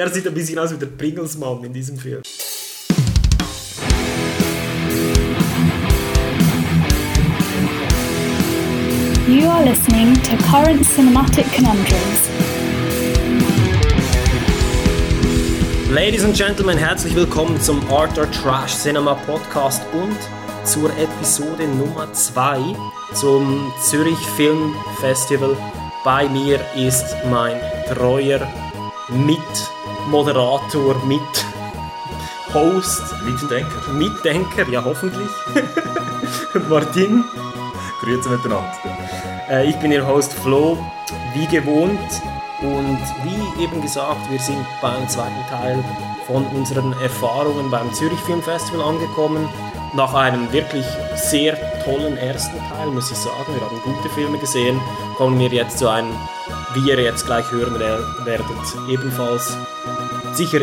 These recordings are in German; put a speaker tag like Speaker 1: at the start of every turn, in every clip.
Speaker 1: Ja, er sieht ein bisschen aus wie der Pringles-Mann in diesem Film.
Speaker 2: You are listening to Current Cinematic Conundrums.
Speaker 1: Ladies and Gentlemen, herzlich willkommen zum Arthur Trash Cinema Podcast und zur Episode Nummer 2 zum Zürich Film Festival. Bei mir ist mein treuer Mitmoderator, Mit-Host,
Speaker 3: Mitdenker.
Speaker 1: Mitdenker, ja hoffentlich, Martin.
Speaker 3: Grüezi miteinander.
Speaker 1: Äh, ich bin Ihr Host Flo, wie gewohnt. Und wie eben gesagt, wir sind beim zweiten Teil von unseren Erfahrungen beim Zürich Film Festival angekommen. Nach einem wirklich sehr tollen ersten Teil, muss ich sagen, wir haben gute Filme gesehen, kommen wir jetzt zu einem, wie ihr jetzt gleich hören werdet, ebenfalls sicher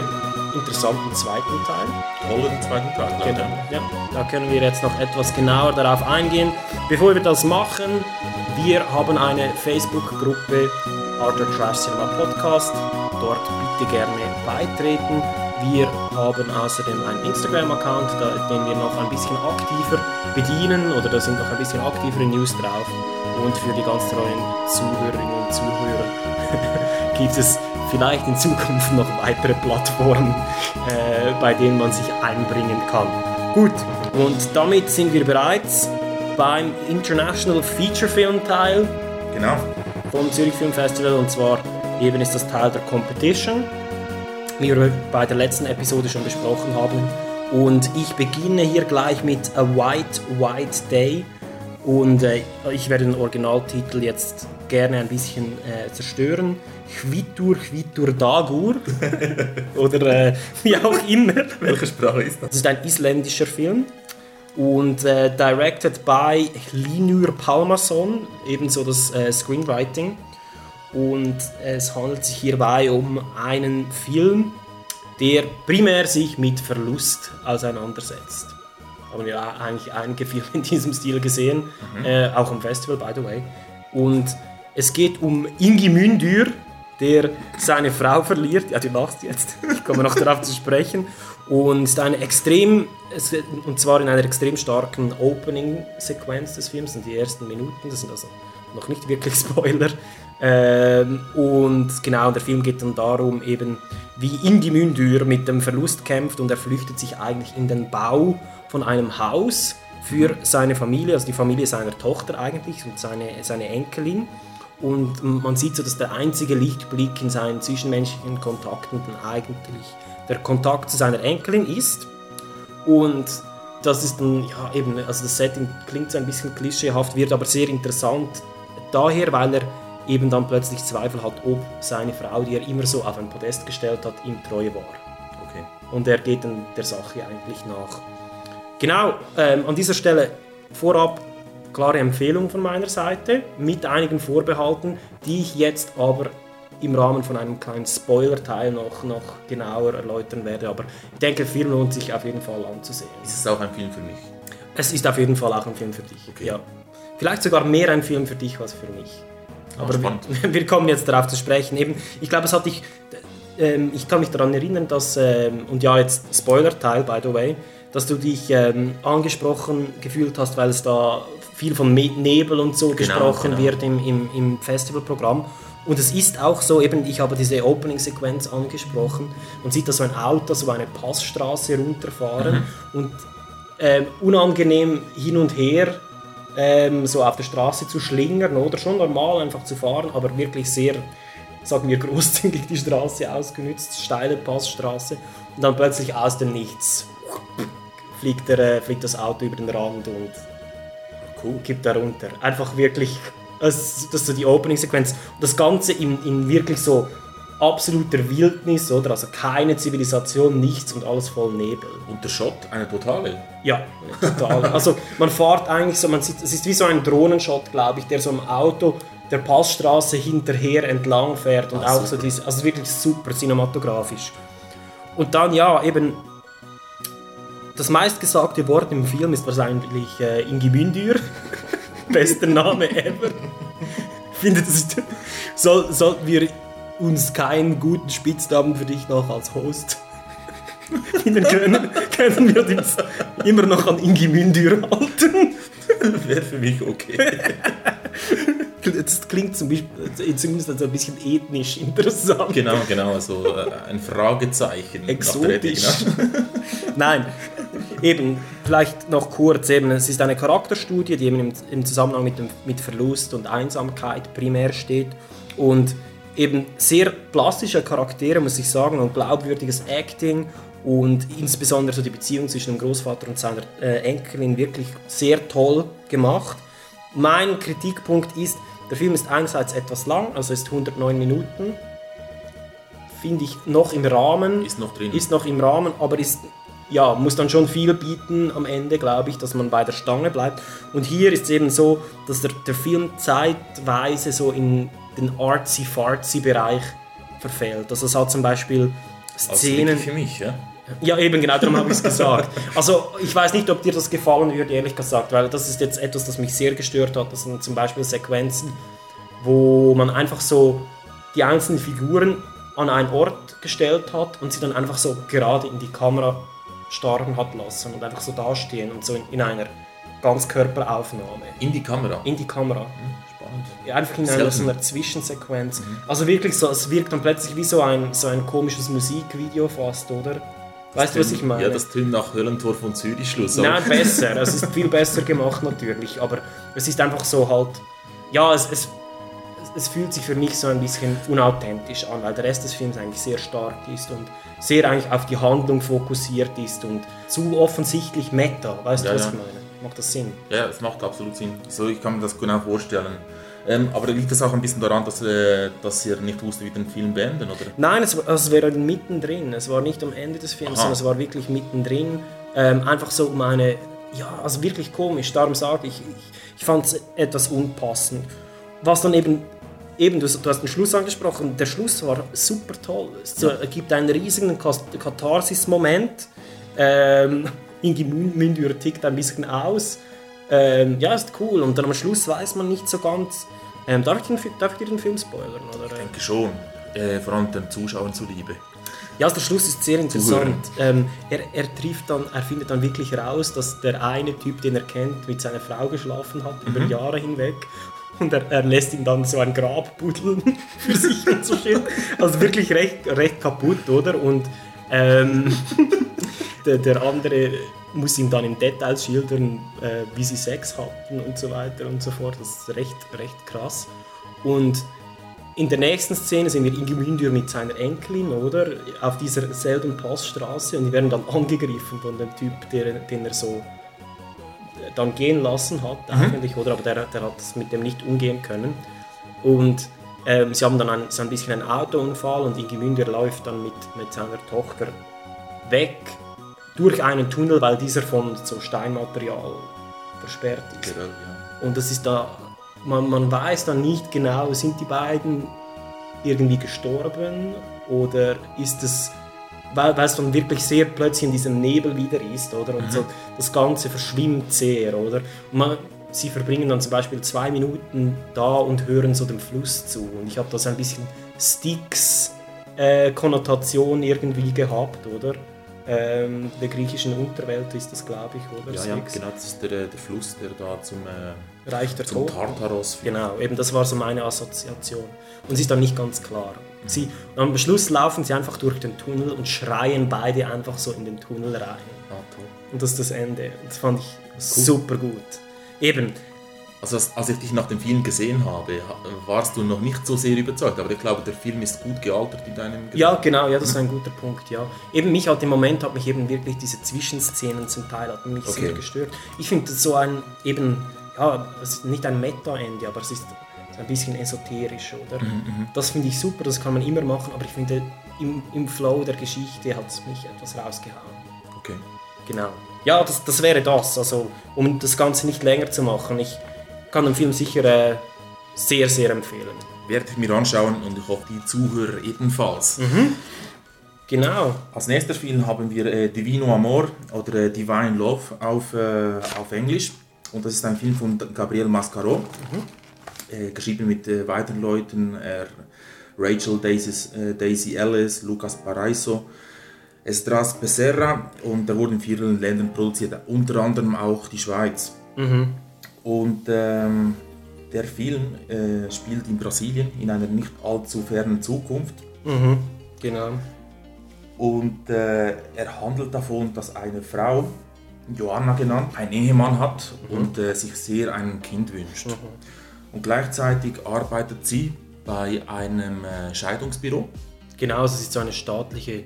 Speaker 1: interessanten zweiten Teil.
Speaker 3: Tollen zweiten Teil.
Speaker 1: Genau. Ja, da können wir jetzt noch etwas genauer darauf eingehen. Bevor wir das machen, wir haben eine Facebook-Gruppe Arthur Trash Cinema Podcast. Dort bitte gerne beitreten. Wir haben außerdem einen Instagram-Account, den wir noch ein bisschen aktiver bedienen oder da sind noch ein bisschen aktivere News drauf. Und für die ganz treuen Zuhörerinnen und Zuhörer gibt es vielleicht in Zukunft noch weitere Plattformen, äh, bei denen man sich einbringen kann. Gut, und damit sind wir bereits beim International Feature Film Teil
Speaker 3: Genau.
Speaker 1: vom Zürich Film Festival und zwar eben ist das Teil der Competition, wie wir bei der letzten Episode schon besprochen haben. Und ich beginne hier gleich mit A White White Day und äh, ich werde den Originaltitel jetzt gerne ein bisschen äh, zerstören. Chvitur Chvitur Dagur oder äh, wie auch immer.
Speaker 3: Welche Sprache ist das?
Speaker 1: Das ist ein isländischer Film und äh, directed by Linur Palmason, ebenso das äh, Screenwriting. Und es handelt sich hierbei um einen Film, der primär sich mit Verlust auseinandersetzt. Haben wir ja eigentlich einige Filme in diesem Stil gesehen, äh, auch am Festival, by the way. Und es geht um Ingi Mündür, der seine Frau verliert. Ja, du lachst jetzt. Ich komme noch darauf zu sprechen. Und ist eine extrem, und zwar in einer extrem starken Opening-Sequenz des Films, sind die ersten Minuten, das sind also noch nicht wirklich Spoiler. Ähm, und genau, der Film geht dann darum, eben wie Ingi Mündür mit dem Verlust kämpft und er flüchtet sich eigentlich in den Bau von einem Haus für seine Familie, also die Familie seiner Tochter eigentlich und seine, seine Enkelin. Und man sieht so, dass der einzige Lichtblick in seinen zwischenmenschlichen Kontakten dann eigentlich der Kontakt zu seiner Enkelin ist. Und das ist dann, ja eben, also das Setting klingt so ein bisschen klischeehaft, wird aber sehr interessant daher, weil er eben dann plötzlich Zweifel hat, ob seine Frau, die er immer so auf ein Podest gestellt hat, ihm treu war.
Speaker 3: Okay.
Speaker 1: Und er geht dann der Sache eigentlich nach. Genau, ähm, an dieser Stelle vorab klare Empfehlung von meiner Seite mit einigen Vorbehalten, die ich jetzt aber im Rahmen von einem kleinen Spoiler-Teil noch, noch genauer erläutern werde. Aber ich denke, der Film lohnt sich auf jeden Fall anzusehen.
Speaker 3: Ist es auch ein Film für mich?
Speaker 1: Es ist auf jeden Fall auch ein Film für dich. Ja. Vielleicht sogar mehr ein Film für dich als für mich. Aber wir, wir kommen jetzt darauf zu sprechen. Eben, ich glaube, es hat dich. Ähm, ich kann mich daran erinnern, dass. Ähm, und ja, jetzt Spoiler-Teil, by the way. Dass du dich ähm, angesprochen gefühlt hast, weil es da viel von Nebel und so gesprochen
Speaker 3: genau.
Speaker 1: wird im, im, im Festivalprogramm. Und es ist auch so, eben, ich habe diese Opening-Sequenz angesprochen. Und sieht da so ein Auto so eine Passstraße runterfahren. Und ähm, unangenehm hin und her ähm, so auf der Straße zu schlingern oder? Schon normal einfach zu fahren, aber wirklich sehr, sagen wir, großzügig die Straße ausgenutzt, steile Passstraße. Und dann plötzlich aus dem Nichts fliegt, der, äh, fliegt das Auto über den Rand und
Speaker 3: Cool.
Speaker 1: kippt da runter. Einfach wirklich, das, das ist so die Opening-Sequenz. Das Ganze in, in wirklich so absoluter Wildnis, oder? Also keine Zivilisation, nichts und alles voll Nebel.
Speaker 3: Und der Shot, eine totale.
Speaker 1: Ja, total. Also man fährt eigentlich so, man sieht, es ist wie so ein Drohnenshot, glaube ich, der so im Auto der Passstraße hinterher entlang fährt und
Speaker 3: Ach,
Speaker 1: auch so diese, also wirklich super cinematografisch. Und dann ja, eben das meistgesagte Wort im Film ist wahrscheinlich äh, Ingi Bündür. Bester Name ever. Ich finde, das ist, soll, sollten wir uns keinen guten Spitznamen für dich noch als Host finden können, können wir uns immer noch an Ingi Mündür halten.
Speaker 3: Wäre für mich okay.
Speaker 1: Das klingt zum Beispiel, zumindest also ein bisschen ethnisch interessant.
Speaker 3: Genau, genau, also äh, ein Fragezeichen.
Speaker 1: Exotisch.
Speaker 3: Ethik, genau.
Speaker 1: Nein, eben, vielleicht noch kurz, eben, es ist eine Charakterstudie, die eben im, im Zusammenhang mit, dem, mit Verlust und Einsamkeit primär steht und eben sehr plastische Charaktere, muss ich sagen, und glaubwürdiges Acting und insbesondere so die Beziehung zwischen dem Großvater und seiner äh, Enkelin wirklich sehr toll gemacht. Mein Kritikpunkt ist, der Film ist einerseits etwas lang, also ist 109 Minuten, finde ich noch im Rahmen.
Speaker 3: Ist noch drin.
Speaker 1: Ist noch im Rahmen, aber ist, ja, muss dann schon viel bieten am Ende, glaube ich, dass man bei der Stange bleibt. Und hier ist es eben so, dass der, der Film zeitweise so in den artsy-fartsy-Bereich verfällt. Also es hat zum Beispiel
Speaker 3: Also
Speaker 1: Szenen...
Speaker 3: wirklich für mich, ja?
Speaker 1: Ja, eben, genau, darum habe ich es gesagt. Also, ich weiß nicht, ob dir das gefallen würde, ehrlich gesagt, weil das ist jetzt etwas, das mich sehr gestört hat. Das sind zum Beispiel Sequenzen, wo man einfach so die einzelnen Figuren an einen Ort gestellt hat und sie dann einfach so gerade in die Kamera starren hat lassen und einfach so dastehen und so in, in einer Ganzkörperaufnahme.
Speaker 3: In die Kamera.
Speaker 1: In die Kamera.
Speaker 3: Spannend.
Speaker 1: Ja, einfach in einer, so einer Zwischensequenz. Also wirklich so, es wirkt dann plötzlich wie so ein, so ein komisches Musikvideo fast, oder? Weißt du, was ich meine?
Speaker 3: Ja, das tönt nach Höllentor von Zürich Schluss.
Speaker 1: Nein, besser. Es ist viel besser gemacht natürlich, aber es ist einfach so halt, ja, es, es, es fühlt sich für mich so ein bisschen unauthentisch an, weil der Rest des Films eigentlich sehr stark ist und sehr eigentlich auf die Handlung fokussiert ist und zu offensichtlich meta. Weißt
Speaker 3: Ja,
Speaker 1: du, was
Speaker 3: ja.
Speaker 1: ich meine? Macht das Sinn?
Speaker 3: Ja, es macht absolut Sinn. So, ich kann mir das genau vorstellen. Ähm, aber liegt das auch ein bisschen daran, dass, äh, dass ihr nicht wusstet, wie den Film beenden, oder?
Speaker 1: Nein, es, war- es wäre mittendrin. Es war nicht am Ende des Films,
Speaker 3: Aha.
Speaker 1: sondern es war wirklich mittendrin. Ähm, einfach so um eine, ja, also wirklich komisch. Darum sage ich, ich, ich fand es etwas unpassend. Was dann eben, eben du, hast den Schluss angesprochen, der Schluss war super toll. Es so- gibt einen riesigen Katharsis-Moment. Ähm, Ingi Mün- Mündür tickt ein bisschen aus. Ähm, ja, ist cool. Und dann am Schluss weiß man nicht so ganz. Ähm, darf, ich den, darf ich dir den Film spoilern? Oder?
Speaker 3: Ich denke schon. Äh, vor allem den Zuschauern zuliebe.
Speaker 1: Ja, also der Schluss ist sehr interessant. Ähm, er, er trifft dann, er findet dann wirklich heraus, dass der eine Typ, den er kennt, mit seiner Frau geschlafen hat über Jahre hinweg. Und er, er lässt ihn dann so ein Grab buddeln für sich und so shit. Also wirklich recht, recht kaputt, oder? Und ähm, der, der andere muss ihm dann in Details schildern, äh, wie sie Sex hatten und so weiter und so fort. Das ist recht, recht krass. Und in der nächsten Szene sehen wir Inge Mündür mit seiner Enkelin, oder? Auf dieser selben Passstraße und die werden dann angegriffen von dem Typ, der, den er so dann gehen lassen hat, eigentlich, oder? Aber der, der hat mit dem nicht umgehen können. Und ähm, sie haben dann ein, so ein bisschen einen Autounfall und Inge Mündür läuft dann mit, mit seiner Tochter weg durch einen Tunnel, weil dieser von so Steinmaterial versperrt ist.
Speaker 3: Genau, ja.
Speaker 1: Und das ist da, man, man weiß dann nicht genau, sind die beiden irgendwie gestorben oder ist es, weil, weil es dann wirklich sehr plötzlich in diesem Nebel wieder ist, oder? Und so, das Ganze verschwimmt sehr, oder? Man, sie verbringen dann zum Beispiel zwei Minuten da und hören so dem Fluss zu. Und ich habe da so ein bisschen Styx-Konnotation irgendwie gehabt, oder? Ähm, der griechischen Unterwelt ist das, glaube ich, oder?
Speaker 3: Ja, ja, genau, das ist der, der Fluss, der da zum, äh,
Speaker 1: Reich der
Speaker 3: zum
Speaker 1: Toten.
Speaker 3: Tartaros.
Speaker 1: Genau, eben das war so meine Assoziation. Und sie ist dann nicht ganz klar. Sie, am Schluss laufen sie einfach durch den Tunnel und schreien beide einfach so in den Tunnel rein.
Speaker 3: Ah, toll.
Speaker 1: Und das ist das Ende. Das fand ich super gut. Eben,
Speaker 3: Also als, ich dich nach dem Film gesehen habe, ha- warst du noch nicht so sehr überzeugt, aber ich glaube, der Film ist gut gealtert in deinem
Speaker 1: ja
Speaker 3: Gedanken.
Speaker 1: genau, ja, das ist ein guter Punkt, ja. Eben mich hat im Moment, hat mich eben wirklich diese Zwischenszenen zum Teil, hat mich
Speaker 3: Okay.
Speaker 1: sehr gestört. Ich finde das so ein, eben, ja, es ist nicht ein Meta-Ende, aber es ist ein bisschen esoterisch, oder? Das finde ich super, das kann man immer machen, aber ich finde, im, im Flow der Geschichte hat es mich etwas rausgehauen.
Speaker 3: Okay.
Speaker 1: Genau. Ja, das, das wäre das. Also, um das Ganze nicht länger zu machen. Ich kann den Film sicher äh, sehr, sehr empfehlen.
Speaker 3: Werde ich mir anschauen und ich hoffe, die Zuhörer ebenfalls.
Speaker 1: Genau.
Speaker 3: Als nächster Film haben wir äh, Divino Amor oder äh, Divine Love auf, äh, auf Englisch. Und das ist ein Film von Gabriel Mascaro. Äh, geschrieben mit äh, weiteren Leuten. Rachel Daisy, äh, Daisy Ellis, Lucas Paraiso, Estras Becerra und er wurde in vielen Ländern produziert, unter anderem auch die Schweiz. Und ähm, der Film äh, spielt in Brasilien in einer nicht allzu fernen Zukunft.
Speaker 1: Genau.
Speaker 3: Und äh, er handelt davon, dass eine Frau, Joanna genannt, einen Ehemann hat und äh, sich sehr ein Kind wünscht. Und gleichzeitig arbeitet sie bei einem äh, Scheidungsbüro.
Speaker 1: Genau, also es ist so eine staatliche,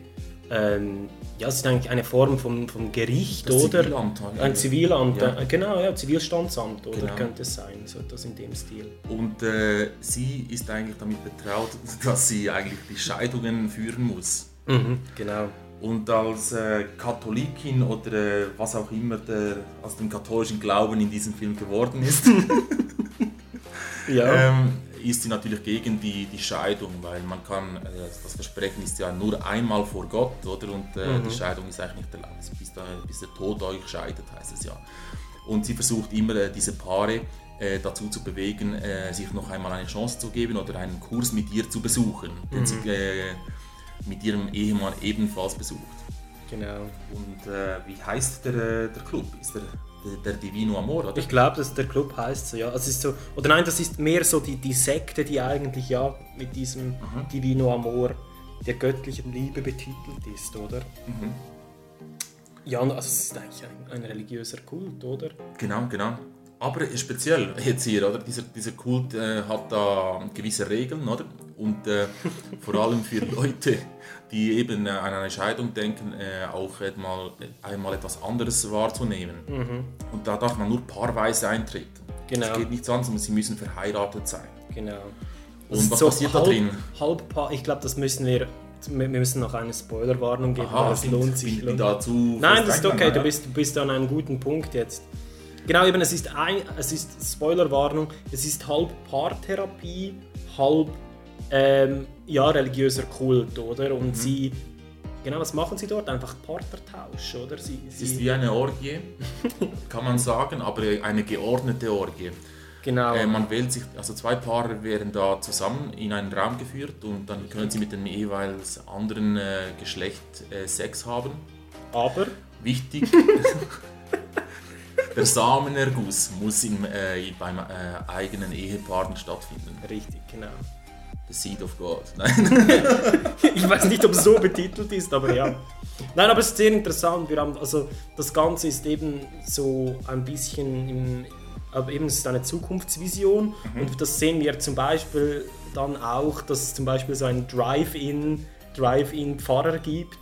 Speaker 1: ähm, ja, es ist eigentlich eine Form vom, vom Gericht,
Speaker 3: Das
Speaker 1: oder?
Speaker 3: Zivilamt, halt.
Speaker 1: Ein Zivilamt,
Speaker 3: Ja.
Speaker 1: äh, genau, ja, Zivilstandsamt, oder
Speaker 3: Genau.
Speaker 1: könnte es sein, so etwas in dem Stil.
Speaker 3: Und äh, sie ist eigentlich damit betraut, dass sie eigentlich die Scheidungen führen muss.
Speaker 1: Genau.
Speaker 3: Und als äh, Katholikin oder äh, was auch immer der aus dem katholischen Glauben in diesem Film geworden ist,
Speaker 1: Ja.
Speaker 3: ähm, ist sie natürlich gegen die, die Scheidung, weil man kann, äh, das Versprechen ist ja nur einmal vor Gott, oder? Und äh, die Scheidung ist eigentlich nicht erlaubt, Also bis, da, bis der Tod euch scheidet, heißt es ja. Und sie versucht immer, äh, diese Paare äh, dazu zu bewegen, sich noch einmal eine Chance zu geben oder einen Kurs mit ihr zu besuchen, äh, mit ihrem Ehemann ebenfalls besucht.
Speaker 1: genau.
Speaker 3: Und äh, wie heißt der, äh, der Club? Ist der, der, der Divino Amor, oder?
Speaker 1: Ich glaube, dass der Club heißt so, ja. Also ist so, oder nein, das ist mehr so die, die Sekte, die eigentlich ja mit diesem Divino Amor der göttlichen Liebe betitelt ist, oder? Ja, also es ist eigentlich ein, ein religiöser Kult, oder?
Speaker 3: Genau, genau. Aber speziell jetzt hier, oder? Dieser, dieser Kult äh, hat da gewisse Regeln, oder? Und äh, vor allem für Leute, die eben äh, an eine Scheidung denken, äh, auch einmal, einmal etwas anderes wahrzunehmen. Und da darf man nur paarweise eintreten.
Speaker 1: Genau.
Speaker 3: Es geht nichts anderes, sie müssen verheiratet sein.
Speaker 1: Genau.
Speaker 3: Und
Speaker 1: Es
Speaker 3: was passiert da
Speaker 1: halb,
Speaker 3: drin?
Speaker 1: Halb, pa- ich glaube, das müssen wir, wir müssen noch eine Spoilerwarnung geben, weil es
Speaker 3: stimmt.
Speaker 1: lohnt sich.
Speaker 3: Bin, bin dazu
Speaker 1: Nein, das ist okay, du bist, du bist an einem guten Punkt jetzt. Genau, eben, es ist, ein, es ist Spoilerwarnung, es ist halb Paartherapie, halb ähm, ja, religiöser Kult, oder?
Speaker 3: Mhm.
Speaker 1: Und sie, genau, was machen sie dort? Einfach Partnertausch, oder? Sie,
Speaker 3: Es ist
Speaker 1: sie,
Speaker 3: wie eine Orgie, kann man sagen, aber eine geordnete Orgie.
Speaker 1: genau,
Speaker 3: Äh, man wählt sich, also zwei Paare werden da zusammen in einen Raum geführt und dann können sie mit dem jeweils anderen äh, Geschlecht äh, Sex haben.
Speaker 1: aber,
Speaker 3: Wichtig, der Samenerguss muss im, äh, beim äh, eigenen Ehepartner stattfinden.
Speaker 1: richtig, genau.
Speaker 3: The Seed of God. Nein.
Speaker 1: Ich weiß nicht, ob es so betitelt ist, aber ja. Nein, aber es ist sehr interessant. Wir haben, also das Ganze ist eben so ein bisschen im, aber eben es ist eine Zukunftsvision und das sehen wir zum Beispiel dann auch, dass es zum Beispiel so einen Drive-In, Drive-In-Pfarrer gibt,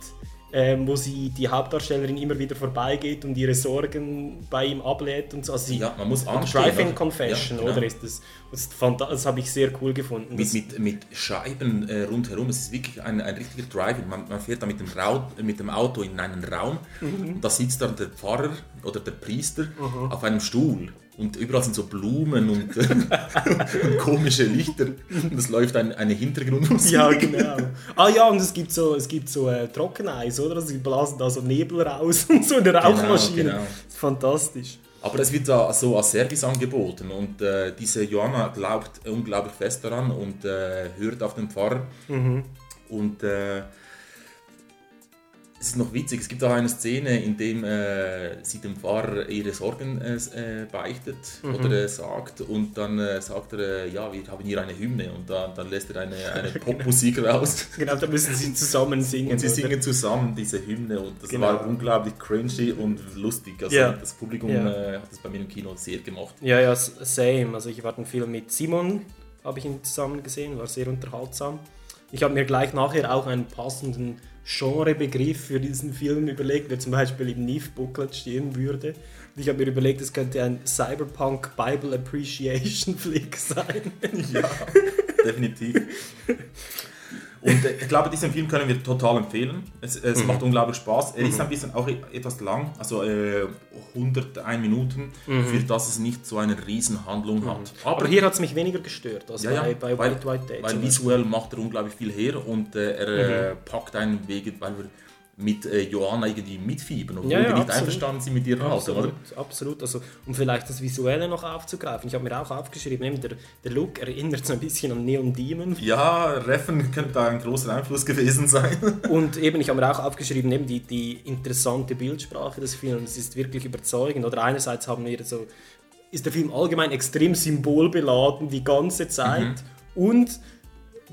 Speaker 1: ähm, wo sie die Hauptdarstellerin immer wieder vorbeigeht und ihre Sorgen bei ihm ablädt und so. Also sie,
Speaker 3: Ja, man muss anstehen,
Speaker 1: Drive-In
Speaker 3: oder?
Speaker 1: Confession,
Speaker 3: Ja, genau.
Speaker 1: oder ist das? Das, das habe ich sehr cool gefunden.
Speaker 3: mit, mit, mit Scheiben äh, rundherum. Es ist wirklich ein, ein richtiger Drive. Man, man fährt da mit dem, Rau, äh, mit dem Auto in einen Raum
Speaker 1: Mhm.
Speaker 3: und da sitzt dann der Pfarrer oder der Priester auf einem Stuhl. Und überall sind so Blumen und, und komische Lichter. Und es läuft ein, eine Hintergrundmusik.
Speaker 1: Ja, genau. Ah ja, und es gibt so, es gibt so äh, Trockeneis, oder? Sie blasen da so Nebel raus und so in der Rauchmaschine.
Speaker 3: genau.
Speaker 1: Das ist fantastisch.
Speaker 3: Aber es wird da so als Service angeboten und äh, diese Joanna glaubt unglaublich fest daran und äh, hört auf den Pfarrer. Und äh, es ist noch witzig, es gibt auch eine Szene, in dem äh, sie dem Pfarrer ihre Sorgen äh, äh, beichtet oder äh, sagt und dann äh, sagt er, äh, ja, wir haben hier eine Hymne und dann, dann lässt er eine, eine Popmusik raus.
Speaker 1: Genau, da müssen sie zusammen singen.
Speaker 3: Und sie
Speaker 1: oder?
Speaker 3: singen zusammen diese Hymne und das
Speaker 1: Genau.
Speaker 3: war unglaublich cringy und lustig. Also
Speaker 1: Ja.
Speaker 3: das Publikum
Speaker 1: Ja.
Speaker 3: hat das bei mir im Kino sehr gemacht.
Speaker 1: Ja, ja, same. Also ich war den Film mit Simon, habe ich ihn zusammen gesehen, war sehr unterhaltsam. Ich habe mir gleich nachher auch einen passenden Genrebegriff für diesen Film überlegt, der zum Beispiel im NIF-Booklet stehen würde. Und ich habe mir überlegt, es könnte ein Cyberpunk Bible Appreciation Flick sein.
Speaker 3: Ja, definitiv. Und äh, ich glaube, diesen Film können wir total empfehlen. Es, es macht unglaublich Spaß. Er ist ein bisschen auch e- etwas lang, also äh, 101 Minuten, für das es nicht so eine riesen Handlung hat.
Speaker 1: Aber hier hat es mich weniger gestört als
Speaker 3: ja,
Speaker 1: bei, bei
Speaker 3: weil,
Speaker 1: White White Day.
Speaker 3: weil visuell macht er unglaublich viel her und äh, er äh, packt einen Wege, weil wir mit äh, Joanna irgendwie mitfiebern, obwohl
Speaker 1: Ja, ja,
Speaker 3: nicht
Speaker 1: absolut.
Speaker 3: einverstanden sind mit ihrer Haltung, oder?
Speaker 1: Absolut, absolut. Also, um vielleicht das Visuelle noch aufzugreifen. Ich habe mir auch aufgeschrieben, eben der, der Look erinnert so ein bisschen an Neon Demon.
Speaker 3: Ja, Reffen könnte da ein großer Einfluss gewesen sein.
Speaker 1: Und eben, ich habe mir auch aufgeschrieben, eben die, die interessante Bildsprache des Films ist wirklich überzeugend. Oder einerseits haben wir so, ist der Film allgemein extrem symbolbeladen die ganze Zeit
Speaker 3: Mhm.
Speaker 1: und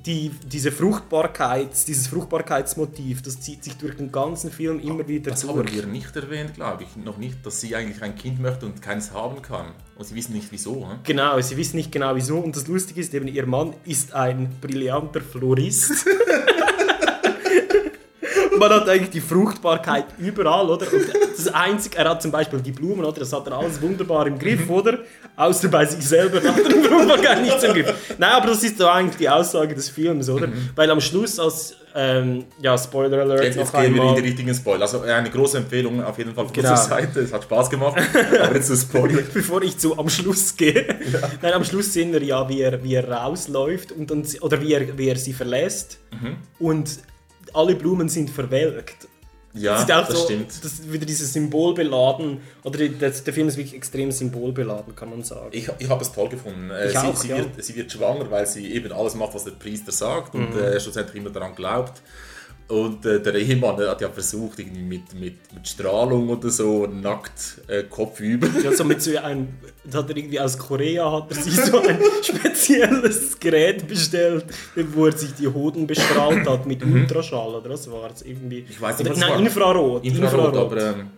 Speaker 1: die, diese Fruchtbarkeit, dieses Fruchtbarkeitsmotiv, das zieht sich durch den ganzen Film immer wieder
Speaker 3: Das
Speaker 1: durch.
Speaker 3: haben wir nicht erwähnt, glaube ich. Noch nicht, dass sie eigentlich ein Kind möchte und keins haben kann. Und sie wissen nicht wieso. Hm?
Speaker 1: Genau, sie wissen nicht genau wieso. Und das Lustige ist eben, ihr Mann ist ein brillanter Florist. Man hat eigentlich die Fruchtbarkeit überall, oder? Und das Einzige, er hat zum Beispiel die Blumen, oder? Das hat er alles wunderbar im Griff, oder? Außer bei sich selber hat er die Fruchtbarkeit nicht im Griff. Nein, aber das ist doch eigentlich die Aussage des Films, oder? Weil am Schluss, als, ähm, ja, Spoiler Alert,
Speaker 3: Jetzt, jetzt gehen wir in die richtigen Spoiler. Also äh, eine große Empfehlung auf jeden Fall von
Speaker 1: Genau.
Speaker 3: unserer Seite. Es hat Spaß gemacht. Aber jetzt zu Spoiler.
Speaker 1: bevor ich zu am Schluss gehe. Nein, am Schluss sehen wir ja, wie er, wie er rausläuft und dann, oder wie er, wie er sie verlässt.
Speaker 3: Mhm.
Speaker 1: Und alle Blumen sind verwelkt.
Speaker 3: Ja,
Speaker 1: das ist auch
Speaker 3: das
Speaker 1: so,
Speaker 3: stimmt.
Speaker 1: Das ist wieder dieses Symbolbeladen. Oder die- das, der Film ist wirklich extrem symbolbeladen, kann man sagen.
Speaker 3: Ich, ich habe es toll gefunden. Äh,
Speaker 1: Ich
Speaker 3: sie,
Speaker 1: auch,
Speaker 3: sie,
Speaker 1: ja.
Speaker 3: wird, sie wird schwanger, weil sie eben alles macht, was der Priester sagt und äh, schlussendlich immer daran glaubt. Und äh, der Ehemann hat ja versucht, irgendwie mit, mit, mit Strahlung oder so, nackt, äh, kopfüber.
Speaker 1: Ja, so mit so einem, hat er irgendwie aus Korea hat er sich so ein spezielles Gerät bestellt, wo er sich die Hoden bestrahlt hat mit Ultraschall oder was war es irgendwie?
Speaker 3: Mhm. Ich weiß nicht, was
Speaker 1: nein,
Speaker 3: war.
Speaker 1: Infrarot.
Speaker 3: Infrarot, aber ähm,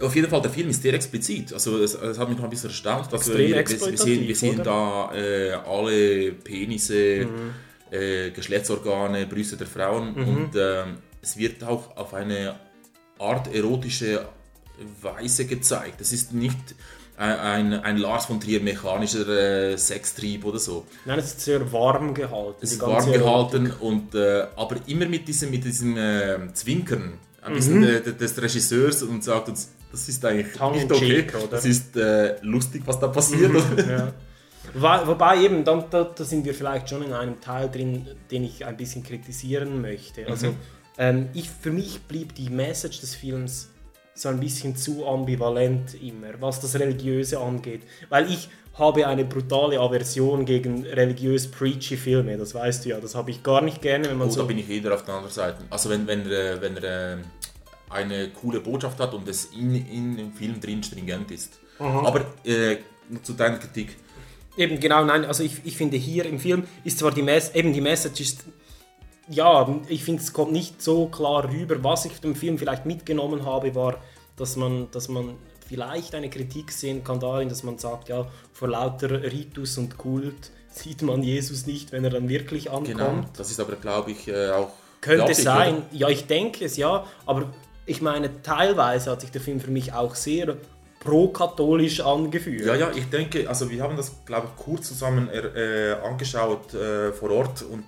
Speaker 3: auf jeden Fall, der Film ist sehr explizit. Also es, es hat mich noch ein bisschen erstaunt, dass wir, wir, wir sehen, wir sehen da äh, alle Penisse,
Speaker 1: Mhm.
Speaker 3: Äh, Geschlechtsorgane, Brüste der Frauen und ähm, es wird auch auf eine Art erotische Weise gezeigt. Es ist nicht ein, ein, Lars von Trier mechanischer äh, Sextrieb oder so.
Speaker 1: Nein, es ist sehr warm gehalten.
Speaker 3: Es ist warm gehalten und äh, aber immer mit diesem, mit diesem äh, Zwinkern ein
Speaker 1: Mhm.
Speaker 3: bisschen äh, des Regisseurs und sagt uns, das ist eigentlich
Speaker 1: Tongue
Speaker 3: nicht okay.
Speaker 1: cheek? Mhm.
Speaker 3: Das ist äh, lustig, was da passiert.
Speaker 1: Ja. Wobei, eben, da, da sind wir vielleicht schon in einem Teil drin, den ich ein bisschen kritisieren möchte. Also ähm, ich, für mich blieb die Message des Films so ein bisschen zu ambivalent immer, was das Religiöse angeht. Weil ich habe eine brutale Aversion gegen religiös preachy Filme, das weißt du ja, das habe ich gar nicht gerne, wenn man
Speaker 3: Oh,
Speaker 1: so...
Speaker 3: da bin ich eher auf der anderen Seite. Also wenn, wenn er, wenn er äh, eine coole Botschaft hat und es in, in dem Film drin stringent ist. Aber äh, zu deiner Kritik.
Speaker 1: Eben, genau, nein, also ich, ich finde hier im Film ist zwar die Mess eben die Message ist, ja, ich finde es kommt nicht so klar rüber. Was ich dem Film vielleicht mitgenommen habe, war, dass man, dass man vielleicht eine Kritik sehen kann darin, dass man sagt, ja, vor lauter Ritus und Kult sieht man Jesus nicht, wenn er dann wirklich ankommt.
Speaker 3: Genau. Das ist aber, glaube ich, äh, auch.
Speaker 1: Könnte
Speaker 3: Absicht,
Speaker 1: sein,
Speaker 3: oder?
Speaker 1: ja, ich denke es, ja, aber ich meine, teilweise hat sich der Film für mich auch sehr pro-katholisch angefühlt.
Speaker 3: Ja, ja, ich denke, also wir haben das, glaube ich, kurz zusammen äh, angeschaut äh, vor Ort und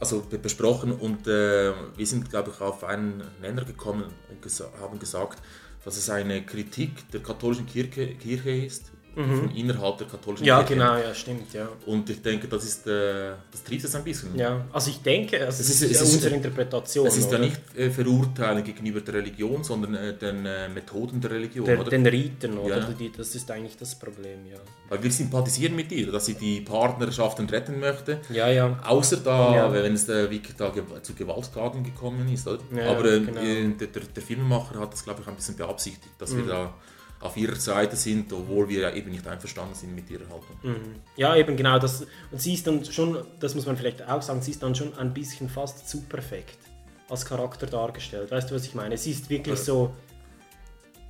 Speaker 3: also be- besprochen und äh, wir sind, glaube ich, auf einen Nenner gekommen und gesa haben gesagt, dass es eine Kritik der katholischen Kirche, Kirche ist, von innerhalb der katholischen
Speaker 1: Mhm. Ja,
Speaker 3: Kirche.
Speaker 1: genau, ja, stimmt, ja.
Speaker 3: Und ich denke, das ist, äh, das trifft es ein bisschen.
Speaker 1: Ja, also ich denke, also
Speaker 3: Es
Speaker 1: es
Speaker 3: ist-
Speaker 1: ist, ja unsere Interpretation.
Speaker 3: Es ist ja
Speaker 1: oder?
Speaker 3: nicht äh, verurteilen gegenüber der Religion, sondern äh, den äh, Methoden der Religion,
Speaker 1: Der,
Speaker 3: oder?
Speaker 1: den Riten, oder?
Speaker 3: Ja.
Speaker 1: Die, das ist eigentlich das Problem, ja.
Speaker 3: Weil wir sympathisieren mit ihr, dass sie die Partnerschaften retten möchte.
Speaker 1: Ja, ja.
Speaker 3: Außer da,
Speaker 1: Ja.
Speaker 3: wenn es da wirklich da zu Gewalttaten gekommen ist. Oder?
Speaker 1: Ja,
Speaker 3: Aber äh,
Speaker 1: genau.
Speaker 3: äh, der, der, der Filmemacher hat das, glaube ich, ein bisschen beabsichtigt, dass
Speaker 1: Mhm.
Speaker 3: wir da auf ihrer Seite sind, obwohl wir ja eben nicht einverstanden sind mit ihrer Haltung.
Speaker 1: Mhm. Ja, eben genau. Das, und sie ist dann schon, das muss man vielleicht auch sagen, sie ist dann schon ein bisschen fast zu perfekt als Charakter dargestellt. Weißt du, was ich meine? Sie ist wirklich so,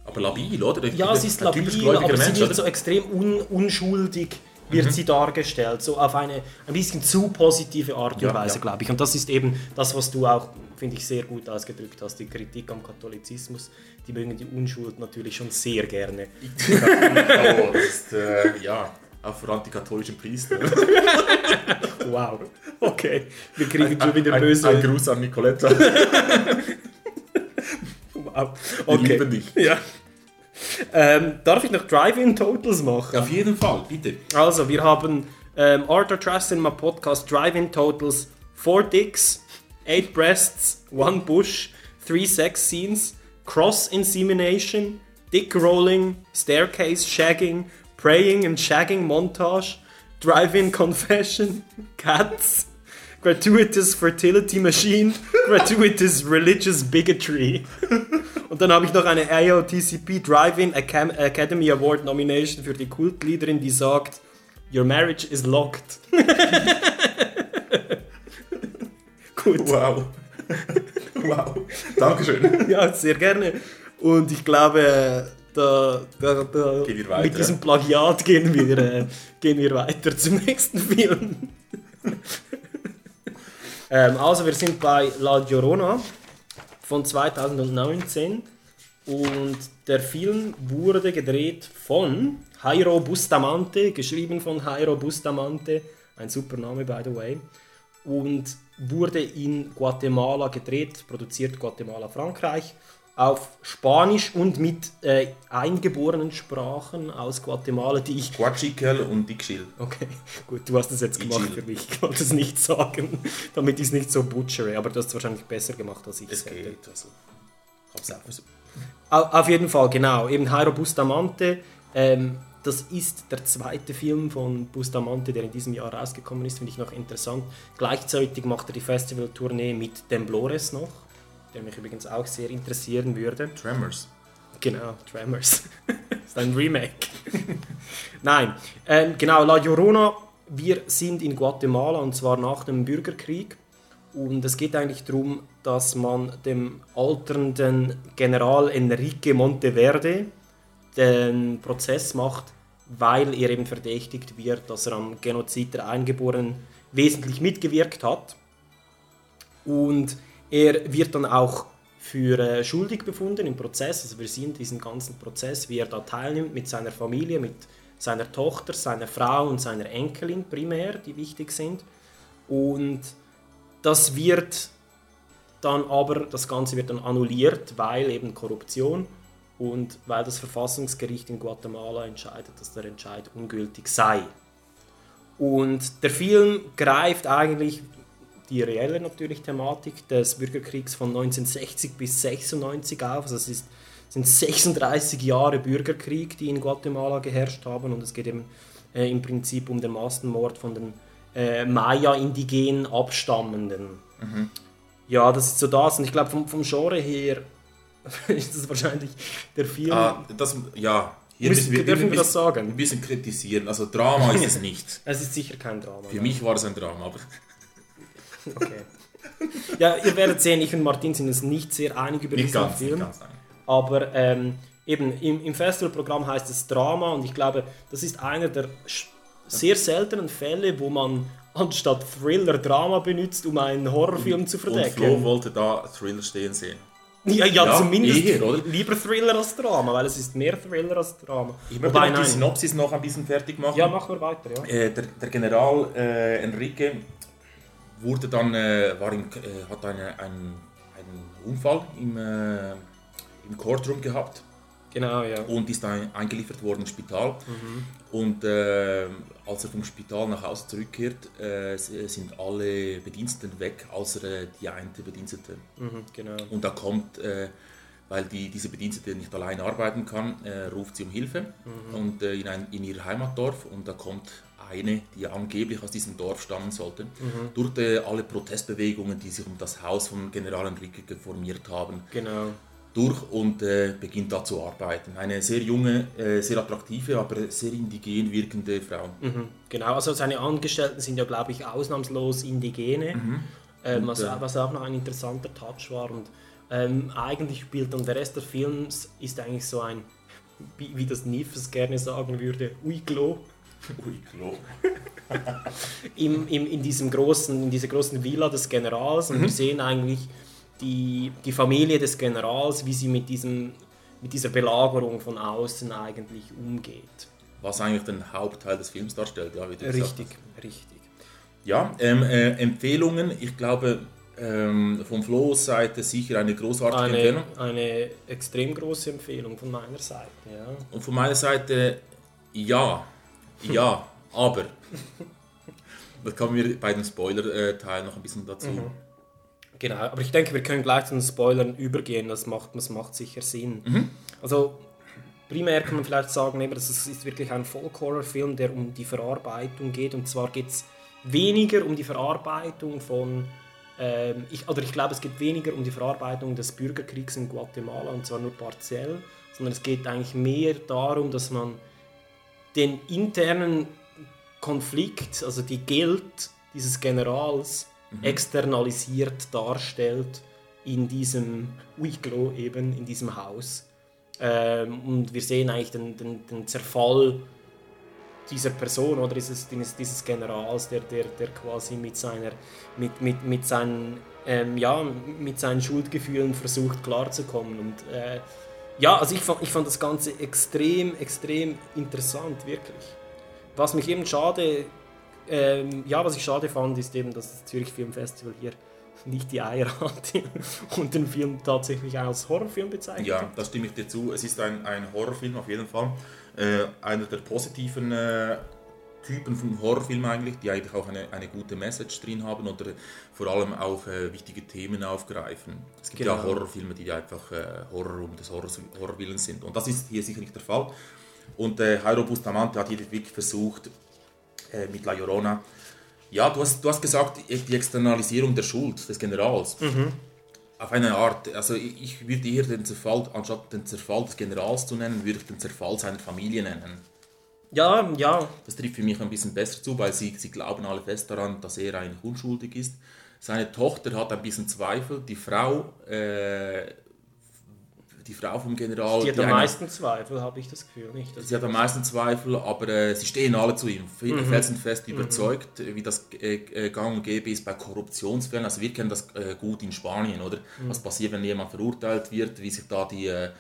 Speaker 3: Aber labil, oder? Ich-
Speaker 1: ja, sie ist labil, aber sie
Speaker 3: Mensch,
Speaker 1: wird
Speaker 3: oder?
Speaker 1: so extrem un, unschuldig wird
Speaker 3: Mhm.
Speaker 1: sie dargestellt, so auf eine ein bisschen zu positive Art und
Speaker 3: Ja,
Speaker 1: Weise,
Speaker 3: ja.
Speaker 1: glaube ich. Und das ist eben das, was du auch, finde ich, sehr gut ausgedrückt hast, die Kritik am Katholizismus. Die mögen die Unschuld natürlich schon sehr gerne.
Speaker 3: Oh, das ist, äh, ja, auch für antikatholischen Priester.
Speaker 1: Wow, okay. Wir kriegen schon wieder
Speaker 3: ein,
Speaker 1: böse...
Speaker 3: Ein Gruß an Nicoletta.
Speaker 1: wow.
Speaker 3: Wir
Speaker 1: Okay.
Speaker 3: lieben dich.
Speaker 1: Ja. Ähm, darf ich noch Drive-In-Totals machen?
Speaker 3: Auf jeden Fall, bitte.
Speaker 1: Also, wir haben ähm, Arthur Trust Cinema Podcast Drive-In Totals 4 Dicks, 8 Breasts, 1 Bush, three sex scenes, cross insemination, dick rolling, staircase shagging, praying and shagging montage, drive-in confession, cats, gratuitous fertility machine, gratuitous religious bigotry. Und dann habe ich noch eine AOTCP Drive-In Academy Award Nomination für die Kultliederin, die sagt, Your marriage is locked. Gut.
Speaker 3: Wow. Wow. Dankeschön.
Speaker 1: Ja, sehr gerne. Und ich glaube, da, da, da,
Speaker 3: Gehen wir weiter.
Speaker 1: mit diesem Plagiat gehen wir, äh, gehen wir weiter zum nächsten Film. ähm, also, wir sind bei La Llorona von 2019 und der Film wurde gedreht von Jairo Bustamante, geschrieben von Jairo Bustamante, ein super Name by the way, und wurde in Guatemala gedreht, produziert Guatemala, Frankreich, auf Spanisch und mit äh, eingeborenen Sprachen aus Guatemala, die ich
Speaker 3: Quatschikel und Dickschil.
Speaker 1: Okay, gut, du hast es jetzt gemacht
Speaker 3: chill.
Speaker 1: für mich. Ich wollte es nicht sagen, damit ich es nicht so butchere, aber du hast es wahrscheinlich besser gemacht als ich
Speaker 3: Es
Speaker 1: hätte.
Speaker 3: geht. Also, ich hab's auch versucht.
Speaker 1: Au- Auf jeden Fall, genau. Eben Jairo Bustamante. Ähm, das ist der zweite Film von Bustamante, der in diesem Jahr rausgekommen ist, finde ich noch interessant. Gleichzeitig macht er die Festivaltournee mit Temblores noch, der mich übrigens auch sehr interessieren würde.
Speaker 3: Tremors.
Speaker 1: Genau, Tremors. ist ein Remake. Nein, ähm, genau, La Llorona. Wir sind in Guatemala und zwar nach dem Bürgerkrieg. Und es geht eigentlich darum, dass man dem alternden General Enrique Monteverde den Prozess macht, weil er eben verdächtigt wird, dass er am Genozid der Eingeborenen wesentlich mitgewirkt hat. Und er wird dann auch für äh, schuldig befunden im Prozess. Also wir sehen diesen ganzen Prozess, wie er da teilnimmt mit seiner Familie, mit seiner Tochter, seiner Frau und seiner Enkelin primär, die wichtig sind. Und das wird dann aber, das Ganze wird dann annulliert, weil eben Korruption und weil das Verfassungsgericht in Guatemala entscheidet, dass der Entscheid ungültig sei. Und der Film greift eigentlich die reelle natürlich Thematik des Bürgerkriegs von 1960 bis 96 auf. Also es ist, sind 36 Jahre Bürgerkrieg, die in Guatemala geherrscht haben und es geht eben äh, im Prinzip um den Massenmord von den äh, Maya-indigenen Abstammenden. Ja, das ist so das und ich glaube vom, vom Genre her ist das wahrscheinlich der Film.
Speaker 3: Ah, das, ja. Hier
Speaker 1: Müssen- dürfen wir
Speaker 3: ein
Speaker 1: das sagen?
Speaker 3: Ein bisschen kritisieren. Also Drama ist es nicht.
Speaker 1: Es ist sicher kein Drama.
Speaker 3: Für
Speaker 1: nein.
Speaker 3: mich war es ein Drama, aber
Speaker 1: Okay. Ja, ihr werdet sehen, ich und Martin sind uns nicht sehr einig über
Speaker 3: nicht
Speaker 1: diesen
Speaker 3: ganz. Nicht
Speaker 1: Film.
Speaker 3: ganz nein.
Speaker 1: Aber ähm, eben im, im Festivalprogramm heißt es Drama und ich glaube, das ist einer der sehr seltenen Fälle, wo man anstatt Thriller Drama benutzt, um einen Horrorfilm zu
Speaker 3: Und Flo
Speaker 1: verdecken.
Speaker 3: wollte da Thriller stehen sehen.
Speaker 1: Ja, ja,
Speaker 3: Ja,
Speaker 1: zumindest
Speaker 3: eher,
Speaker 1: lieber Thriller als Drama, weil es ist mehr Thriller als Drama.
Speaker 3: Ich möchte
Speaker 1: Wobei,
Speaker 3: noch die. Synopsis noch ein bisschen fertig machen.
Speaker 1: Ja, machen wir weiter, ja.
Speaker 3: Äh, der, der General äh, Enrique wurde dann, äh, war im, äh, hat eine, einen, einen Unfall im, äh, im Courtroom gehabt
Speaker 1: Genau, ja.
Speaker 3: und ist dann eingeliefert worden ins Spital.
Speaker 1: Mhm.
Speaker 3: Und äh, als er vom Spital nach Hause zurückkehrt, äh, s- sind alle Bediensteten weg, außer äh, die eine Bedienstete.
Speaker 1: Mhm, genau.
Speaker 3: Und da kommt, äh, weil die, diese Bedienstete nicht allein arbeiten kann, äh, ruft sie um Hilfe und äh, in, ein, in ihr Heimatdorf und da kommt eine, die angeblich aus diesem Dorf stammen sollte, durch äh, alle Protestbewegungen, die sich um das Haus von General Enrique geformiert haben,
Speaker 1: Genau.
Speaker 3: Durch und äh, beginnt da zu arbeiten. Eine sehr junge, äh, sehr attraktive, aber sehr indigen wirkende Frau.
Speaker 1: Mhm, genau, also seine Angestellten sind ja, glaube ich, ausnahmslos Indigene, ähm, was,
Speaker 3: äh,
Speaker 1: was auch noch ein interessanter Touch war. Und ähm, eigentlich spielt dann der Rest des Films ist eigentlich so ein, wie, wie das Nifes gerne sagen würde, Uiglo.
Speaker 3: Ui, Klo.
Speaker 1: Im, im, in, diesem großen, in dieser großen Villa des Generals und wir sehen eigentlich die, die Familie des Generals, wie sie mit, diesem, mit dieser Belagerung von außen eigentlich umgeht.
Speaker 3: Was eigentlich den Hauptteil des Films darstellt. Ja, wie du
Speaker 1: Richtig, richtig.
Speaker 3: Ja, ähm, äh, Empfehlungen. Ich glaube, ähm, von Flo's Seite sicher eine großartige
Speaker 1: Eine,
Speaker 3: Empfehlung.
Speaker 1: eine extrem große Empfehlung von meiner Seite. Ja.
Speaker 3: Und von meiner Seite, ja, ja, aber. Da kommen wir bei dem Spoiler-Teil noch ein bisschen dazu.
Speaker 1: Genau, aber ich denke, wir können gleich zu den Spoilern übergehen, das macht, das macht sicher Sinn.
Speaker 3: Mhm.
Speaker 1: Also primär kann man vielleicht sagen, eben, das ist wirklich ein Folk-Horror-Film, der um die Verarbeitung geht. Und zwar geht es weniger um die Verarbeitung von, ähm, ich, oder ich glaube, es geht weniger um die Verarbeitung des Bürgerkriegs in Guatemala, und zwar nur partiell, sondern es geht eigentlich mehr darum, dass man den internen Konflikt, also die Geld dieses Generals, externalisiert darstellt in diesem Iglo eben, in diesem Haus. Ähm, und wir sehen eigentlich den, den, den Zerfall dieser Person oder dieses, dieses Generals, der, der, der quasi mit, seiner, mit, mit, mit, seinen, ähm, ja, mit seinen Schuldgefühlen versucht klarzukommen. Und äh, ja, also ich fand, ich fand das Ganze extrem, extrem interessant, wirklich. Was mich eben schade, ähm, ja, was ich schade fand, ist eben, dass das Zürich Film Festival hier nicht die Eier hat und den Film tatsächlich als Horrorfilm bezeichnet.
Speaker 3: Ja, da stimme ich dir zu. Es ist ein, ein Horrorfilm auf jeden Fall. Äh, einer der positiven äh, Typen von Horrorfilmen eigentlich, die eigentlich auch eine, eine gute Message drin haben oder vor allem auch äh, wichtige Themen aufgreifen. Es gibt ja
Speaker 1: Genau.
Speaker 3: Horrorfilme, die einfach äh, Horror um des Horrors, Horrorwillens sind. Und das ist hier sicher nicht der Fall. Und äh, Jairo Bustamante hat hier wirklich versucht, äh, mit La Llorona, ja, du hast, du hast gesagt, die Externalisierung der Schuld des Generals. Auf eine Art, also ich, würde eher den Zerfall, anstatt den Zerfall des Generals zu nennen, würde ich den Zerfall seiner Familie nennen.
Speaker 1: Ja, ja,
Speaker 3: Das trifft für mich ein bisschen besser zu, weil sie, sie glauben alle fest daran, dass er eigentlich unschuldig ist. Seine Tochter hat ein bisschen Zweifel. Die Frau, äh, die Frau vom General,
Speaker 1: die hat am meisten Zweifel, habe ich das Gefühl, nicht?
Speaker 3: Sie hat am meisten Zweifel, aber äh, sie stehen alle zu ihm.
Speaker 1: Mhm.
Speaker 3: Felsenfest überzeugt, äh, wie das äh, äh, gang und gäbe ist bei Korruptionsfällen. Also wir kennen das äh, gut in Spanien, oder?
Speaker 1: Mhm.
Speaker 3: Was passiert, wenn jemand verurteilt wird, wie sich da die, äh,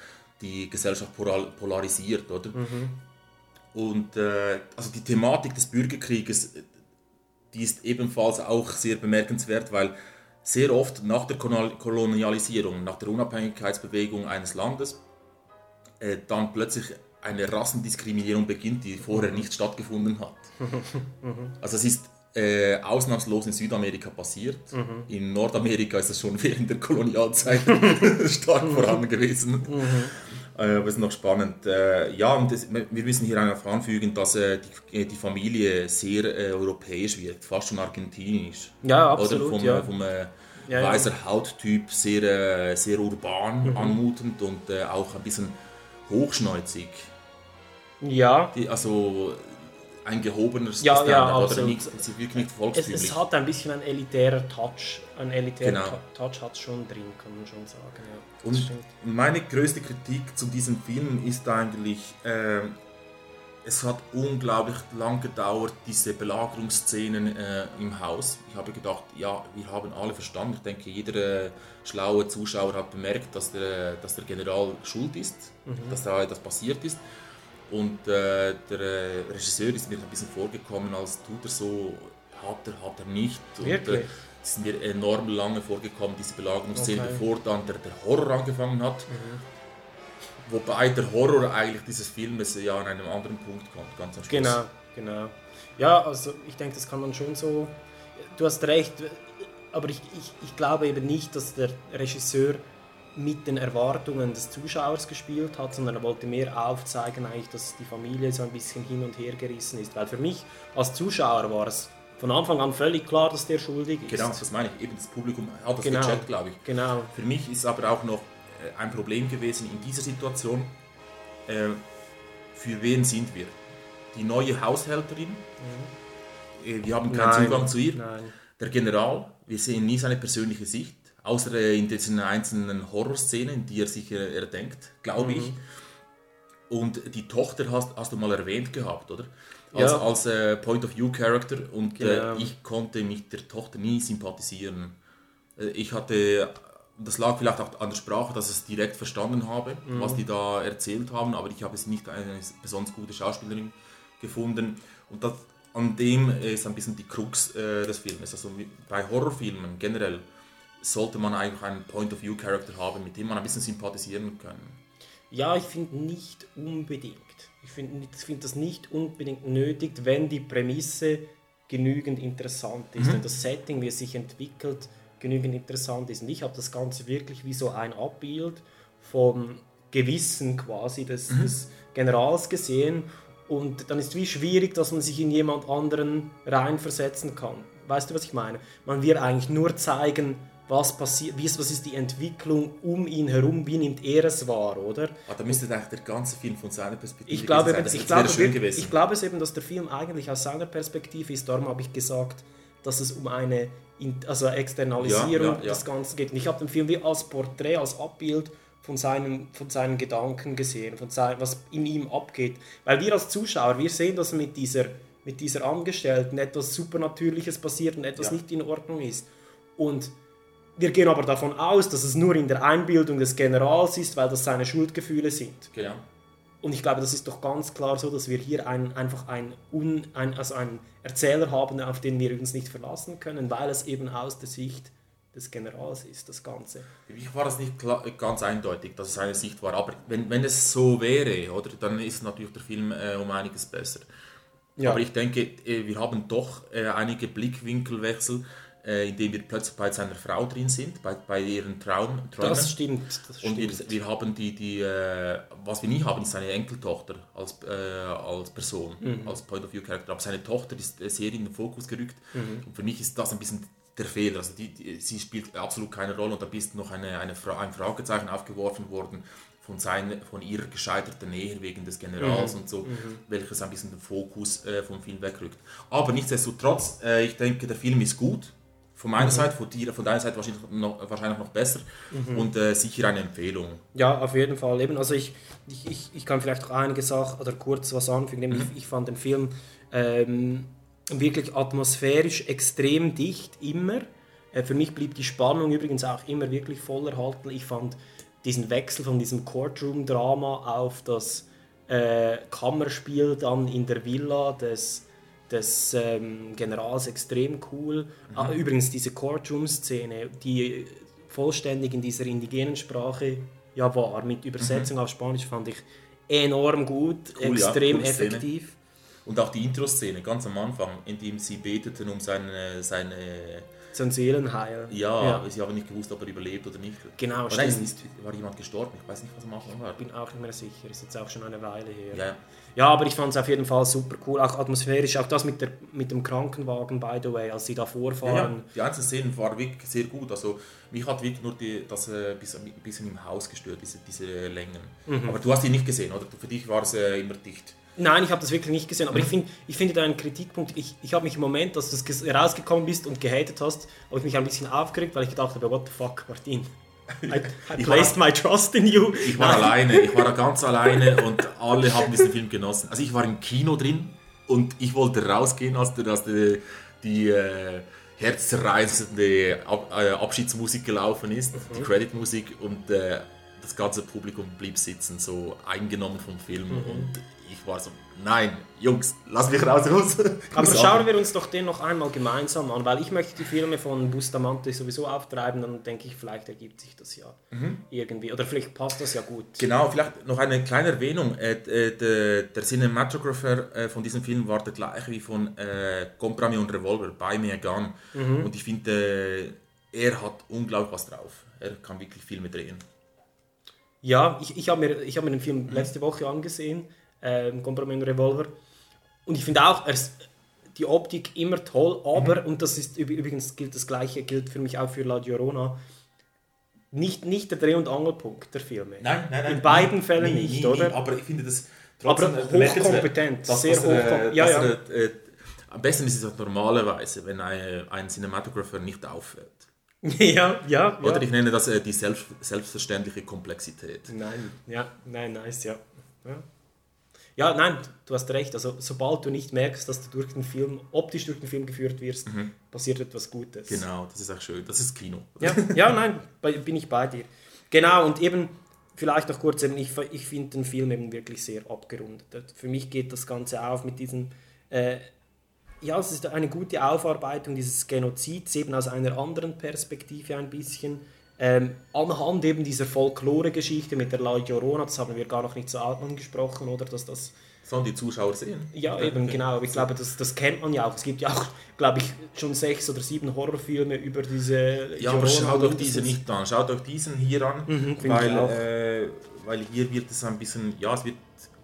Speaker 3: die Gesellschaft polar- polarisiert, oder?
Speaker 1: Mhm.
Speaker 3: Und also die Thematik des Bürgerkrieges, die ist ebenfalls auch sehr bemerkenswert, weil sehr oft nach der Kolonial- Kolonialisierung, nach der Unabhängigkeitsbewegung eines Landes, äh, dann plötzlich eine Rassendiskriminierung beginnt, die vorher nicht stattgefunden hat. Also es ist äh, ausnahmslos in Südamerika passiert. In Nordamerika ist das schon während der Kolonialzeit stark vorhanden gewesen. Äh, aber es ist noch spannend. Äh, ja, und das, wir müssen hier auch anfügen, dass äh, die, die Familie sehr europäisch wirkt, fast schon argentinisch.
Speaker 1: Ja, absolut,
Speaker 3: Oder vom,
Speaker 1: ja.
Speaker 3: vom
Speaker 1: Ja, ja.
Speaker 3: weißer Hauttyp, sehr, sehr urban
Speaker 1: Mhm.
Speaker 3: anmutend und auch ein bisschen hochschneuzig.
Speaker 1: ja.
Speaker 3: Die, also ein gehobener
Speaker 1: Ja,
Speaker 3: Standard,
Speaker 1: ja,
Speaker 3: oder
Speaker 1: absolut.
Speaker 3: nicht, sie wirkt nicht
Speaker 1: Es,
Speaker 3: volkstümlich.
Speaker 1: es hat ein bisschen ein elitärer Touch. Ein elitärer
Speaker 3: Genau.
Speaker 1: Touch hat es schon drin, kann man schon sagen. Ja,
Speaker 3: Und
Speaker 1: stimmt.
Speaker 3: meine größte Kritik zu diesem Film ist eigentlich, äh, es hat unglaublich lang gedauert, diese Belagerungsszenen äh, im Haus. Ich habe gedacht, ja, wir haben alle verstanden. Ich denke, jeder äh, schlaue Zuschauer hat bemerkt, dass der, dass der General schuld ist, dass da etwas passiert ist. Und äh, der äh, Regisseur ist mir ein bisschen vorgekommen, als tut er so, hat er, hat er nicht. Und,
Speaker 1: Wirklich?
Speaker 3: äh, es ist mir enorm lange vorgekommen, diese Belagerungsszene,
Speaker 1: Okay.
Speaker 3: bevor dann der, der Horror angefangen hat. Wobei der Horror eigentlich dieses Filmes ja an einem anderen Punkt kommt, ganz am Schluss.
Speaker 1: Genau, genau. Ja, also ich denke, das kann man schon so. Du hast recht, aber ich, ich, ich glaube eben nicht, dass der Regisseur mit den Erwartungen des Zuschauers gespielt hat, sondern er wollte mehr aufzeigen, eigentlich, dass die Familie so ein bisschen hin und her gerissen ist. Weil für mich als Zuschauer war es von Anfang an völlig klar, dass der schuldig ist.
Speaker 3: Genau, das meine ich. Eben das Publikum hat das
Speaker 1: Genau.
Speaker 3: gecheckt, glaube ich.
Speaker 1: Genau.
Speaker 3: Für mich ist aber auch noch äh, ein Problem gewesen in dieser Situation, äh, für wen sind wir? Die neue Haushälterin, äh, wir haben keinen
Speaker 1: Mhm. Nein,
Speaker 3: Zugang zu ihr.
Speaker 1: Nein.
Speaker 3: Der General, wir sehen nie seine persönliche Sicht, außer äh, in diesen einzelnen Horrorszenen, die er sich äh, erdenkt, glaube
Speaker 1: Mhm.
Speaker 3: ich. Und die Tochter hast, hast du mal erwähnt gehabt, oder? Als,
Speaker 1: Ja.
Speaker 3: als äh, Point-of-View-Character und
Speaker 1: Genau.
Speaker 3: äh, ich konnte mit der Tochter nie sympathisieren. Äh, ich hatte, das lag vielleicht auch an der Sprache, dass ich es direkt verstanden habe,
Speaker 1: Mhm.
Speaker 3: was die da erzählt haben, aber ich habe es nicht eine besonders gute Schauspielerin gefunden. Und das, an dem ist ein bisschen die Krux äh, des Filmes. Also bei Horrorfilmen generell sollte man eigentlich einen Point-of-View-Character haben, mit dem man ein bisschen sympathisieren kann.
Speaker 1: Ja, ich finde nicht unbedingt. Ich finde find das nicht unbedingt nötig, wenn die Prämisse genügend interessant ist. Und das Setting, wie es sich entwickelt, genügend interessant ist. Und ich habe das Ganze wirklich wie so ein Abbild vom Gewissen quasi des,
Speaker 3: Mhm.
Speaker 1: des Generals gesehen. Und dann ist wie schwierig, dass man sich in jemand anderen reinversetzen kann. Weißt du, was ich meine? Man will eigentlich nur zeigen, was passiert, wie ist, was ist die Entwicklung um ihn herum, wie nimmt er es wahr, oder?
Speaker 3: Ah, da müsste eigentlich der ganze Film von seiner Perspektive
Speaker 1: Ich glaube,
Speaker 3: sein. Das,
Speaker 1: ich, glaube,
Speaker 3: schön gewesen.
Speaker 1: ich glaube es eben, dass der Film eigentlich aus seiner Perspektive ist. Darum habe ich gesagt, dass es um eine In- also Externalisierung
Speaker 3: Ja, ja, ja.
Speaker 1: des Ganzen geht. Und ich habe den Film wie als Porträt, als Abbild von seinen, von seinen Gedanken gesehen, von sein, was in ihm abgeht. Weil wir als Zuschauer, wir sehen, dass mit dieser, mit dieser Angestellten etwas Supernatürliches passiert und etwas nicht in Ordnung ist. Und wir gehen aber davon aus, dass es nur in der Einbildung des Generals ist, weil das seine Schuldgefühle sind.
Speaker 3: Genau.
Speaker 1: Und ich glaube, das ist doch ganz klar so, dass wir hier ein, einfach ein, un, ein, also einen Erzähler haben, auf den wir uns nicht verlassen können, weil es eben aus der Sicht des Generals ist, das Ganze.
Speaker 3: Ich war das nicht klar, ganz eindeutig, dass es seine Sicht war. Aber wenn, wenn es so wäre, oder, dann ist natürlich der Film äh, um einiges besser.
Speaker 1: Ja.
Speaker 3: Aber ich denke, äh, wir haben doch äh, einige Blickwinkelwechsel, äh, indem wir plötzlich bei seiner Frau drin sind, bei, bei ihren Traum, Träumen.
Speaker 1: Das stimmt. Das
Speaker 3: Und wir,
Speaker 1: stimmt.
Speaker 3: wir haben die, die äh, was wir nie haben, ist seine Enkeltochter als, äh, als Person,
Speaker 1: Mhm.
Speaker 3: als Point of View Charakter. Aber seine Tochter ist äh, sehr in den Fokus gerückt.
Speaker 1: Mhm.
Speaker 3: Und für mich ist das ein bisschen der Fehler. Also die, die, sie spielt absolut keine Rolle und da ist noch eine, eine Fra ein Fragezeichen aufgeworfen worden von, sein, von ihrer gescheiterten Ehe wegen des Generals
Speaker 1: Mhm.
Speaker 3: und so, welches ein bisschen den Fokus äh, vom Film wegrückt. Aber nichtsdestotrotz, äh, ich denke, der Film ist gut. Von
Speaker 1: Mhm.
Speaker 3: meiner Seite, von, dir, von deiner Seite wahrscheinlich noch, wahrscheinlich noch besser
Speaker 1: Mhm.
Speaker 3: und äh, sicher eine Empfehlung.
Speaker 1: Ja, auf jeden Fall. Eben, also ich, ich, ich, kann vielleicht auch einige Sachen oder kurz was anfügen. Nämlich Ich, ich fand den Film ähm, wirklich atmosphärisch extrem dicht, immer. Äh, für mich blieb die Spannung übrigens auch immer wirklich voll erhalten. Ich fand diesen Wechsel von diesem Courtroom-Drama auf das äh, Kammerspiel dann in der Villa des, des ähm, Generals extrem cool. Ah, übrigens diese Courtroom-Szene, die vollständig in dieser indigenen Sprache ja war, mit Übersetzung auf Spanisch, fand ich enorm gut,
Speaker 3: Cool, ja,
Speaker 1: extrem
Speaker 3: Szene.
Speaker 1: effektiv.
Speaker 3: Und auch die Intro-Szene ganz am Anfang, in dem sie beteten um seine, seine
Speaker 1: So ein Seelenheil.
Speaker 3: ja, sie haben nicht gewusst, ob er überlebt oder nicht.
Speaker 1: Genau,
Speaker 3: Oder
Speaker 1: stimmt.
Speaker 3: ist, war jemand gestorben, ich weiß nicht, was am Anfang war.
Speaker 1: bin auch nicht mehr sicher, ist jetzt auch schon eine Weile her.
Speaker 3: Ja, ja.
Speaker 1: Ja, aber ich fand es auf jeden Fall super cool, auch atmosphärisch, auch das mit, der, mit dem Krankenwagen, by the way, als sie da
Speaker 3: Ja,
Speaker 1: vorfahren.
Speaker 3: ja, die einzelnen Szenen waren wirklich sehr gut. Also mich hat wirklich nur die, das äh, bisschen im Haus gestört, diese, diese Längen.
Speaker 1: Mhm.
Speaker 3: Aber du hast die nicht gesehen, oder? Für dich war es äh, immer dicht.
Speaker 1: Nein, ich habe das wirklich nicht gesehen,
Speaker 3: Mhm.
Speaker 1: aber ich, find, ich finde da einen Kritikpunkt. Ich, ich habe mich im Moment, dass du rausgekommen bist und gehatet hast, habe ich mich ein bisschen aufgeregt, weil ich gedacht habe, what the fuck, Martin. I, I
Speaker 3: Ich
Speaker 1: placed my trust in you.
Speaker 3: Ich war alleine, ich war da ganz alleine und alle haben diesen Film genossen. Also ich war im Kino drin und ich wollte rausgehen, als, als die, die äh, herzzerreißende Ab, äh, Abschiedsmusik gelaufen ist, die Creditmusik und äh, das ganze Publikum blieb sitzen, so eingenommen vom Film und ich war so, nein, Jungs, lass mich raus. raus.
Speaker 1: Aber schauen wir uns doch den noch einmal gemeinsam an, weil ich möchte die Filme von Bustamante sowieso auftreiben, dann denke ich, vielleicht ergibt sich das ja
Speaker 3: Mhm.
Speaker 1: irgendwie. Oder vielleicht passt das ja gut.
Speaker 3: Genau, vielleicht noch eine kleine Erwähnung. Äh, äh, der, der Cinematographer äh, von diesem Film war der gleiche wie von äh, Comprami und Revolver, Buy Me a Gun.
Speaker 1: Mhm.
Speaker 3: Und ich finde, äh, er hat unglaublich was drauf. Er kann wirklich Filme drehen.
Speaker 1: Ja, ich, ich habe mir, ich hab mir den Film letzte Woche angesehen, ähm, Compromis und Revolver. Und ich finde auch, er ist, die Optik immer toll, aber, und das ist üb- übrigens gilt das gleiche, gilt für mich auch für La Llorona, nicht, nicht der Dreh- und Angelpunkt der Filme. In beiden Fällen nicht, oder?
Speaker 3: aber ich finde das
Speaker 1: Aber
Speaker 3: trotzdem bemerkenswert,
Speaker 1: hochkompetent,
Speaker 3: dass-
Speaker 1: sehr
Speaker 3: dass er,
Speaker 1: hochkom-
Speaker 3: äh,
Speaker 1: ja, ja.
Speaker 3: er, äh, am besten ist es halt normalerweise, wenn ein, ein Cinematographer nicht auffällt.
Speaker 1: ja, ja,
Speaker 3: Oder
Speaker 1: ja.
Speaker 3: ich nenne das äh, die selbst, selbstverständliche Komplexität.
Speaker 1: Nein, ja, nein, nice, ja. ja. Ja, nein, du hast recht. Also, sobald du nicht merkst, dass du durch den Film, optisch durch den Film geführt wirst, passiert etwas Gutes.
Speaker 3: Genau, das ist auch schön. Das ist Kino.
Speaker 1: Ja, ja nein, bei, bin ich bei dir. Genau, und eben, vielleicht noch kurz, eben, ich, ich finde den Film eben wirklich sehr abgerundet. Für mich geht das Ganze auf mit diesem, äh, ja, es ist eine gute Aufarbeitung dieses Genozids, eben aus einer anderen Perspektive ein bisschen. Ähm, anhand eben dieser Folklore-Geschichte mit der La Llorona, das haben wir gar noch nicht so angesprochen, oder dass das
Speaker 3: sollen die Zuschauer sehen.
Speaker 1: Ja, eben, genau. Ich glaube, das, das kennt man ja auch. Es gibt ja auch, glaube ich, schon sechs oder sieben Horrorfilme über diese.
Speaker 3: Ja, aber schaut euch
Speaker 1: Mindestens.
Speaker 3: diese nicht an. Schaut euch diesen hier an,
Speaker 1: Mhm,
Speaker 3: weil, äh, weil hier wird es ein bisschen, ja, es wird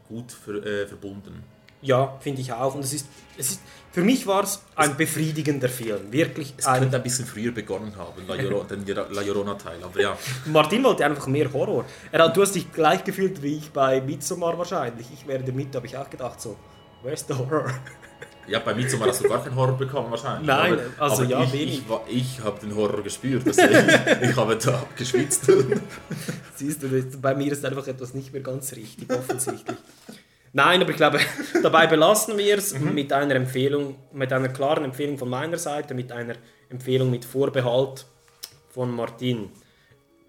Speaker 3: gut ver, äh, verbunden.
Speaker 1: Ja, finde ich auch. Und es ist, es ist, für mich war es ein befriedigender Film. Wirklich
Speaker 3: Es
Speaker 1: ein
Speaker 3: könnte ein bisschen früher begonnen haben, La Llorona, den La Llorona-Teil, aber ja.
Speaker 1: Martin wollte einfach mehr Horror. Er hat, du hast dich gleich gefühlt wie ich bei Midsommar wahrscheinlich. Ich wäre Mitte, habe ich auch gedacht so, where's the horror?
Speaker 3: Ja, bei Midsommar hast du gar keinen Horror bekommen wahrscheinlich.
Speaker 1: Nein,
Speaker 3: aber,
Speaker 1: also
Speaker 3: aber
Speaker 1: ja,
Speaker 3: ich,
Speaker 1: wenig.
Speaker 3: Ich, war- ich habe den Horror gespürt, deswegen, ich habe da geschwitzt.
Speaker 1: Siehst du, bei mir ist einfach etwas nicht mehr ganz richtig, offensichtlich. Nein, aber ich glaube, dabei belassen wir es mit einer Empfehlung, mit einer klaren Empfehlung von meiner Seite, mit einer Empfehlung mit Vorbehalt von Martin.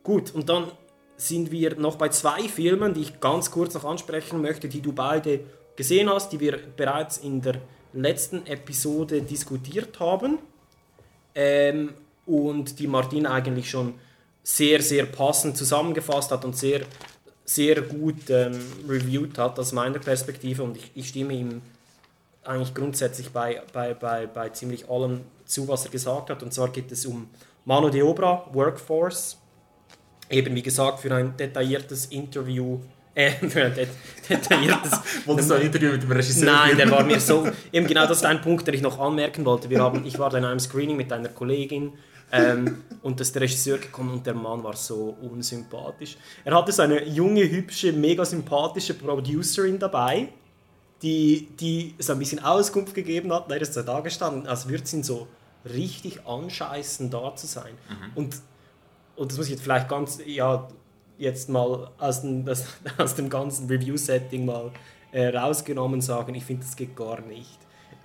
Speaker 1: Gut, und dann sind wir noch bei zwei Filmen, die ich ganz kurz noch ansprechen möchte, die du beide gesehen hast, die wir bereits in der letzten Episode diskutiert haben ähm, und die Martin eigentlich schon sehr, sehr passend zusammengefasst hat und sehr, sehr gut ähm, reviewed hat aus meiner Perspektive und ich, ich stimme ihm eigentlich grundsätzlich bei, bei, bei, bei ziemlich allem zu, was er gesagt hat. Und zwar geht es um Mano de Obra, Workforce. Eben wie gesagt, für ein detailliertes Interview, äh, für ein det detailliertes
Speaker 3: Wolltest du ein Interview mit dem Regisseur
Speaker 1: Nein, der war mir so. Eben genau das ist ein Punkt, den ich noch anmerken wollte. Wir haben, ich war da in einem Screening mit einer Kollegin ähm, und da ist der Regisseur gekommen und der Mann war so unsympathisch. Er hatte so eine junge, hübsche, mega sympathische Producerin dabei, die, die so ein bisschen Auskunft gegeben hat. Und Er ist so da gestanden, als würde es ihn so richtig anscheißen, da zu sein. Und, und das muss ich jetzt vielleicht ganz, ja, jetzt mal aus dem, das, aus dem ganzen Review-Setting mal äh, rausgenommen sagen, ich finde, das geht gar nicht.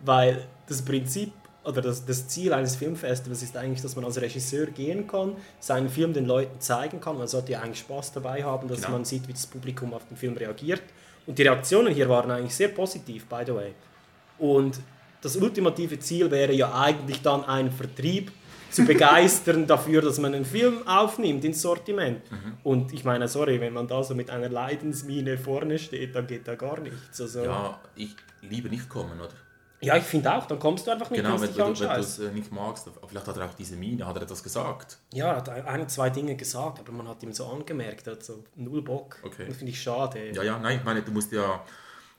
Speaker 1: Weil das Prinzip oder das, das Ziel eines Filmfestivals ist eigentlich, dass man als Regisseur gehen kann, seinen Film den Leuten zeigen kann. Man sollte ja eigentlich Spaß dabei haben, dass
Speaker 3: Genau.
Speaker 1: man sieht, wie das Publikum auf den Film reagiert. Und die Reaktionen hier waren eigentlich sehr positiv, by the way. Und das ultimative Ziel wäre ja eigentlich dann einen Vertrieb zu begeistern dafür, dass man einen Film aufnimmt ins Sortiment. Und ich meine, sorry, wenn man da so mit einer Leidensmine vorne steht, dann geht da gar nichts. Also. Ja,
Speaker 3: ich liebe nicht kommen, oder?
Speaker 1: Ich finde auch, dann kommst du einfach nicht,
Speaker 3: Genau, wenn,
Speaker 1: dich
Speaker 3: wenn du wenn du es äh, nicht magst. Vielleicht hat er auch diese Mine, hat er etwas gesagt.
Speaker 1: Ja, er hat ein, zwei Dinge gesagt, aber man hat ihm so angemerkt, er hat so null Bock.
Speaker 3: Okay.
Speaker 1: Das finde ich schade.
Speaker 3: Ja, ja, nein, ich meine, du musst ja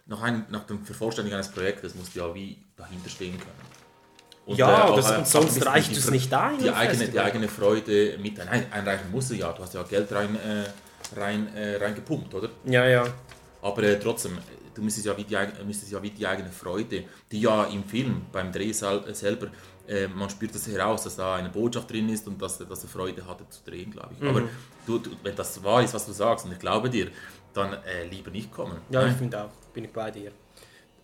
Speaker 3: nach, ein, nach dem Vervollständigen eines Projektes musst du ja wie dahinter stehen können. Und,
Speaker 1: Ja,
Speaker 3: auch,
Speaker 1: das-
Speaker 3: äh,
Speaker 1: und sonst reicht es nicht ein,
Speaker 3: Die eigene, die eigene Freude mit ein, einreichen musst du ja. Du hast ja Geld rein, äh, rein, äh, reingepumpt, oder?
Speaker 1: ja. ja.
Speaker 3: Aber äh, trotzdem, äh, du müsstest ja, wie die, müsstest ja wie die eigene Freude, die ja im Film, beim Dreh sel selber, äh, man spürt das heraus, dass da eine Botschaft drin ist und dass, dass er Freude hatte zu drehen, glaube ich.
Speaker 1: Mhm.
Speaker 3: Aber du, du, wenn das wahr ist, was du sagst, und ich glaube dir, dann äh, lieber nicht kommen.
Speaker 1: Ja, ich
Speaker 3: Nein.
Speaker 1: finde auch, bin ich bei dir.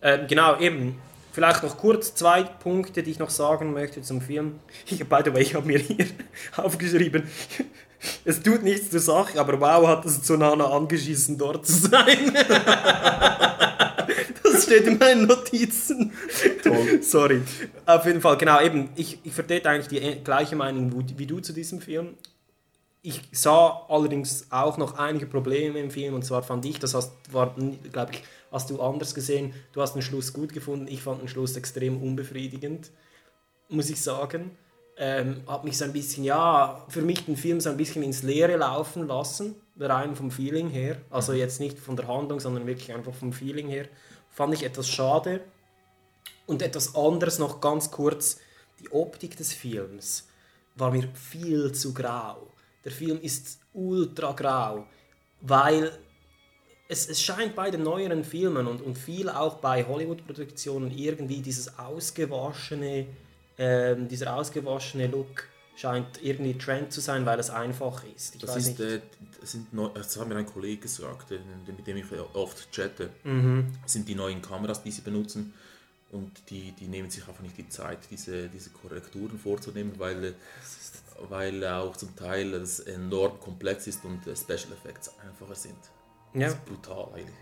Speaker 1: Ähm, genau, eben. Vielleicht noch kurz zwei Punkte, die ich noch sagen möchte zum Film. Ich, by the way, ich habe mir hier aufgeschrieben, es tut nichts zur Sache, aber wow, hat es Zonana angeschissen, dort zu sein. Das steht in meinen Notizen.
Speaker 3: Toll.
Speaker 1: Sorry. Auf jeden Fall, genau, eben, ich, ich vertrete eigentlich die äh, gleiche Meinung wie- wie du zu diesem Film. Ich sah allerdings auch noch einige Probleme im Film und zwar fand ich, das hast, war, glaube ich, hast du anders gesehen. Du hast den Schluss gut gefunden, ich fand den Schluss extrem unbefriedigend, muss ich sagen. Ähm, hat mich so ein bisschen, ja, für mich den Film so ein bisschen ins Leere laufen lassen, rein vom Feeling her. Also jetzt nicht von der Handlung, sondern wirklich einfach vom Feeling her. Fand ich etwas schade. Und etwas anderes noch ganz kurz, die Optik des Films war mir viel zu grau. Der Film ist ultra grau, weil es, es scheint bei den neueren Filmen und, und viel auch bei Hollywood-Produktionen irgendwie dieses ausgewaschene, ähm, dieser ausgewaschene Look scheint irgendwie Trend zu sein, weil es einfach ist. Ich
Speaker 3: Das,
Speaker 1: weiß
Speaker 3: ist, äh, sind neu, das hat mir ein Kollege gesagt, äh, mit dem ich oft chatte.
Speaker 1: Mhm.
Speaker 3: Sind die neuen Kameras, die sie benutzen. Und die, die nehmen sich einfach nicht die Zeit, diese, diese Korrekturen vorzunehmen, weil, äh, weil auch zum Teil das enorm komplex ist und äh, Special Effects einfacher sind.
Speaker 1: Ja.
Speaker 3: Das ist brutal eigentlich.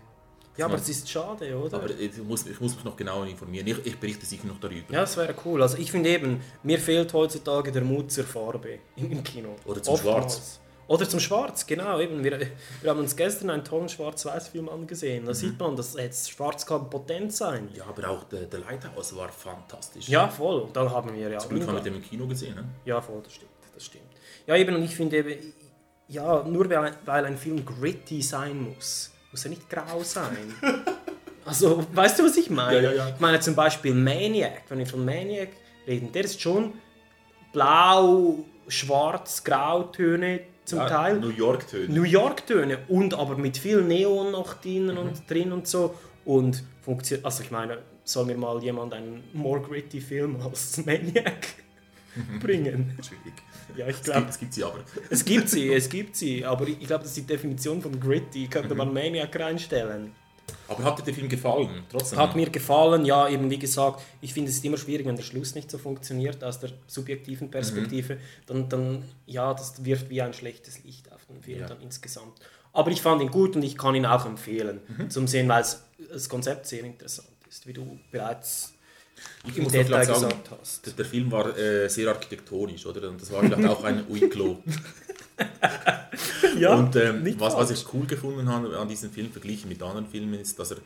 Speaker 1: ja, aber es ist schade, oder?
Speaker 3: Aber ich muss, ich muss mich noch genauer informieren. Ich, ich berichte sicher noch darüber.
Speaker 1: Ja, das wäre cool. Also ich finde eben, mir fehlt heutzutage der Mut zur Farbe im Kino.
Speaker 3: Oder zum
Speaker 1: Oftmals. Oder zum Schwarz, genau. Eben. Wir, wir haben uns gestern einen tollen Schwarz-Weiß-Film angesehen. Da sieht man, dass jetzt Schwarz kann potent sein.
Speaker 3: Ja, aber auch der, der Lighthouse war fantastisch.
Speaker 1: Ja, voll. Da haben wir ja.
Speaker 3: Zum Glück haben wir den im Kino gesehen. Ne?
Speaker 1: Ja, voll, das stimmt. Das stimmt. Ja, eben, und ich finde eben, ja, nur weil, ein- weil ein Film gritty sein muss, muss er nicht grau sein. also, weißt du, was ich meine?
Speaker 3: Ja, ja, ja.
Speaker 1: Ich meine zum Beispiel Maniac, wenn wir von Maniac reden, der ist schon blau, schwarz, grautöne zum
Speaker 3: Ja,
Speaker 1: Teil.
Speaker 3: New York-Töne.
Speaker 1: New York-Töne und aber mit viel Neon noch drinnen und drin und so. Und funktioniert, also ich meine, soll mir mal jemand einen more gritty Film als Maniac bringen?
Speaker 3: Schwierig.
Speaker 1: Ja, ich glaube,
Speaker 3: es gibt sie aber.
Speaker 1: es gibt sie, es gibt sie, aber ich glaube, das ist die Definition von gritty, könnte man Maniac reinstellen.
Speaker 3: Aber hat dir der Film gefallen? Trotzdem.
Speaker 1: Hat mir gefallen, ja, eben wie gesagt, ich finde es ist immer schwierig, wenn der Schluss nicht so funktioniert aus der subjektiven Perspektive, dann, dann, ja, das wirft wie ein schlechtes Licht auf den Film
Speaker 3: Ja.
Speaker 1: dann insgesamt. Aber ich fand ihn gut und ich kann ihn auch empfehlen zum Sehen, weil das Konzept sehr interessant ist, wie du bereits
Speaker 3: ich
Speaker 1: im
Speaker 3: muss
Speaker 1: Detail
Speaker 3: sagen,
Speaker 1: gesagt hast.
Speaker 3: der, der Film war äh, sehr architektonisch, oder? Und das war vielleicht auch ein Uiklo.
Speaker 1: Ja,
Speaker 3: Und ähm, was, was ich cool gefunden habe an diesem Film verglichen mit anderen Filmen ist, dass er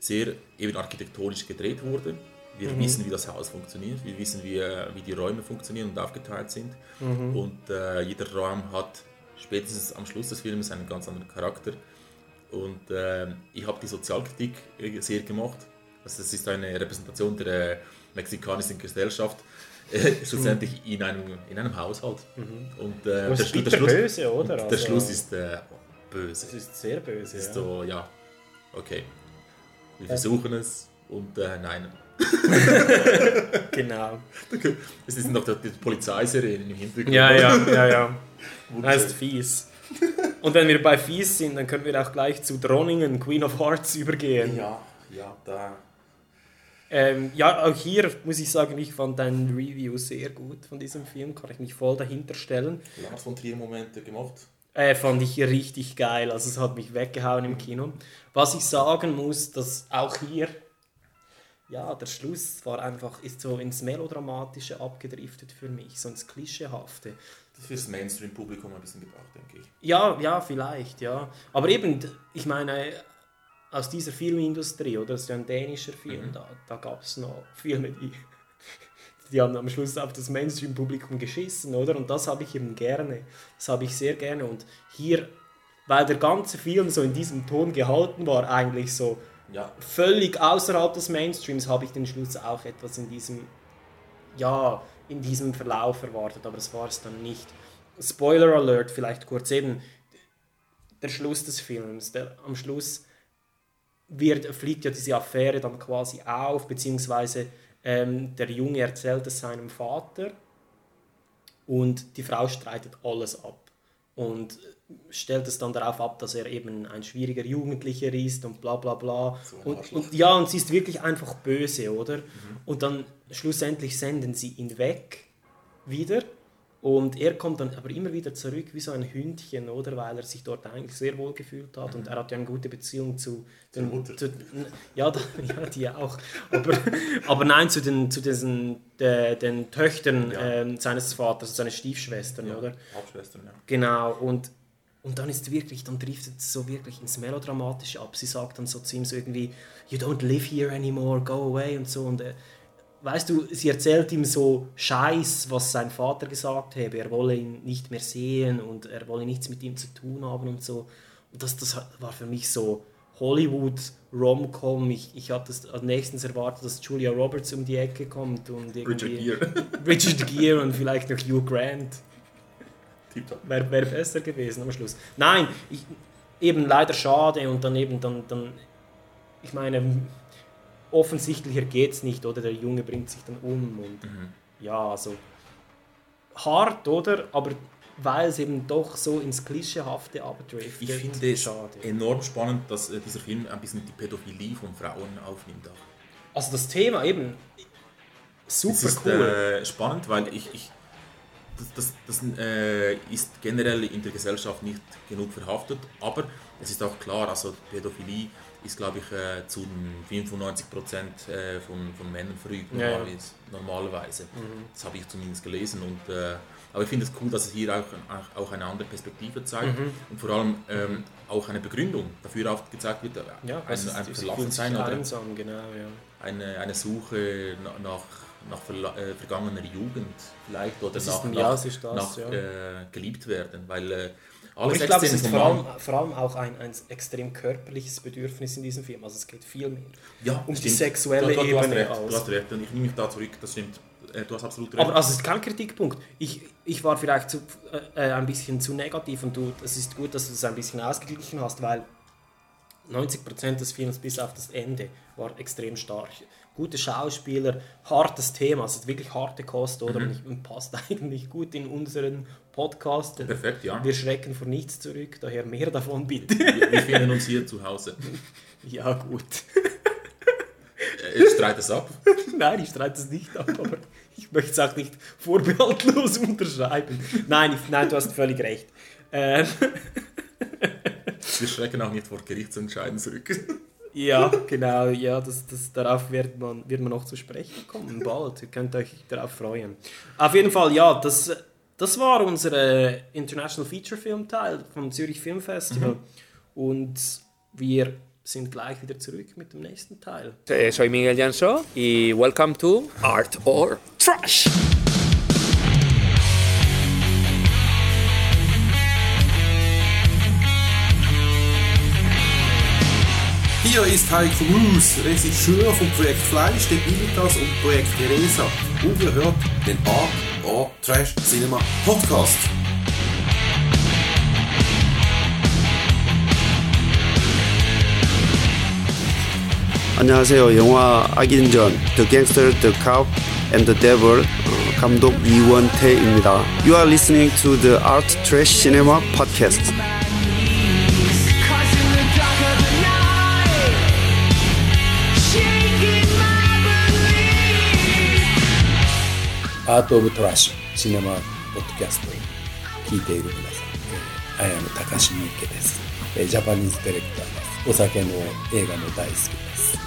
Speaker 3: sehr eben architektonisch gedreht wurde. Wir
Speaker 1: Mhm.
Speaker 3: wissen, wie das Haus funktioniert, wir wissen, wie, äh, wie die Räume funktionieren und aufgeteilt sind.
Speaker 1: Mhm.
Speaker 3: Und äh, jeder Raum hat spätestens am Schluss des Films einen ganz anderen Charakter. Und äh, ich habe die Sozialkritik äh, sehr gemocht. Also das ist eine Repräsentation der äh, mexikanischen Gesellschaft, schlussendlich in, einem, in einem Haushalt. Und äh, der,
Speaker 1: ist
Speaker 3: Schlu- der, Schluss,
Speaker 1: böse, oder?
Speaker 3: der
Speaker 1: Also,
Speaker 3: Schluss ist äh, böse.
Speaker 1: Das ist sehr böse.
Speaker 3: Es ist
Speaker 1: ja.
Speaker 3: so, ja, okay. Wir versuchen es und äh, nein.
Speaker 1: Genau.
Speaker 3: Es ist noch die, Polizeisirenen im Hintergrund.
Speaker 1: Ja, ja, ja, ja. Das ist fies. Und wenn wir bei fies sind, dann können wir auch gleich zu Droningen, Queen of Hearts, übergehen.
Speaker 3: Ja, ja, da.
Speaker 1: Ähm, ja, auch hier muss ich sagen, ich fand dein Review sehr gut von diesem Film, kann ich mich voll dahinter stellen.
Speaker 3: Lars von Trier Momente gemacht.
Speaker 1: Äh, fand ich richtig geil, also es hat mich weggehauen im Kino. Was ich sagen muss, dass auch hier, ja, der Schluss war einfach, ist so ins Melodramatische abgedriftet für mich, so ins Klischeehafte.
Speaker 3: Das ist fürs Mainstream-Publikum ein bisschen gebraucht, denke ich.
Speaker 1: Ja, ja, vielleicht, ja. Aber eben, ich meine, aus dieser Filmindustrie, oder? Das ist ja ein dänischer Film, da, da gab es noch Filme, die, die haben am Schluss auf das Mainstream-Publikum geschissen, oder? Und das habe ich eben gerne. Das habe ich sehr gerne. Und hier, weil der ganze Film so in diesem Ton gehalten war, eigentlich so
Speaker 3: Ja,
Speaker 1: völlig außerhalb des Mainstreams, habe ich den Schluss auch etwas in diesem, ja, in diesem Verlauf erwartet, aber das war es dann nicht. Spoiler Alert, vielleicht kurz eben, der Schluss des Films, der, am Schluss wird, fliegt ja diese Affäre dann quasi auf, beziehungsweise ähm, der Junge erzählt es seinem Vater und die Frau streitet alles ab und stellt es dann darauf ab, dass er eben ein schwieriger Jugendlicher ist und bla bla bla.
Speaker 3: So
Speaker 1: und, und ja, und sie ist wirklich einfach böse, oder? Und dann schlussendlich senden sie ihn weg wieder und er kommt dann aber immer wieder zurück wie so ein Hündchen, oder? Weil er sich dort eigentlich sehr wohl gefühlt hat und er hat ja eine gute Beziehung zu
Speaker 3: Mutter.
Speaker 1: Zu, ja, da, ja, die auch. Aber, aber nein, zu den, zu diesen, de, den Töchtern
Speaker 3: Ja.
Speaker 1: ähm, seines Vaters, seine Stiefschwestern,
Speaker 3: ja.
Speaker 1: oder?
Speaker 3: Hauptschwestern, ja.
Speaker 1: Genau, und, und dann ist wirklich, dann driftet es so wirklich ins Melodramatische ab. Sie sagt dann so zu ihm so irgendwie, you don't live here anymore, go away und so. Und äh, weißt du, sie erzählt ihm so Scheiß, was sein Vater gesagt habe, er wolle ihn nicht mehr sehen und er wolle nichts mit ihm zu tun haben und so. Und das, das war für mich so Hollywood Rom-Com. Ich, ich hatte das als nächstens erwartet, dass Julia Roberts um die Ecke kommt und
Speaker 3: Richard Gere.
Speaker 1: Richard Gere und vielleicht noch Hugh Grant. Wäre wär besser gewesen am Schluss. Nein, ich, eben leider schade und dann eben dann, dann ich meine, offensichtlicher geht es nicht, oder? Der Junge bringt sich dann um und
Speaker 3: Mhm.
Speaker 1: ja, also hart, oder? Aber weil es eben doch so ins Klischeehafte abdriftet.
Speaker 3: Ich finde es
Speaker 1: schade.
Speaker 3: enorm spannend, dass äh, dieser Film ein bisschen die Pädophilie von Frauen aufnimmt. Auch.
Speaker 1: Also das Thema eben super
Speaker 3: Es ist
Speaker 1: cool.
Speaker 3: äh, spannend, weil ich, ich das, das, das äh, ist generell in der Gesellschaft nicht genug verhaftet, aber es ist auch klar, also Pädophilie ist, glaube ich, äh, zu 95 Prozent äh, von, von Männern verübt,
Speaker 1: Ja, ja.
Speaker 3: normalerweise. normalerweise. Das habe ich zumindest gelesen und äh, Aber ich finde es cool, dass es hier auch, auch eine andere Perspektive zeigt und vor allem ähm, auch eine Begründung dafür aufgezeigt wird.
Speaker 1: Ja,
Speaker 3: ein,
Speaker 1: es ist-
Speaker 3: ein
Speaker 1: es
Speaker 3: Verlassen
Speaker 1: fühlt sich
Speaker 3: sein oder
Speaker 1: einsam, genau,
Speaker 3: eine, eine Suche na- nach, nach verla- äh, vergangener Jugend vielleicht oder
Speaker 1: Das ist
Speaker 3: nach,
Speaker 1: ein-
Speaker 3: nach,
Speaker 1: ja, ist das,
Speaker 3: nach
Speaker 1: ja.
Speaker 3: äh, geliebt werden, weil äh, alle
Speaker 1: ich glaube, es ist vor allem, vor allem auch ein, ein extrem körperliches Bedürfnis in diesem Film. Also es geht viel mehr
Speaker 3: ja,
Speaker 1: um die
Speaker 3: stimmt.
Speaker 1: sexuelle
Speaker 3: du, du, du
Speaker 1: Ebene
Speaker 3: recht. Du hast recht und ich nehme mich da zurück, das stimmt. Äh, Du hast absolut recht.
Speaker 1: Aber also es ist kein Kritikpunkt. Ich, ich war vielleicht zu, äh, äh, ein bisschen zu negativ und du, es ist gut, dass du es ein bisschen ausgeglichen hast, weil 90% des Films bis auf das Ende war extrem stark. Gute Schauspieler, hartes Thema, also wirklich harte Kost, oder? Ich, und passt eigentlich gut in unseren Podcast.
Speaker 3: Perfekt, ja.
Speaker 1: Wir schrecken vor nichts zurück, daher mehr davon bitte.
Speaker 3: Wir, wir finden uns hier zu Hause.
Speaker 1: ja, gut.
Speaker 3: Äh, Ich streite es ab.
Speaker 1: Nein, ich streite es nicht ab, aber ich möchte es auch nicht vorbehaltlos unterschreiben. Nein, ich, nein du hast völlig recht. Ähm,
Speaker 3: Wir schrecken auch nicht vor Gerichtsentscheiden zurück.
Speaker 1: ja, genau, ja, das, das, darauf wird man, wird man noch zu sprechen kommen, bald. Ihr könnt euch darauf freuen. Auf jeden Fall, ja, das, das war unser äh, International Feature Film Teil vom Zürich Film Festival. Und wir sind gleich wieder zurück mit dem nächsten Teil.
Speaker 4: Eh, soy Miguel Jansó y welcome to Art or Trash.
Speaker 5: Hier ist Heiko Roos, Regisseur vom Projekt Fleisch, der Bildas und Projekt Teresa. Und ihr hört den Art or Trash Cinema Podcast.
Speaker 6: 안녕하세요. 영화 악인전 The Gangster, The Cop and the Devil 어, 감독 이원태입니다. You are listening to the Art Trash Cinema Podcast.
Speaker 7: アート・オブ・トラッシュシネマ・ポッドキャストを聞いている皆さん、えー、アイアム高橋優介です、えージャパニーズディレクターですお酒も映画も大好きです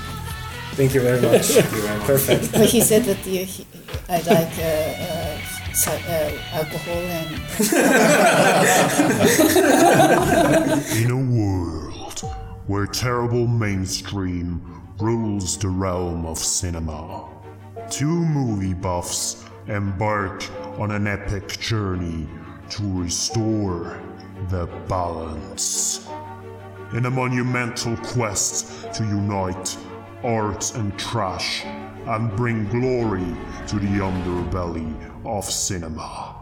Speaker 1: Thank you very much. Perfect.
Speaker 8: But he said that the, he, I like uh, uh, so- uh, alcohol and
Speaker 9: In a world where terrible mainstream rules the realm of cinema, two movie buffs embark on an epic journey to restore the balance. In a monumental quest to unite art and trash and bring glory to the underbelly of cinema.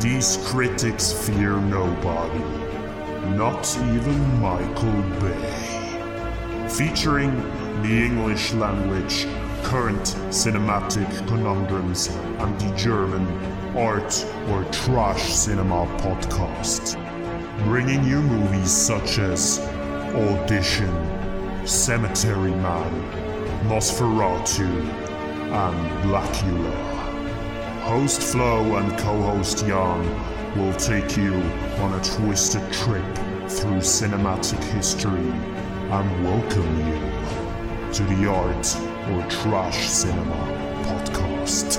Speaker 9: These critics fear nobody, not even Michael Bay. Featuring the English language, current cinematic conundrums, and the German art or trash cinema podcast. Bringing you movies such as Audition, Cemetery Man, Nosferatu, and Blackula. Host Flo and co-host Jan will take you on a twisted trip through cinematic history and welcome you to the Art or Trash Cinema podcast.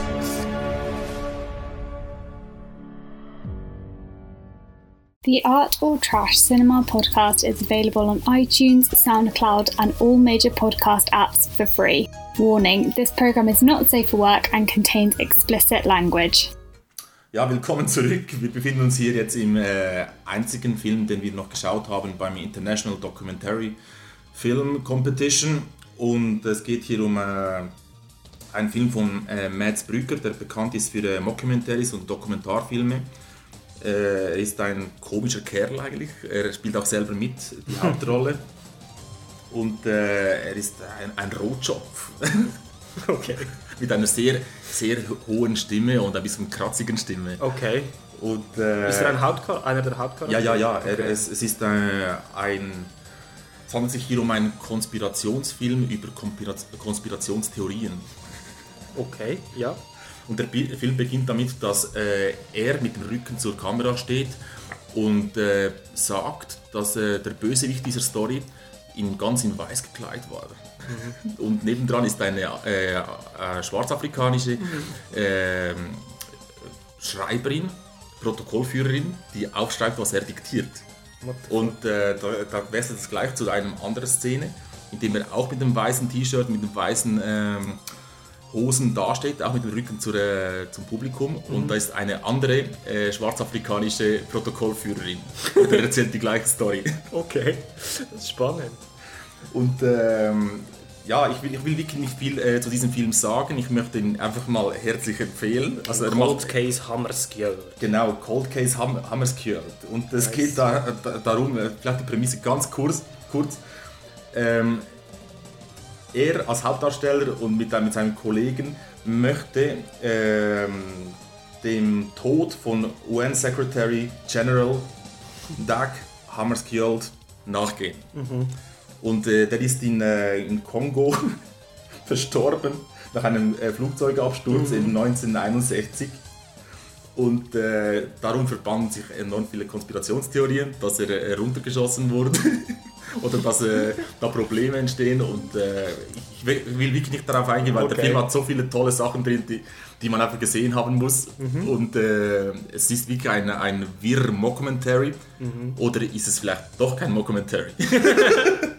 Speaker 2: The Art or Trash Cinema podcast is available on iTunes, SoundCloud, and all major podcast apps for free. Warning this program is not safe for work and contains explicit language.
Speaker 3: Ja, willkommen zurück. Wir befinden uns hier jetzt im äh, einzigen Film, den wir noch geschaut haben beim International Documentary Film Competition. Und es geht hier um äh, einen Film von äh, Mads Brücker, der bekannt ist für äh, Mockumentaries und Dokumentarfilme. Äh, er ist ein komischer Kerl eigentlich. Er spielt auch selber mit die Hauptrolle. Und äh, er ist ein, ein Rotschopf.
Speaker 1: Okay.
Speaker 3: mit einer sehr, sehr hohen Stimme und ein bisschen kratzigen Stimme.
Speaker 1: Okay.
Speaker 3: Und, äh,
Speaker 1: Ist er ein Hauptchar einer der
Speaker 3: ja,
Speaker 1: Hauptcharaktere?
Speaker 3: ja, ja. Er,
Speaker 1: Okay.
Speaker 3: es, es ist äh, ein. Es handelt sich hier um einen Konspirationsfilm über Konspira Konspirationstheorien.
Speaker 1: Okay, ja.
Speaker 3: Und der Film beginnt damit, dass äh, er mit dem Rücken zur Kamera steht und äh, sagt, dass äh, der Bösewicht dieser Story in, ganz in weiß gekleidet war. Und nebendran ist eine äh, schwarzafrikanische ähm, Schreiberin, Protokollführerin, die aufschreibt, was er diktiert. Und äh, da, da wechselt es gleich zu einer anderen Szene, in dem er auch mit dem weißen T-Shirt, mit dem weißen ähm, Hosen dasteht, auch mit dem Rücken zur, äh, zum Publikum. Und da ist eine andere äh, schwarzafrikanische Protokollführerin. Und er erzählt die gleiche Story.
Speaker 1: Okay, das ist spannend.
Speaker 3: Und ähm, ja, ich will, ich will wirklich nicht viel äh, zu diesem Film sagen. Ich möchte ihn einfach mal herzlich empfehlen. Also er
Speaker 1: Cold
Speaker 3: macht
Speaker 1: Case Hammerskill.
Speaker 3: genau Cold Case Ham Hammerskjöld. Und es geht da, da, darum, äh, vielleicht die Prämisse ganz kurz. kurz. Ähm, er als Hauptdarsteller und mit, mit seinem Kollegen möchte ähm, dem Tod von UN-Secretary General Dag Hammarskjöld nachgehen. Und äh, der ist in, äh, in Kongo verstorben nach einem äh, Flugzeugabsturz in 1961. Und äh, darum verbanden sich enorm viele Konspirationstheorien, dass er äh, runtergeschossen wurde oder dass äh, da Probleme entstehen. Und äh, ich will wirklich nicht darauf eingehen, weil der
Speaker 1: Okay.
Speaker 3: Film hat so viele tolle Sachen drin, die, die man einfach gesehen haben muss. Und äh, es ist wirklich ein, ein wirr Mockumentary. Oder ist es vielleicht doch kein Mockumentary?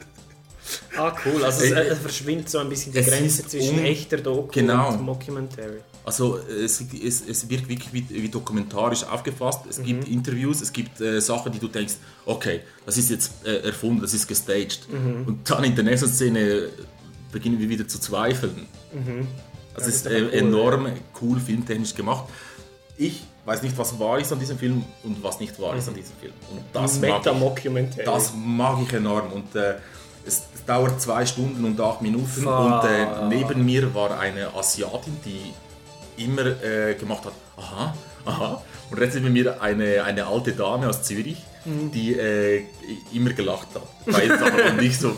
Speaker 1: Ah, cool. Also es,
Speaker 3: Äh,
Speaker 1: verschwindet so ein bisschen die Grenze
Speaker 3: ist
Speaker 1: zwischen echter Doku
Speaker 3: Genau.
Speaker 1: und Mockumentary.
Speaker 3: Also es, es, es wird wirklich wie, wie dokumentarisch aufgefasst. Es gibt Interviews, es gibt äh, Sachen, die du denkst, okay, das ist jetzt äh, erfunden, das ist gestaged. Und dann in der nächsten Szene beginnen wir wieder zu zweifeln. Also es ist äh, enorm cool filmtechnisch gemacht. Ich weiß nicht, was wahr ist an diesem Film und was nicht wahr ist an diesem Film. Und das mag ich. Das mag ich enorm und äh, es, dauert zwei Stunden und acht Minuten
Speaker 1: Fuck.
Speaker 3: und äh, neben mir war eine Asiatin, die immer äh, gemacht hat, aha, aha. Und rechts neben mir eine, eine alte Dame aus Zürich, die äh, immer gelacht hat. Weil es aber nicht so,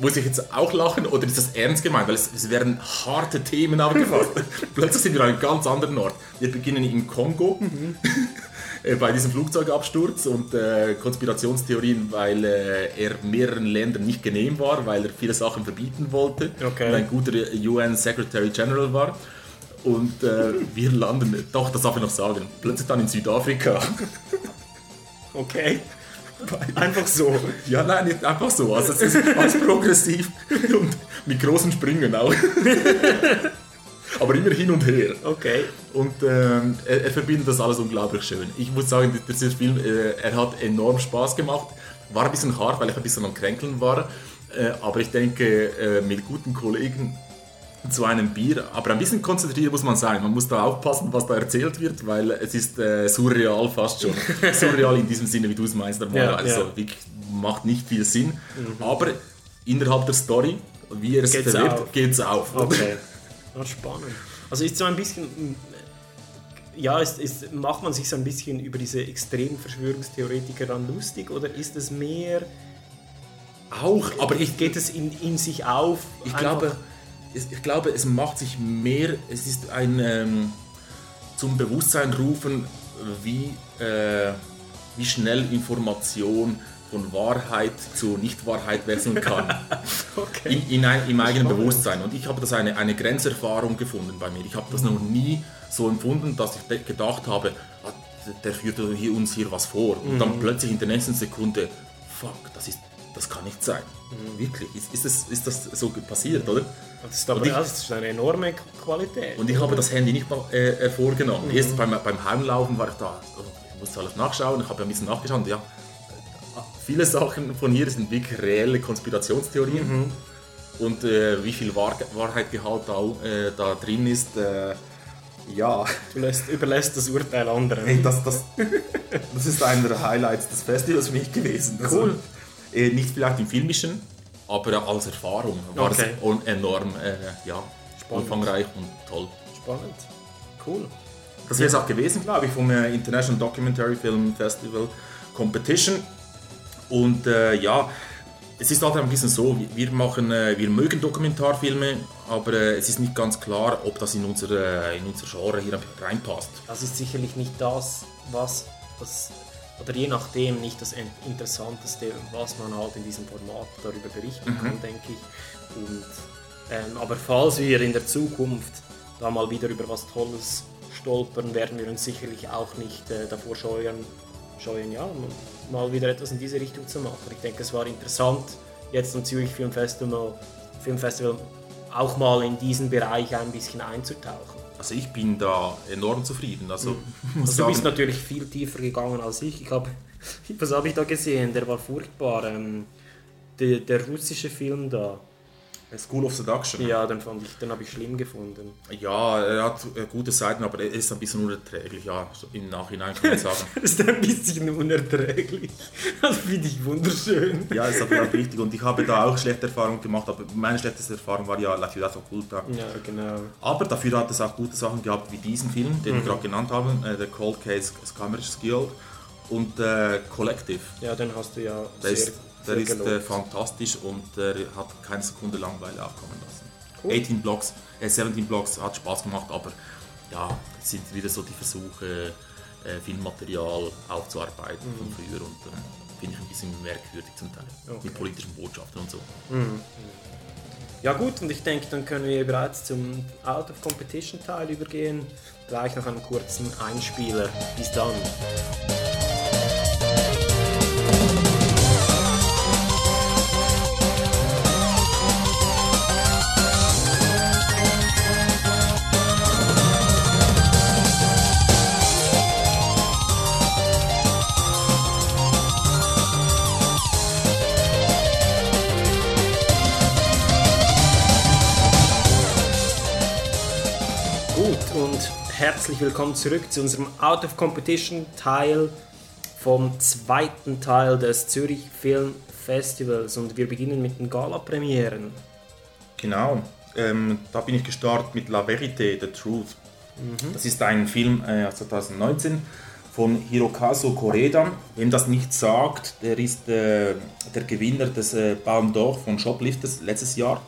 Speaker 3: muss ich jetzt auch lachen oder ist das ernst gemeint? Weil es, es werden harte Themen aufgefasst. Plötzlich sind wir an einem ganz anderen Ort. Wir beginnen im Kongo äh, bei diesem Flugzeugabsturz und äh, Konspirationstheorien, weil äh, er mehreren Ländern nicht genehm war, weil er viele Sachen verbieten wollte
Speaker 1: Okay.
Speaker 3: und ein guter UN Secretary General war. Und äh, wir landen, doch, das darf ich noch sagen, plötzlich dann in Südafrika.
Speaker 1: Okay. Einfach so.
Speaker 3: Ja, nein, nicht einfach so. Also es ist ganz progressiv und mit großen Sprüngen auch. Aber immer hin und her.
Speaker 1: Okay.
Speaker 3: Und ähm, er, er verbindet das alles unglaublich schön. Ich muss sagen, dieser Film, äh, er hat enorm Spaß gemacht. War ein bisschen hart, weil ich ein bisschen am Kränkeln war. Äh, aber ich denke, äh, mit guten Kollegen zu einem Bier, aber ein bisschen konzentriert muss man sein. Man muss da aufpassen, was da erzählt wird, weil es ist äh, surreal fast schon. surreal in diesem Sinne, wie du es meinst. normal.
Speaker 1: Ja,
Speaker 3: also
Speaker 1: ja.
Speaker 3: wirklich macht nicht viel Sinn. Aber innerhalb der Story, wie er es
Speaker 1: Geht's
Speaker 3: verwirrt,
Speaker 1: auf.
Speaker 3: geht's auf.
Speaker 1: Okay. Ah, spannend. Also ist so ein bisschen. Ja, ist, ist, macht man sich so ein bisschen über diese extremen Verschwörungstheoretiker dann lustig oder ist es mehr.
Speaker 3: Auch, aber ich,
Speaker 1: Geht es in, in sich auf?
Speaker 3: Ich glaube, es, ich glaube, es macht sich mehr, es ist ein ähm, zum Bewusstsein rufen, wie, äh, wie schnell Information von Wahrheit zu Nichtwahrheit wechseln kann.
Speaker 1: Okay.
Speaker 3: in, in ein, Im eigenen Bewusstsein. Und ich habe das eine, eine Grenzerfahrung gefunden bei mir. Ich habe das noch nie so empfunden, dass ich gedacht habe, ah, der führt hier, uns hier was vor. Und dann plötzlich in der nächsten Sekunde, fuck, das, ist, das kann nicht sein. Wirklich, ist, ist, das, ist das so passiert, oder?
Speaker 1: Das ist aber
Speaker 3: ich-
Speaker 1: das ist eine enorme Qualität.
Speaker 3: Und ich habe das Handy nicht mal äh, äh, vorgenommen. Erst beim, beim Heimlaufen war ich da, oh, ich musste alles nachschauen, ich habe ein bisschen nachgeschaut ja, viele Sachen von hier sind wirklich reelle Konspirationstheorien. Und äh, wie viel Wahr Wahrheitgehalt da, äh, da drin ist, äh, ja,
Speaker 1: Du lässt, überlässt das Urteil anderen.
Speaker 3: Ey, das, das, das ist einer der Highlights des Festivals für mich gewesen. Also,
Speaker 1: Cool.
Speaker 3: äh, nicht vielleicht im Filmischen, aber als Erfahrung war
Speaker 1: Okay.
Speaker 3: es enorm äh, ja, umfangreich und toll.
Speaker 1: Spannend. Cool.
Speaker 3: Das wäre es auch gewesen, glaube ich, vom äh, International Documentary Film Festival Competition. Und äh, ja, es ist halt ein bisschen so, wir- machen, äh, wir mögen Dokumentarfilme, aber äh, es ist nicht ganz klar, ob das in unser, äh, in unser Genre hier reinpasst.
Speaker 1: Das ist sicherlich nicht das, was das, oder je nachdem nicht das In- Interessanteste, was man halt in diesem Format darüber berichten
Speaker 3: Mhm.
Speaker 1: kann, denke ich. Und, ähm, aber falls wir in der Zukunft da mal wieder über was Tolles stolpern, werden wir uns sicherlich auch nicht äh, davor scheuen, scheuen, ja, mal wieder etwas in diese Richtung zu machen. Ich denke, es war interessant, jetzt am Zürich Filmfestival, Filmfestival auch mal in diesen Bereich ein bisschen einzutauchen.
Speaker 3: Also ich bin da enorm zufrieden. Also, muss
Speaker 1: Also du bist natürlich viel tiefer gegangen als ich. Ich habe, was habe ich da gesehen? Der war furchtbar. Ähm, der, der russische Film da.
Speaker 3: School of Seduction.
Speaker 1: Ja, den fand ich, den habe ich schlimm gefunden.
Speaker 3: Ja, er hat äh, gute Seiten, aber er ist ein bisschen unerträglich. Ja, im Nachhinein kann man sagen.
Speaker 1: Ist ein bisschen unerträglich. Das finde ich wunderschön.
Speaker 3: ja, ist aber auch richtig. Und ich habe da auch schlechte Erfahrungen gemacht, aber meine schlechteste Erfahrung war ja La Ciudad Oculta.
Speaker 1: Ja, genau.
Speaker 3: Aber dafür hat es auch gute Sachen gehabt, wie diesen Film, den wir gerade genannt haben, äh, der Cold Case Scammers Guild und äh, Collective.
Speaker 1: Ja, den hast du ja
Speaker 3: Der
Speaker 1: sehr,
Speaker 3: ist, der ist äh, fantastisch und er hat keine Sekunde Langeweile aufkommen lassen.
Speaker 1: Cool.
Speaker 3: 18 Blocks, äh, 17 Blocks hat Spaß gemacht, aber ja, es sind wieder so die Versuche, äh, Filmmaterial aufzuarbeiten von früher und äh, finde ich ein bisschen merkwürdig zum Teil.
Speaker 1: Okay.
Speaker 3: Mit politischen Botschaften und so.
Speaker 1: Ja gut, und ich denke, dann können wir bereits zum Out of Competition Teil übergehen. Gleich noch einen kurzen Einspieler. Bis dann. Herzlich willkommen zurück zu unserem Out of Competition Teil vom zweiten Teil des Zürich Film Festivals. Und wir beginnen mit den Gala-Premieren.
Speaker 3: Genau, ähm, da bin ich gestartet mit La Vérité, The Truth. Das ist ein Film äh, aus 2019 von Hirokazu Koreda. Wem das nicht sagt, der ist äh, der Gewinner des äh, Palme d'Or von Shoplifters letztes Jahr.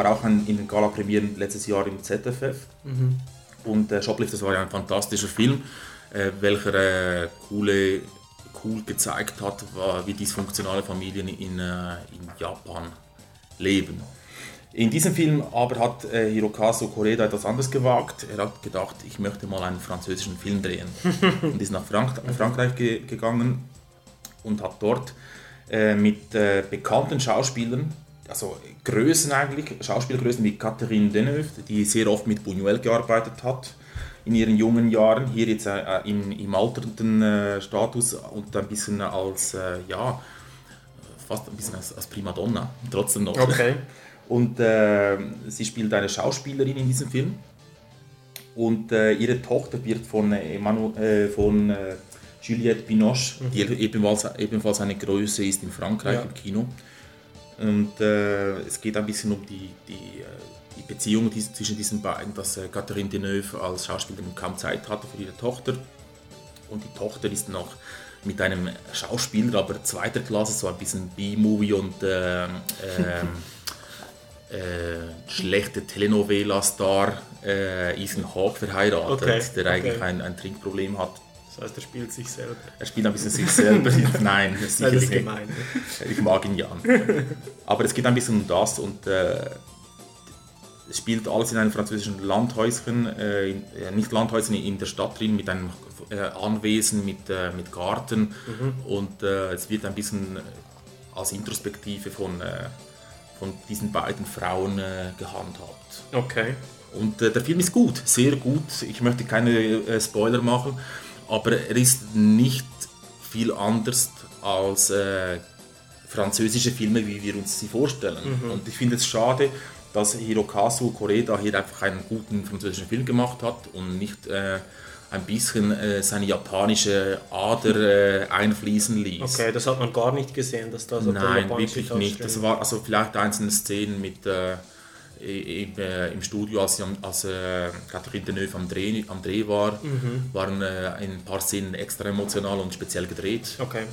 Speaker 3: War auch ein, in den Gala-Premieren letztes Jahr im ZFF. Und äh, Shoplifters war ja ein fantastischer Film, äh, welcher äh, coole, cool gezeigt hat, wie dysfunktionale Familien in, äh, in Japan leben. In diesem Film aber hat äh, Hirokazu Koreda etwas anderes gewagt. Er hat gedacht, ich möchte mal einen französischen Film drehen. und ist nach Frank Frankreich ge gegangen und hat dort äh, mit äh, bekannten Schauspielern, also Größen eigentlich, Schauspielgrößen wie Catherine Deneuve, die sehr oft mit Buñuel gearbeitet hat in ihren jungen Jahren, hier jetzt äh, im, im alternden äh, Status und ein bisschen als, äh, ja, fast ein bisschen als, als Primadonna, trotzdem noch.
Speaker 1: Okay.
Speaker 3: Und äh, sie spielt eine Schauspielerin in diesem Film. Und äh, ihre Tochter wird von, äh, Emanu, äh, von Juliette Binoche, die ebenfalls, ebenfalls eine Größe ist in Frankreich
Speaker 1: Ja.
Speaker 3: im Kino. Und äh, es geht ein bisschen um die, die, äh, die Beziehung zwischen diesen beiden, dass äh, Catherine Deneuve als Schauspielerin kaum Zeit hatte für ihre Tochter. Und die Tochter ist noch mit einem Schauspieler, aber zweiter Klasse, so ein bisschen B-Movie und ähm, ähm, äh, schlechte Telenovela-Star äh, Ethan Hawke verheiratet,
Speaker 1: Okay,
Speaker 3: der eigentlich
Speaker 1: okay.
Speaker 3: ein, ein Trinkproblem hat.
Speaker 1: Das heißt, er spielt sich selber.
Speaker 3: Er spielt ein bisschen sich selber. Nein,
Speaker 1: Das ist
Speaker 3: nicht.
Speaker 1: gemein.
Speaker 3: Ich mag ihn ja. Aber es geht ein bisschen um das und äh, es spielt alles in einem französischen Landhäuschen, äh, äh, nicht Landhäuschen in der Stadt drin, mit einem äh, Anwesen, mit, äh, mit Garten und äh, es wird ein bisschen als Introspektive von, von diesen beiden Frauen gehandhabt.
Speaker 1: Okay.
Speaker 3: Und äh, der Film ist gut, sehr gut. Ich möchte keine äh, Spoiler machen, aber er ist nicht viel anders als äh, französische Filme, wie wir uns sie vorstellen. Und ich finde es schade, dass Hirokazu Koreda hier einfach einen guten französischen Film gemacht hat und nicht äh, ein bisschen äh, seine japanische Ader äh, einfließen ließ.
Speaker 1: Okay, das hat man gar nicht gesehen, dass da so
Speaker 3: Nein, wirklich nicht.
Speaker 1: drin
Speaker 3: Das war also vielleicht einzelne Szenen mit äh, im, äh, im Studio, als, als äh, Catherine Deneuve am Dreh, am Dreh war,
Speaker 1: Mhm.
Speaker 3: waren äh, ein paar Szenen extra emotional und speziell gedreht.
Speaker 1: Okay.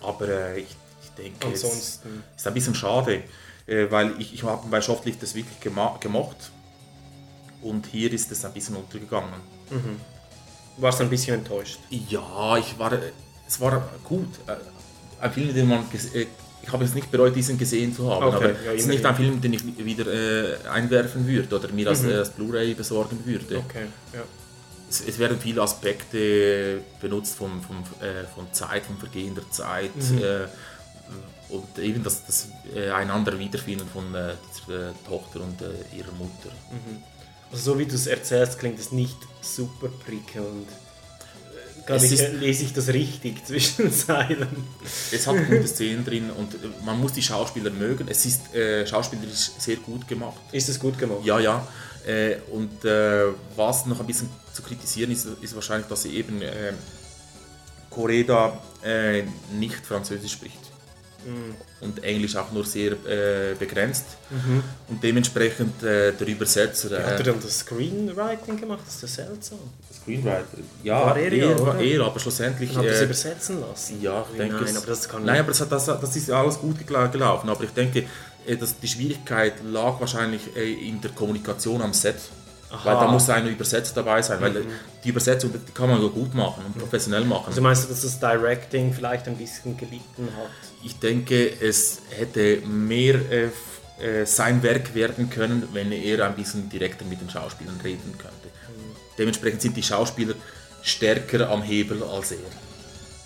Speaker 3: Aber äh, ich, ich denke, es
Speaker 1: Ansonsten.
Speaker 3: ist ein bisschen schade, äh, weil ich, ich habe bei Shoplift das wirklich gemocht und hier ist es ein bisschen untergegangen.
Speaker 1: Warst ein bisschen enttäuscht.
Speaker 3: Ja, ich war, es war gut. Ein Film, den man ich habe es nicht bereut, diesen gesehen zu haben.
Speaker 1: Okay,
Speaker 3: aber
Speaker 1: ja,
Speaker 3: es ist nicht ein Film, den ich wieder äh, einwerfen würde oder mir als,
Speaker 1: Mhm.
Speaker 3: äh, als Blu-ray besorgen würde.
Speaker 1: Okay, ja.
Speaker 3: Es, es werden viele Aspekte benutzt vom, vom, äh, von Zeit, vom Vergehen der Zeit.
Speaker 1: Mhm.
Speaker 3: Äh, und eben das, das äh, einander wiederfinden von äh, dieser Tochter und ihrer Mutter.
Speaker 1: Also so wie du es erzählst, klingt es nicht super prickelnd.
Speaker 3: Es
Speaker 1: ich,
Speaker 3: ist-
Speaker 1: äh, lese ich das richtig zwischen Zeilen?
Speaker 3: Es hat gute Szenen drin und äh, man muss die Schauspieler mögen. Es ist äh, schauspielerisch sehr gut gemacht.
Speaker 1: Ist es gut gemacht?
Speaker 3: Ja, ja. Äh, und äh, was noch ein bisschen zu kritisieren ist, ist wahrscheinlich, dass sie eben Koreda äh, nicht Französisch spricht. Und Englisch auch nur sehr äh, begrenzt. Und dementsprechend äh, der Übersetzer.
Speaker 1: Wie hat er
Speaker 3: Äh,
Speaker 1: dann das Screenwriting gemacht? Das ist ja seltsam.
Speaker 3: Screenwriter. Ja,
Speaker 1: War er ja,
Speaker 3: er, war
Speaker 1: oder?
Speaker 3: er, aber schlussendlich.
Speaker 1: Und hat das
Speaker 3: äh,
Speaker 1: übersetzen lassen?
Speaker 3: Ja, ich denke
Speaker 1: Nein,
Speaker 3: es.
Speaker 1: aber das kann
Speaker 3: Nein, aber das, hat- das, das ist alles gut gelaufen. Aber ich denke, äh, dass die Schwierigkeit lag wahrscheinlich äh, in der Kommunikation am Set. Weil da muss ein Übersetzer dabei sein, weil äh, die Übersetzung die kann man ja gut machen und professionell machen.
Speaker 1: Also meinst du, dass das Directing vielleicht ein bisschen gelitten hat?
Speaker 3: Ich denke, es hätte mehr äh, äh, sein Werk werden können, wenn er ein bisschen direkter mit den Schauspielern reden könnte. Dementsprechend sind die Schauspieler stärker am Hebel als er.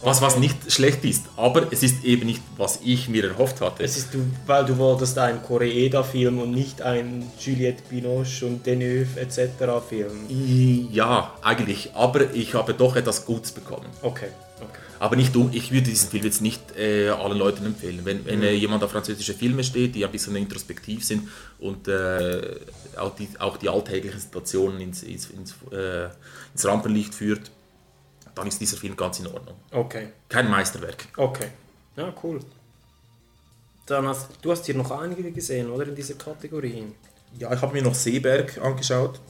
Speaker 3: Was, was nicht schlecht ist, aber es ist eben nicht, was ich mir erhofft hatte.
Speaker 1: Es ist du, weil du wolltest einen Koreeda-Film und nicht einen Juliette Binoche und Deneuve etc. Film.
Speaker 3: Ja, eigentlich, aber ich habe doch etwas Gutes bekommen.
Speaker 1: Okay, okay.
Speaker 3: Aber nicht um, ich würde diesen Film jetzt nicht äh, allen Leuten empfehlen. Wenn, wenn
Speaker 1: Mhm.
Speaker 3: äh, jemand auf französische Filme steht, die ein bisschen introspektiv sind und äh, auch, die, auch die alltäglichen Situationen ins, ins, ins, äh, ins Rampenlicht führt, dann ist dieser Film ganz in Ordnung.
Speaker 1: Okay,
Speaker 3: Kein Meisterwerk.
Speaker 1: okay. Ja, cool. Dann hast, du hast hier noch einige gesehen, oder? In dieser Kategorie.
Speaker 3: Ja, ich habe mir noch Seeberg angeschaut.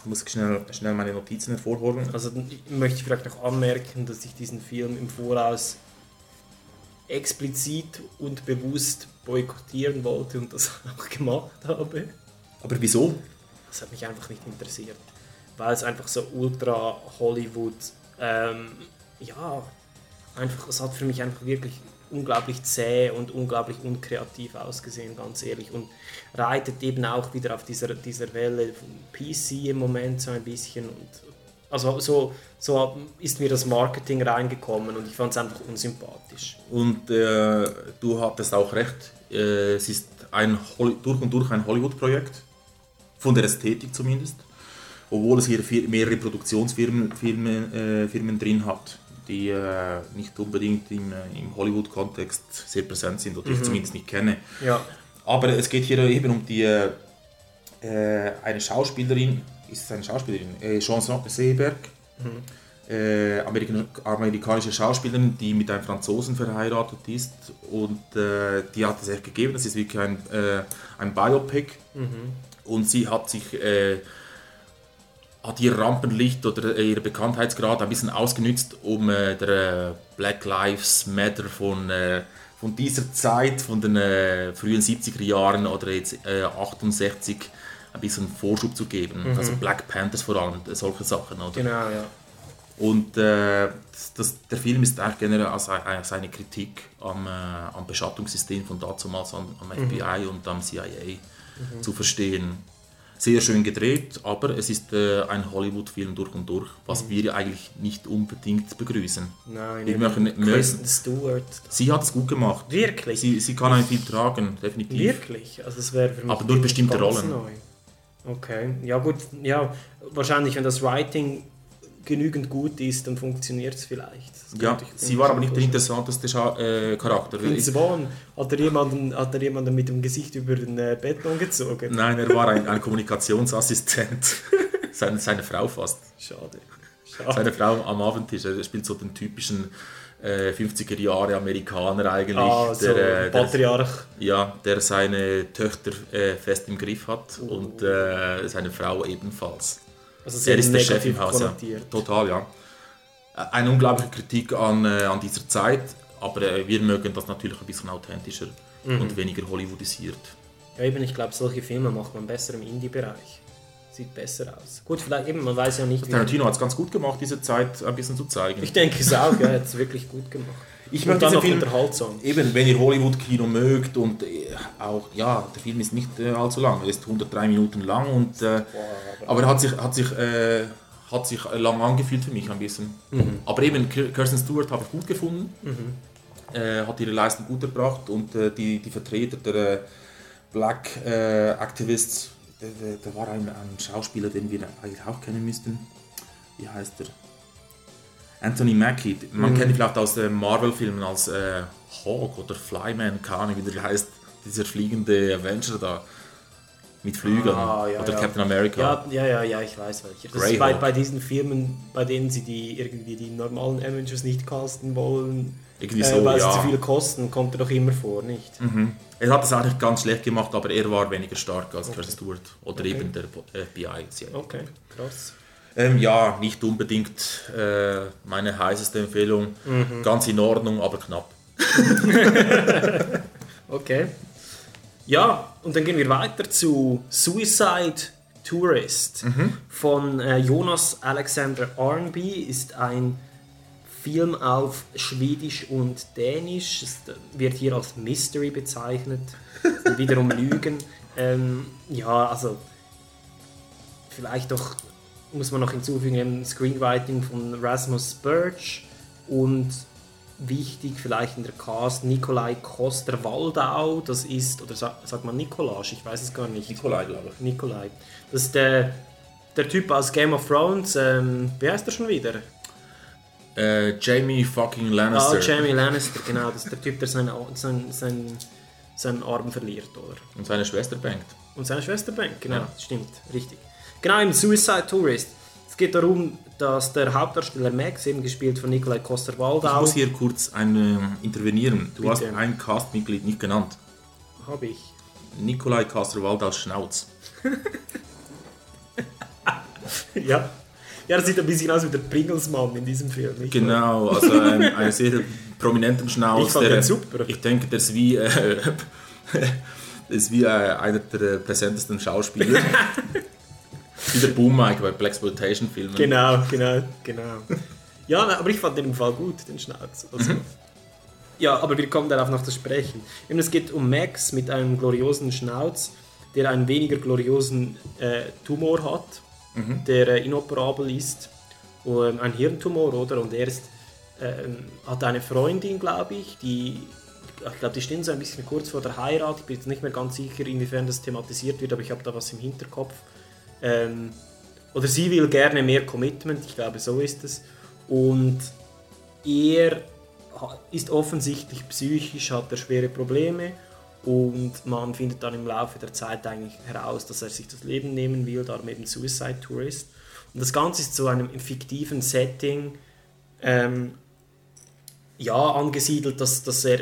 Speaker 3: Ich muss schnell, schnell meine Notizen hervorholen.
Speaker 1: Also möchte ich vielleicht noch anmerken, dass ich diesen Film im Voraus explizit und bewusst boykottieren wollte und das auch gemacht habe.
Speaker 3: Aber wieso?
Speaker 1: Das hat mich einfach nicht interessiert. Weil es einfach so ultra Hollywood, ähm, ja, einfach, es hat für mich einfach wirklich unglaublich zäh und unglaublich unkreativ ausgesehen, ganz ehrlich. Und reitet eben auch wieder auf dieser, dieser Welle von PC im Moment so ein bisschen. Und also so, so ist mir das Marketing reingekommen und ich fand es einfach unsympathisch.
Speaker 3: Und äh, du hattest auch recht, äh, es ist ein durch und durch ein Hollywood-Projekt, von der Ästhetik zumindest, obwohl es hier mehrere Produktionsfirmen Firmen, äh, Firmen drin hat, die äh, nicht unbedingt im, äh, im Hollywood-Kontext sehr präsent sind oder ich zumindest nicht kenne.
Speaker 1: Ja,
Speaker 3: Aber es geht hier eben um die äh, äh, eine Schauspielerin, ist es eine Schauspielerin? Äh, Jean Seeberg, äh, Amerikan amerikanische Schauspielerin, die mit einem Franzosen verheiratet ist und äh, die hat es echt gegeben. Das ist wirklich ein, äh, ein Biopic und sie hat sich äh, hat ihr Rampenlicht oder äh, ihr Bekanntheitsgrad ein bisschen ausgenützt, um äh, der äh, Black Lives Matter von, äh, von dieser Zeit, von den äh, frühen 70er Jahren oder jetzt äh, 68 ein bisschen Vorschub zu geben. Also Black Panthers vor allem, äh, solche Sachen. Oder?
Speaker 1: genau, ja.
Speaker 3: Und äh, das, der Film ist eigentlich generell als, als eine Kritik am, äh, am Beschattungssystem von dazumals am, am FBI und am CIA zu verstehen. Sehr schön gedreht, aber es ist äh, ein Hollywood-Film durch und durch, was wir eigentlich nicht unbedingt begrüßen.
Speaker 1: Nein,
Speaker 3: Wir möchten-
Speaker 1: Kristen Stewart.
Speaker 3: Sie hat es gut gemacht.
Speaker 1: Wirklich?
Speaker 3: Sie, sie kann einen Film tragen, definitiv.
Speaker 1: Wirklich? Also das wäre für mich
Speaker 3: Aber nur bestimmte Rollen.
Speaker 1: Neu. Okay, ja gut, ja, wahrscheinlich, wenn das Writing genügend gut ist, dann funktioniert es vielleicht. Das
Speaker 3: Ja, sie war aber nicht der interessanteste Scha äh, Charakter.
Speaker 1: Vince Vaughn, hat er jemanden, hat er jemanden mit dem Gesicht über den äh, Beton gezogen?
Speaker 3: Nein, er war ein, ein Kommunikationsassistent. seine, seine Frau fast.
Speaker 1: Schade. Schade.
Speaker 3: Seine Frau am Abendtisch. Er spielt so den typischen äh, 50er Jahre Amerikaner eigentlich.
Speaker 1: Ah, so
Speaker 3: der, äh, der,
Speaker 1: Patriarch.
Speaker 3: ja, der seine Töchter äh, fest im Griff hat und äh, seine Frau ebenfalls.
Speaker 1: Also
Speaker 3: Er ist der Chef im Haus. Ja. Total, ja. Eine unglaubliche Kritik an, äh, an dieser Zeit, aber äh, wir mögen das natürlich ein bisschen authentischer
Speaker 1: Mhm.
Speaker 3: und weniger hollywoodisiert.
Speaker 1: Ja, eben, ich glaube, solche Filme macht man besser im Indie-Bereich. sieht besser aus. Gut, vielleicht eben, man weiß ja nicht, wie.
Speaker 3: Tarantino hat es ganz gut gemacht, diese Zeit ein bisschen zu zeigen.
Speaker 1: Ich denke es auch, ja, er hat es wirklich gut gemacht.
Speaker 3: Ich
Speaker 1: und
Speaker 3: möchte
Speaker 1: dann noch
Speaker 3: Film-
Speaker 1: unterhaltsam.
Speaker 3: Eben, wenn ihr Hollywood-Kino mögt und äh, auch, ja, der Film ist nicht äh, allzu lang, er ist 103 Minuten lang und, äh, aber er hat sich, hat sich, äh, hat sich äh, lang angefühlt für mich ein bisschen.
Speaker 1: Mhm.
Speaker 3: Aber eben, Kir- Kirsten Stewart habe ich gut gefunden, äh, hat ihre Leistung gut erbracht und äh, die, die Vertreter der äh, Black äh, Activists, der war ein, ein Schauspieler, den wir eigentlich auch kennen müssten. Wie heißt er? Anthony Mackie, man kennt ihn vielleicht aus den Marvel-Filmen als äh, Hawk oder Flyman, keine Ahnung, wie der heißt, dieser fliegende Avenger da mit Flügeln
Speaker 1: Ah, ja,
Speaker 3: oder
Speaker 1: ja.
Speaker 3: Captain America.
Speaker 1: Ja, ja, ja, ja, ich weiß welcher. Das ist bei, bei diesen Firmen, bei denen sie die irgendwie die normalen Avengers nicht casten wollen,
Speaker 3: Irgendwie
Speaker 1: äh,
Speaker 3: so,
Speaker 1: weil
Speaker 3: ja.
Speaker 1: sie zu viel kosten, kommt er doch immer vor, nicht?
Speaker 3: Er hat es eigentlich ganz schlecht gemacht, aber er war weniger stark als Kirsten Stewart oder eben der FBI. CIA.
Speaker 1: Okay, krass.
Speaker 3: Ähm, ja, nicht unbedingt äh, meine heißeste Empfehlung.
Speaker 1: Mhm.
Speaker 3: Ganz in Ordnung, aber knapp.
Speaker 1: Okay. Ja, und dann gehen wir weiter zu Suicide Tourist von äh, Jonas Alexander Arnby. Ist ein Film auf Schwedisch und Dänisch. Es wird hier als Mystery bezeichnet. Wiederum Lügen. Ähm, ja, also vielleicht doch muss man noch hinzufügen, eben Screenwriting von Rasmus Birch und wichtig vielleicht in der Cast Nikolai Koster-Waldau, das ist, oder sagt, man Nikolasch, ich weiß es gar nicht.
Speaker 3: Nikolai, glaube ich.
Speaker 1: Nikolai. Das ist der, der Typ aus Game of Thrones, ähm, wie heißt er schon wieder?
Speaker 3: Äh, Jamie fucking
Speaker 1: Ah,
Speaker 3: Lannister.
Speaker 1: Jamie Lannister, genau, das ist der Typ, der seinen, seinen, seinen, seinen Arm verliert, oder?
Speaker 3: Und seine Schwester bangt.
Speaker 1: Und seine Schwester Bank, genau,
Speaker 3: Ja.
Speaker 1: stimmt, richtig. Genau, im Suicide Tourist. Es geht darum, dass der Hauptdarsteller Max, eben gespielt von Nikolai
Speaker 3: Ich
Speaker 1: Koster-Waldau,
Speaker 3: muss hier kurz ein, ähm, intervenieren. Du
Speaker 1: Bitte.
Speaker 3: hast ein Castmitglied nicht genannt.
Speaker 1: habe ich.
Speaker 3: Nikolai Kasterwaldaus Schnauz.
Speaker 1: Ja. Ja, das sieht ein bisschen aus wie der Pringles-Mann in diesem Film. Nicht?
Speaker 3: Genau, also ein, einen sehr prominenten Schnauz.
Speaker 1: Ich fand
Speaker 3: der,
Speaker 1: den super.
Speaker 3: Ich denke, der ist wie, äh, ist wie äh, einer der äh, präsentesten Schauspieler. Wie der Boom Mike bei Blaxploitation-Filmen.
Speaker 1: Genau, genau, genau. Ja, nein, aber ich fand den im Fall gut, den Schnauz. Also, Ja, aber wir kommen darauf noch zu sprechen. Eben, es geht um Max mit einem gloriosen Schnauz, der einen weniger gloriosen äh, Tumor hat, der äh, inoperabel ist. Um, ein Hirntumor, oder? Und er ist, ähm, hat eine Freundin, glaube ich, die, ich glaube, die stehen so ein bisschen kurz vor der Heirat. Ich bin jetzt nicht mehr ganz sicher, inwiefern das thematisiert wird, aber ich habe da was im Hinterkopf. Ähm, oder sie will gerne mehr Commitment, ich glaube, so ist es. Und er ist offensichtlich psychisch, hat er schwere Probleme und man findet dann im Laufe der Zeit eigentlich heraus, dass er sich das Leben nehmen will, darum eben Suicide Tourist. Und das Ganze ist zu einem fiktiven Setting ähm, ja, angesiedelt, dass, dass er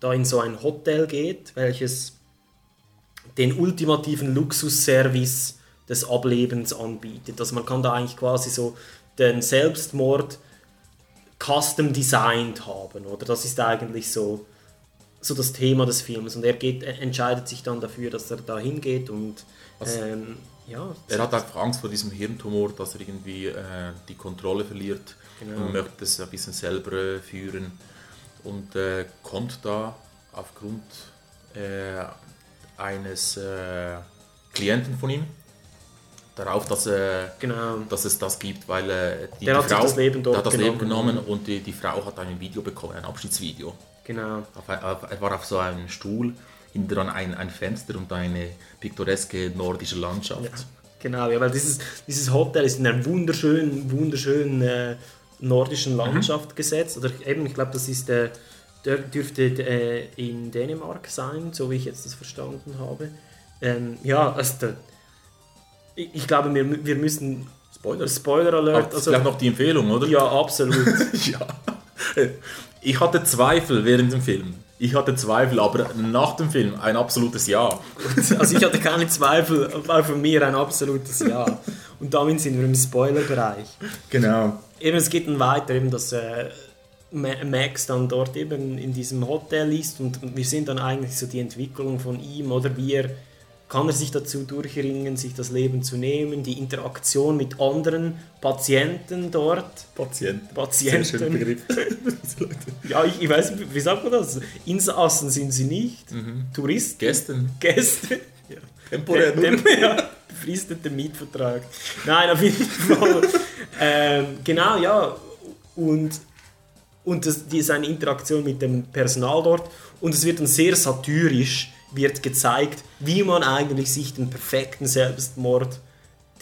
Speaker 1: da in so ein Hotel geht, welches den ultimativen Luxusservice des Ablebens anbietet. Also man kann da eigentlich quasi so den Selbstmord custom designed haben, oder? Das ist eigentlich so, so das Thema des Films. Und er geht, er entscheidet sich dann dafür, dass er da hingeht und ähm, ja,
Speaker 3: Er hat einfach Angst vor diesem Hirntumor, dass er irgendwie äh, die Kontrolle verliert
Speaker 1: Genau.
Speaker 3: und möchte es ein bisschen selber führen und äh, kommt da aufgrund äh, eines äh, Klienten von ihm darauf, dass, äh,
Speaker 1: genau.
Speaker 3: dass es das gibt, weil äh, die,
Speaker 1: Der
Speaker 3: die
Speaker 1: hat
Speaker 3: Frau
Speaker 1: das Leben dort
Speaker 3: der hat das Leben
Speaker 1: genommen.
Speaker 3: genommen und die, die Frau hat ein Video bekommen, ein Abschiedsvideo.
Speaker 1: Genau.
Speaker 3: Auf, auf, er war auf so einem Stuhl, hinter dran ein, ein Fenster und eine piktoreske nordische Landschaft.
Speaker 1: Genau, ja, weil dieses, dieses Hotel ist in einer wunderschönen, wunderschönen äh, nordischen Landschaft gesetzt. Oder eben, ich glaube, das ist, äh, dür- dürfte äh, in Dänemark sein, so wie ich jetzt das verstanden habe. Ähm, ja, also der, ich, ich glaube, wir, wir müssen
Speaker 3: Spoiler.
Speaker 1: Spoiler Alert. Also,
Speaker 3: vielleicht noch die Empfehlung, oder?
Speaker 1: ja, absolut.
Speaker 3: ja. Ich hatte Zweifel während dem Film. Ich hatte Zweifel, aber nach dem Film ein absolutes Ja.
Speaker 1: also ich hatte keine Zweifel, war von mir ein absolutes Ja. Und damit sind wir im Spoilerbereich.
Speaker 3: Genau.
Speaker 1: Eben, es geht dann weiter, eben, dass äh, Ma- Max dann dort eben in diesem Hotel ist und wir sehen dann eigentlich so die Entwicklung von ihm oder wie er kann er sich dazu durchringen, sich das Leben zu nehmen, die Interaktion mit anderen Patienten dort.
Speaker 3: Patienten.
Speaker 1: Patienten.
Speaker 3: Sehr schöner Begriff.
Speaker 1: Ja, ich, ich weiß wie sagt man das? Insassen sind sie nicht, Touristen,
Speaker 3: Gästen.
Speaker 1: Gäste. Ja.
Speaker 3: Temporär
Speaker 1: dem- ja, befristeter Mietvertrag. Nein, auf jeden Fall. ähm, genau, ja. Und, und das, die, seine Interaktion mit dem Personal dort. Und es wird dann sehr satyrisch wird gezeigt, wie man eigentlich sich den perfekten Selbstmord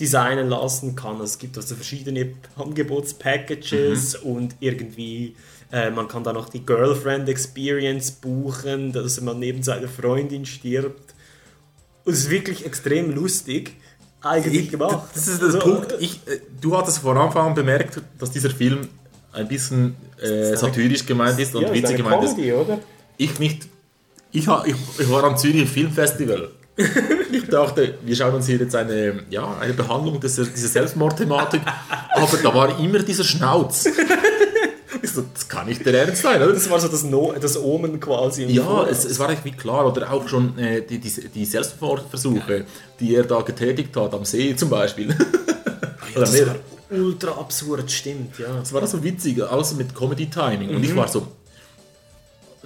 Speaker 1: designen lassen kann. Es gibt also verschiedene Angebotspackages und irgendwie äh, man kann da noch die Girlfriend Experience buchen, dass man neben seiner Freundin stirbt. Und es ist wirklich extrem lustig eigentlich gemacht.
Speaker 3: Das ist der
Speaker 1: Also,
Speaker 3: Punkt. Ich, äh, du hattest von Anfang an bemerkt, dass dieser Film ein bisschen äh, satirisch gemeint ist und
Speaker 1: ja, ist
Speaker 3: witzig gemeint ist.
Speaker 1: Comedy, oder?
Speaker 3: Ich nicht. Ich, ich, ich war am Zürich Filmfestival. ich dachte, wir schauen uns hier jetzt eine, ja, eine Behandlung des, dieser Selbstmordthematik. Aber da war immer dieser Schnauz. Das kann nicht der Ernst sein, oder?
Speaker 1: Das war so das, no das Omen quasi.
Speaker 3: Ja, es, es war irgendwie klar. Oder auch schon äh, die, die, die Selbstmordversuche, die er da getätigt hat, am See zum Beispiel. Oder
Speaker 1: das war ultra absurd, stimmt, ja.
Speaker 3: Das war so witzig, außer mit Comedy-Timing. Und
Speaker 1: Mhm.
Speaker 3: ich war so,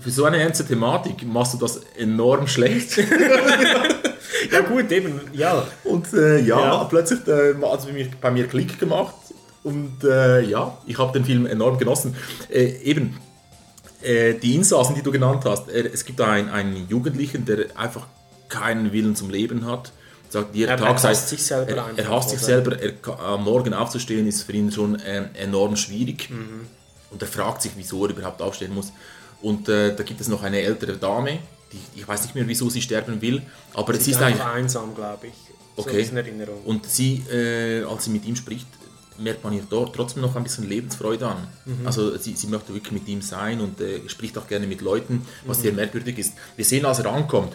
Speaker 3: für so eine ernste Thematik machst du das enorm schlecht.
Speaker 1: Ja gut, eben, ja.
Speaker 3: Und äh, ja,
Speaker 1: Ja.
Speaker 3: plötzlich äh, hat es bei mir, bei mir Klick gemacht. Und äh, ja, ich habe den Film enorm genossen. Äh, eben, äh, die Insassen, die du genannt hast, äh, es gibt da einen, einen Jugendlichen, der einfach keinen Willen zum Leben hat. Sagt, jeder
Speaker 1: Er-
Speaker 3: Tag
Speaker 1: er hasst sich selber
Speaker 3: er, er hasst sich selber. Er, am Morgen aufzustehen ist für ihn schon ähm, enorm schwierig.
Speaker 1: Mhm.
Speaker 3: Und er fragt sich, wieso er überhaupt aufstehen muss. Und äh, da gibt es noch eine ältere Dame, die, ich weiß nicht mehr, wieso sie sterben will, aber
Speaker 1: Sie
Speaker 3: sie ist eigentlich
Speaker 1: einsam, glaube ich. So
Speaker 3: Okay.
Speaker 1: ist in Erinnerung.
Speaker 3: und sie, äh, als sie mit ihm spricht, merkt man ihr dort trotzdem noch ein bisschen Lebensfreude an.
Speaker 1: Mhm.
Speaker 3: Also sie, sie möchte wirklich mit ihm sein und äh, spricht auch gerne mit Leuten, was
Speaker 1: Mhm.
Speaker 3: sehr merkwürdig ist. Wir sehen, als er ankommt,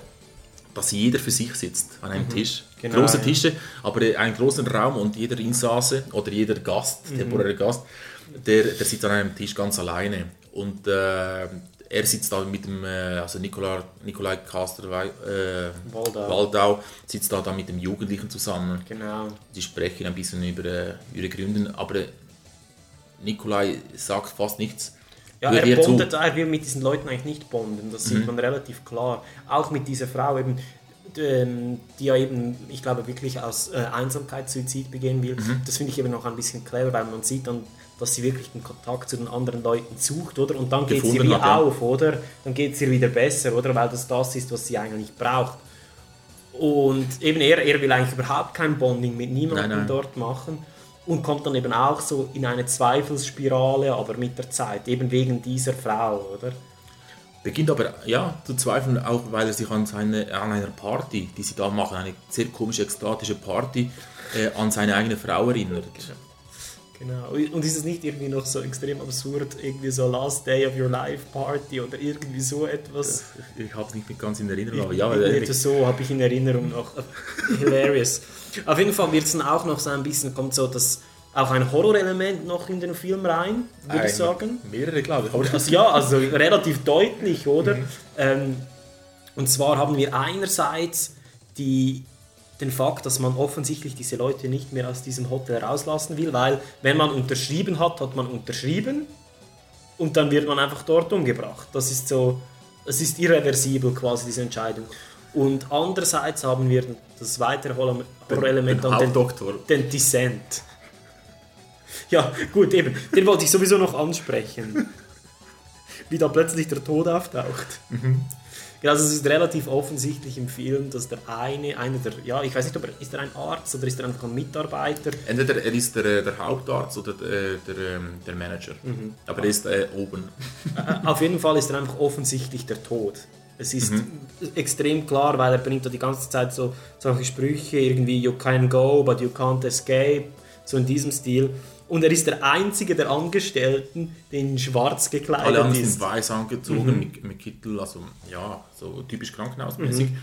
Speaker 3: dass jeder für sich sitzt an einem
Speaker 1: Mhm.
Speaker 3: Tisch.
Speaker 1: Genau,
Speaker 3: Große
Speaker 1: ja.
Speaker 3: Tische, aber äh, einen großen Raum und jeder Insasse oder jeder Gast,
Speaker 1: Mhm.
Speaker 3: temporäre Gast, der, der sitzt an einem Tisch ganz alleine. Und äh, er sitzt da mit dem, äh, also Nikolai, Nikolai Kaster, äh,
Speaker 1: Waldau.
Speaker 3: Waldau, sitzt da dann mit dem Jugendlichen zusammen.
Speaker 1: Genau.
Speaker 3: Die sprechen ein bisschen über äh, ihre Gründe, aber Nikolai sagt fast nichts.
Speaker 1: Ja,
Speaker 3: Hört
Speaker 1: er
Speaker 3: ihr zu.
Speaker 1: bondet, er will mit diesen Leuten eigentlich nicht bonden, das sieht
Speaker 3: Mhm.
Speaker 1: man relativ klar. Auch mit dieser Frau eben, ähm, die ja eben, ich glaube, wirklich aus äh, Einsamkeit Suizid begehen will.
Speaker 3: Mhm.
Speaker 1: Das finde ich eben noch ein bisschen clever, weil man sieht dann, dass sie wirklich den Kontakt zu den anderen Leuten sucht, oder? Und dann geht sie
Speaker 3: Gefunden
Speaker 1: wie
Speaker 3: hat, ja.
Speaker 1: auf, oder? Dann geht es ihr wieder besser, oder? Weil das das ist, was sie eigentlich braucht. Und eben er, er will eigentlich überhaupt kein Bonding mit niemandem
Speaker 3: Nein, nein.
Speaker 1: dort machen und kommt dann eben auch so in eine Zweifelsspirale, aber mit der Zeit, eben wegen dieser Frau, oder?
Speaker 3: Beginnt aber ja zu zweifeln, auch weil er sich an, seine, an einer Party, die sie da machen, eine sehr komische, ekstatische Party, äh, an seine eigene Frau erinnert.
Speaker 1: Genau. Und ist es nicht irgendwie noch so extrem absurd, irgendwie so Last Day of Your Life Party oder irgendwie so etwas?
Speaker 3: Ich habe es nicht mehr ganz in Erinnerung, aber
Speaker 1: Ich-
Speaker 3: ja, äh,
Speaker 1: etwas so habe ich in Erinnerung noch. Hilarious. Auf jeden Fall wird es dann auch noch so ein bisschen, kommt so das, auch ein Horrorelement noch in den Film rein, würde
Speaker 3: Ein-
Speaker 1: ich sagen.
Speaker 3: mehrere, glaube ich.
Speaker 1: Also, ja, also relativ deutlich, oder? Ähm, und zwar haben wir einerseits die, den Fakt, dass man offensichtlich diese Leute nicht mehr aus diesem Hotel rauslassen will, weil wenn man unterschrieben hat, hat man unterschrieben und dann wird man einfach dort umgebracht. Das ist so, es ist irreversibel quasi diese Entscheidung. Und andererseits haben wir das weitere Horror- Horrorelement
Speaker 3: den
Speaker 1: dann den, den Descent. Ja, gut, eben. Den wollte ich sowieso noch ansprechen. Wie da plötzlich der Tod auftaucht. Ja, also es ist relativ offensichtlich im Film, dass der eine, einer der, ja, ich weiß nicht, ob er, ist er ein Arzt oder ist er einfach ein Mitarbeiter?
Speaker 3: Entweder er ist der, äh, der Hauptarzt oder der, der, ähm, der Manager.
Speaker 1: Mhm.
Speaker 3: Aber er ist äh, oben.
Speaker 1: Äh, Auf jeden Fall ist er einfach offensichtlich der Tod. Es ist extrem klar, weil er bringt da die ganze Zeit so solche Sprüche, irgendwie you can go, but you can't escape, so in diesem Stil. Und er ist der einzige der Angestellten, der in schwarz
Speaker 3: Alle
Speaker 1: gekleidet
Speaker 3: anderen sind
Speaker 1: ist.
Speaker 3: weiß angezogen,
Speaker 1: Mhm.
Speaker 3: mit, mit Kittel, also ja, so typisch krankenhausmäßig.
Speaker 1: Mhm.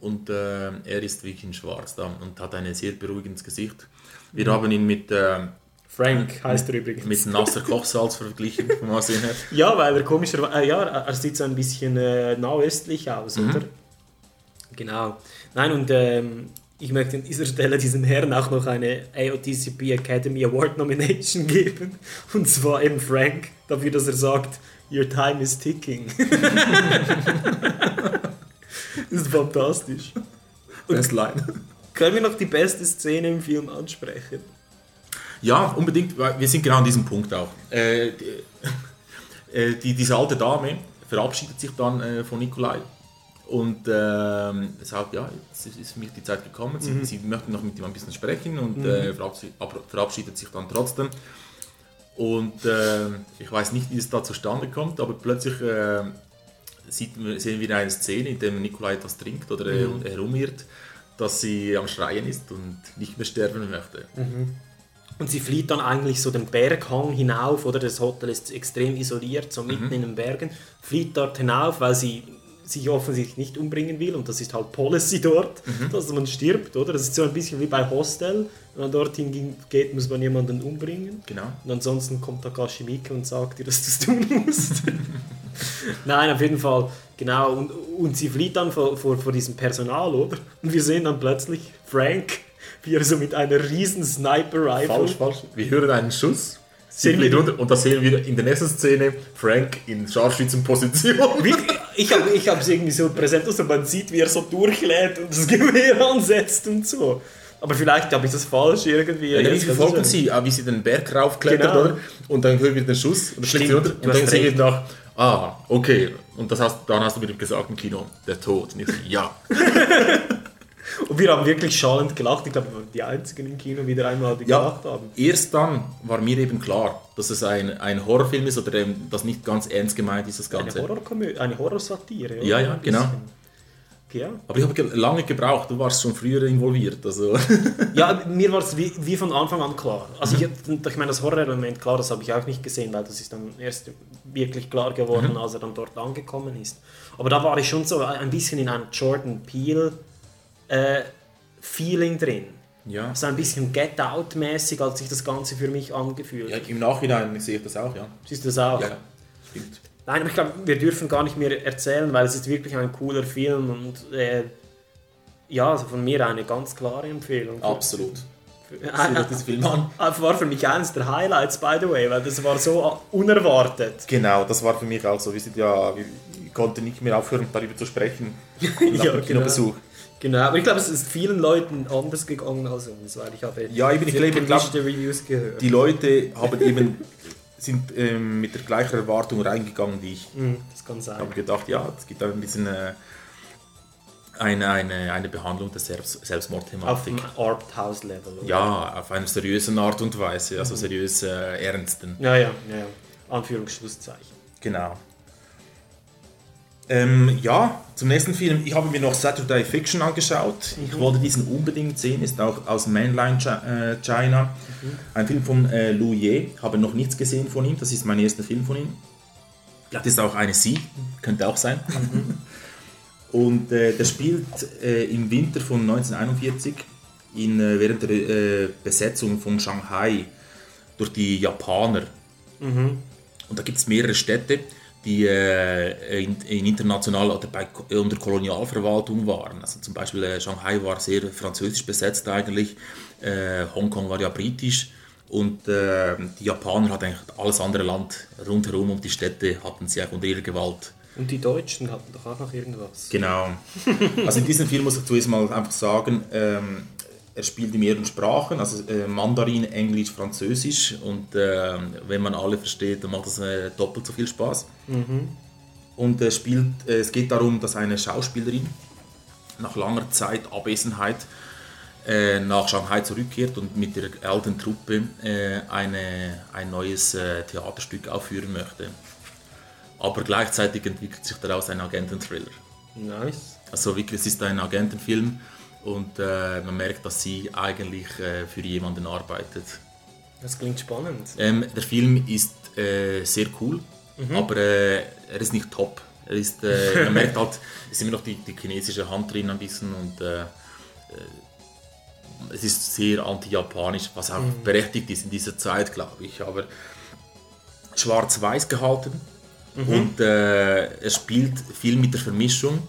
Speaker 3: Und äh, er ist wirklich in schwarz da und hat ein sehr beruhigendes Gesicht. Wir
Speaker 1: Mhm.
Speaker 3: haben ihn mit... Äh,
Speaker 1: Frank heißt er übrigens.
Speaker 3: Mit nasser Kochsalz verglichen, vom Aussehen her.
Speaker 1: Ja, weil er komischerweise, äh, ja, er sieht so ein bisschen äh, nahöstlich aus,
Speaker 3: Mhm.
Speaker 1: oder? Genau. Nein, und ähm, ich möchte an dieser Stelle diesem Herrn auch noch eine AOTCP Academy Award Nomination geben. Und zwar eben Frank, dafür, dass er sagt, Your time is ticking. das ist fantastisch.
Speaker 3: Best Line.
Speaker 1: Können wir noch die beste Szene im Film ansprechen?
Speaker 3: Ja, unbedingt, weil wir sind genau an diesem Punkt auch. Äh, die, äh, die, diese alte Dame verabschiedet sich dann äh, von Nikolai und ähm, sagt, ja, jetzt ist- für mich die Zeit gekommen, sie, sie möchte noch mit ihm ein bisschen sprechen und äh, verabschied- aber- verabschiedet sich dann trotzdem. Und äh, ich weiß nicht, wie es da zustande kommt, aber plötzlich äh, sieht, sehen wir eine Szene, in der Nikolai etwas trinkt oder äh, herumirrt, dass sie am Schreien ist und nicht mehr sterben möchte.
Speaker 1: Und sie flieht dann eigentlich so den Berghang hinauf, oder? Das Hotel ist extrem isoliert, so mitten in den Bergen, flieht dort hinauf, weil sie sich offensichtlich nicht umbringen will und das ist halt Policy dort, dass man stirbt, oder? Das ist so ein bisschen wie bei Hostel, wenn man dorthin geht, muss man jemanden umbringen.
Speaker 3: Genau.
Speaker 1: Und ansonsten kommt Takashi Miike und sagt dir, dass du es tun musst. Nein, auf jeden Fall, genau. Und, und sie flieht dann vor, vor, vor diesem Personal, oder? Und wir sehen dann plötzlich Frank, wie er so mit einer riesen Sniper-Rifle...
Speaker 3: Falsch, falsch. Wir hören einen Schuss. Sie
Speaker 1: Sehen
Speaker 3: fliegt
Speaker 1: wir-
Speaker 3: runter und da sehen wir in der nächsten Szene Frank in Scharfschützenposition.
Speaker 1: Wie, ich habe ich es irgendwie so präsent, dass man sieht, wie er so durchlädt und das Gewehr ansetzt und so. Aber vielleicht habe ich das falsch irgendwie.
Speaker 3: Ja,
Speaker 1: Jetzt-
Speaker 3: verfolgen sie, auch wie sie den Berg raufklettert,
Speaker 1: Genau.
Speaker 3: oder? Und dann hören wir den Schuss und
Speaker 1: Stimmt,
Speaker 3: runter und dann sehen wir nach, ah, okay. Und das hast, dann hast du mir gesagt im Kino, der Tod. Und ich so, ja.
Speaker 1: Und wir haben wirklich schallend gelacht. Ich glaube, wir waren die Einzigen im Kino wieder einmal, die
Speaker 3: Ja,
Speaker 1: gelacht haben.
Speaker 3: erst dann war mir eben klar, dass es ein, ein Horrorfilm ist oder eben, dass nicht ganz ernst gemeint ist, das
Speaker 1: Eine
Speaker 3: Ganze.
Speaker 1: Horrorkomödie, eine Horrorsatire. oder?
Speaker 3: Ja, ja, genau.
Speaker 1: Ja.
Speaker 3: Aber ich habe ge- lange gebraucht, du warst schon früher involviert. Also.
Speaker 1: ja, mir war es wie, wie von Anfang an klar. Also ich, ich meine, das Horrorelement, klar, das habe ich auch nicht gesehen, weil das ist dann erst wirklich klar geworden, als er dann dort angekommen ist. Aber da war ich schon so ein bisschen in einem Jordan Peele äh, Feeling drin.
Speaker 3: ja.
Speaker 1: So ein bisschen Get Out-mäßig, als sich das Ganze für mich angefühlt.
Speaker 3: ja, im Nachhinein sehe ich das auch, ja.
Speaker 1: Siehst du das auch?
Speaker 3: Ja, stimmt.
Speaker 1: Nein, aber ich glaube, wir dürfen gar nicht mehr erzählen, weil es ist wirklich ein cooler Film und äh, ja, also von mir eine ganz klare Empfehlung.
Speaker 3: Absolut.
Speaker 1: Ah. Das war für mich eines der Highlights, by the way, weil das war so unerwartet.
Speaker 3: Genau, das war für mich auch so. Wir, sind ja, wir konnten nicht mehr aufhören, darüber zu sprechen. Nach
Speaker 1: Ja,
Speaker 3: dem Kinobesuch.
Speaker 1: Genau, aber ich glaube, es ist vielen Leuten anders gegangen als uns, weil ich habe
Speaker 3: Ja, eben, ich glaube, ich glaub,
Speaker 1: gemischte Reviews gehört.
Speaker 3: Die Leute haben eben, sind ähm, mit der gleichen Erwartung reingegangen wie ich.
Speaker 1: Hm, das kann sein.
Speaker 3: haben gedacht, ja, es gibt ein bisschen äh, eine, eine, eine Behandlung der Selbst
Speaker 1: Auf
Speaker 3: Selbstmordthematik.
Speaker 1: dem Arthouse-Level. oder?
Speaker 3: Ja, auf einer seriösen Art und Weise, also seriös äh, ernsten.
Speaker 1: Ja, ja, ja. ja. Anführungsschlusszeichen.
Speaker 3: Genau. Ähm, ja, zum nächsten Film. Ich habe mir noch Saturday Fiction angeschaut. Ich wollte diesen unbedingt sehen. Ist auch aus Mainline äh, China. Ein Film von äh, Lu Ye. Habe noch nichts gesehen von ihm. Das ist mein erster Film von ihm. Das ist auch eine Sie. Könnte auch sein. Und äh, der spielt äh, im Winter von 1941 in, äh, während der äh, Besetzung von Shanghai durch die Japaner. Und da gibt es mehrere Städte, die äh, in, in international oder bei, unter Kolonialverwaltung waren. Also zum Beispiel äh, Shanghai war sehr französisch besetzt eigentlich, äh, Hongkong war ja britisch und äh, die Japaner hatten eigentlich alles andere Land rundherum und die Städte hatten sie auch unter ihrer Gewalt.
Speaker 1: Und die Deutschen hatten doch auch noch irgendwas.
Speaker 3: Genau. Also in diesem Film muss ich zuerst mal einfach sagen, ähm, er spielt in mehreren Sprachen, also äh, Mandarin, Englisch, Französisch und ähm, wenn man alle versteht, dann macht das äh, doppelt so viel Spaß. Und er spielt, äh, es geht darum, dass eine Schauspielerin nach langer Zeit Abwesenheit äh, nach Shanghai zurückkehrt und mit der alten Truppe äh, eine, ein neues äh, Theaterstück aufführen möchte. Aber gleichzeitig entwickelt sich daraus ein Agenten-Thriller.
Speaker 1: Nice.
Speaker 3: Also wirklich, es ist ein Agentenfilm und äh, man merkt, dass sie eigentlich äh, für jemanden arbeitet.
Speaker 1: Das klingt spannend.
Speaker 3: Ähm, der Film ist äh, sehr cool, aber äh, er ist nicht top. Er ist, äh, man merkt halt, es ist immer noch die, die chinesische Hand drin ein bisschen und äh, es ist sehr anti-japanisch, was auch berechtigt ist in dieser Zeit, glaube ich. Aber schwarz-weiß gehalten und äh, er spielt viel mit der Vermischung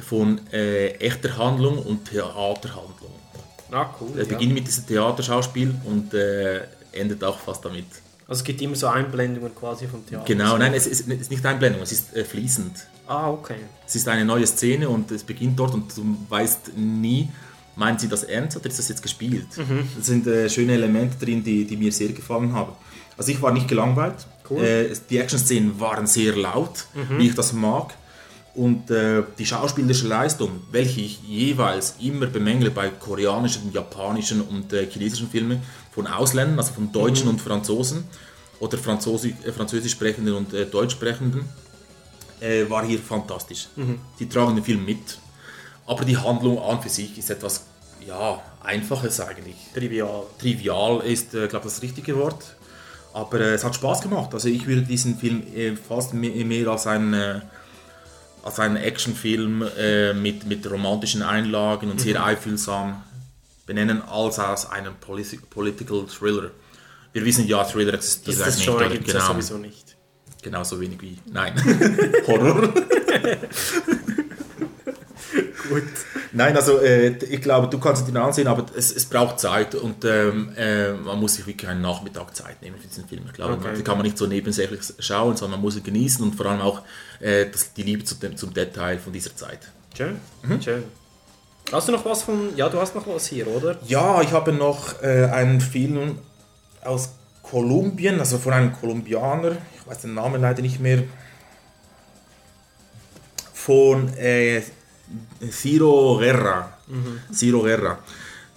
Speaker 3: von äh, echter Handlung und Theaterhandlung.
Speaker 1: Ah, cool. Ja.
Speaker 3: beginnt mit diesem Theaterschauspiel und äh, endet auch fast damit.
Speaker 1: Also es gibt immer so Einblendungen quasi vom Theater.
Speaker 3: Genau, nein, es ist, es ist nicht Einblendung, es ist äh, fließend.
Speaker 1: Ah, okay.
Speaker 3: Es ist eine neue Szene und es beginnt dort und du weißt nie, meinen sie das ernst oder ist das jetzt gespielt? Es sind äh, schöne Elemente drin, die, die mir sehr gefallen haben. Also ich war nicht gelangweilt. Äh, es- die Action-Szenen waren sehr laut, wie ich das mag. Und äh, die schauspielerische Leistung, welche ich jeweils immer bemängle bei koreanischen, japanischen und äh, chinesischen Filmen von Ausländern, also von Deutschen und Franzosen oder Franzosi äh, Französisch sprechenden und äh, Deutsch sprechenden, äh, war hier fantastisch. Die tragen den Film mit. Aber die Handlung an für sich ist etwas ja, Einfaches eigentlich.
Speaker 1: Trivial.
Speaker 3: Trivial ist, äh, glaube ich, das richtige Wort. Aber äh, es hat Spaß gemacht. Also ich würde diesen Film fast mehr, mehr als äh, als einen Actionfilm äh, mit, mit romantischen Einlagen und sehr einfühlsam benennen, als als einen Politi Political Thriller. Wir wissen ja, Thriller existiert
Speaker 1: Das, das
Speaker 3: eigentlich
Speaker 1: Genre
Speaker 3: nicht.
Speaker 1: gibt es ja sowieso nicht.
Speaker 3: Genauso wenig wie. Nein. Horror.
Speaker 1: Gut.
Speaker 3: Nein, also äh, ich glaube, du kannst ihn dir ansehen, aber es, es braucht Zeit und ähm, äh, man muss sich wirklich einen Nachmittag Zeit nehmen für diesen Film. Ich glaube,
Speaker 1: Okay.
Speaker 3: man, den kann man nicht so nebensächlich schauen, sondern man muss ihn genießen und vor allem auch äh, das, die Liebe zu dem, zum Detail von dieser Zeit.
Speaker 1: Schön. Schön. Hast du noch was von. Ja, du hast noch was hier, oder?
Speaker 3: Ja, ich habe noch äh, einen Film aus Kolumbien, also von einem Kolumbianer, ich weiß den Namen leider nicht mehr, von äh, Ciro Guerra. Ciro Guerra.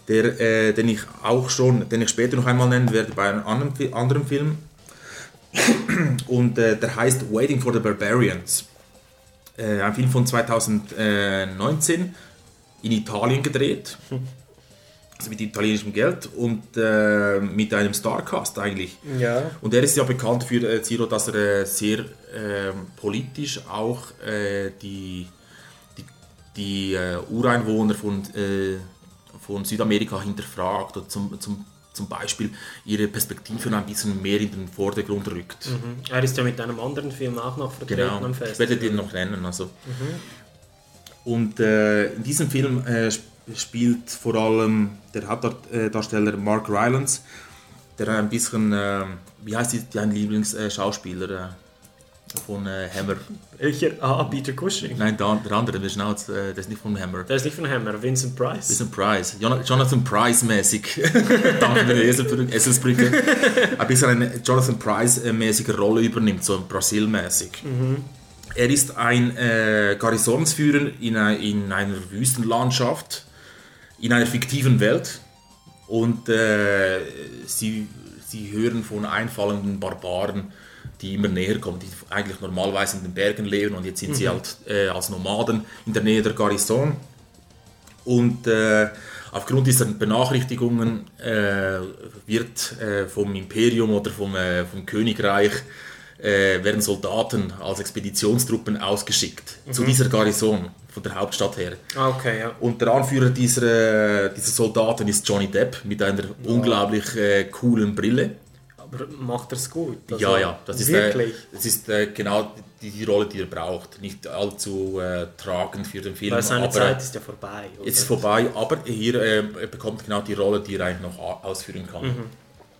Speaker 3: Der, äh, den ich auch schon, den ich später noch einmal nennen werde bei einem anderen, anderen Film. Und äh, der heißt Waiting for the Barbarians. Äh, ein Film von 2019 in Italien gedreht also mit italienischem Geld und mit einem Starcast eigentlich.
Speaker 1: Ja.
Speaker 3: Und er ist ja bekannt für Ciro, dass er sehr politisch auch die, die, äh, Ureinwohner von, äh, von Südamerika hinterfragt und zum, zum, zum Beispiel ihre Perspektiven ein bisschen mehr in den Vordergrund rückt.
Speaker 1: Er ist ja mit einem anderen Film auch noch vertreten
Speaker 3: Genau,
Speaker 1: am
Speaker 3: ich
Speaker 1: Fest.
Speaker 3: werde den noch nennen. Also. Und äh, in diesem Film äh, sp- spielt vor allem der Hauptdarsteller Mark Rylance, der ein bisschen, äh, wie heißt die- dein Lieblingsschauspieler äh, von äh, Hammer?
Speaker 1: Welcher? Ah, Peter Cushing.
Speaker 3: Nein, der, der andere, der, Schnauz, äh, der ist nicht von Hammer.
Speaker 1: Der ist nicht von Hammer, Vincent Price.
Speaker 3: Vincent Price, Jon- Jonathan Price-mäßig. Danke für die. Eselsbrücke. Ein bisschen eine Jonathan Price-mäßige Rolle übernimmt, so Brasil-mäßig. Er ist ein äh, Garnisonsführer in, in einer Wüstenlandschaft, in einer fiktiven Welt. Und äh, sie, sie hören von einfallenden Barbaren, die immer näher kommen, die eigentlich normalerweise in den Bergen leben und jetzt sind sie halt äh, als Nomaden in der Nähe der Garnison. Und äh, aufgrund dieser Benachrichtigungen äh, wird äh, vom Imperium oder vom, äh, vom Königreich äh, werden Soldaten als Expeditionstruppen ausgeschickt zu dieser Garnison von der Hauptstadt her.
Speaker 1: Ah, okay, ja.
Speaker 3: Und der Anführer dieser, dieser Soldaten ist Johnny Depp mit einer unglaublich äh, coolen Brille.
Speaker 1: Macht er es gut? Also,
Speaker 3: ja, ja, das ist, äh,
Speaker 1: Wirklich?
Speaker 3: das ist äh, genau die, die Rolle, die er braucht. Nicht allzu äh, tragend für den Film.
Speaker 1: Weil seine
Speaker 3: aber,
Speaker 1: Zeit ist ja vorbei. Oder?
Speaker 3: Jetzt ist vorbei, aber hier äh, er bekommt genau die Rolle, die er eigentlich noch ausführen kann.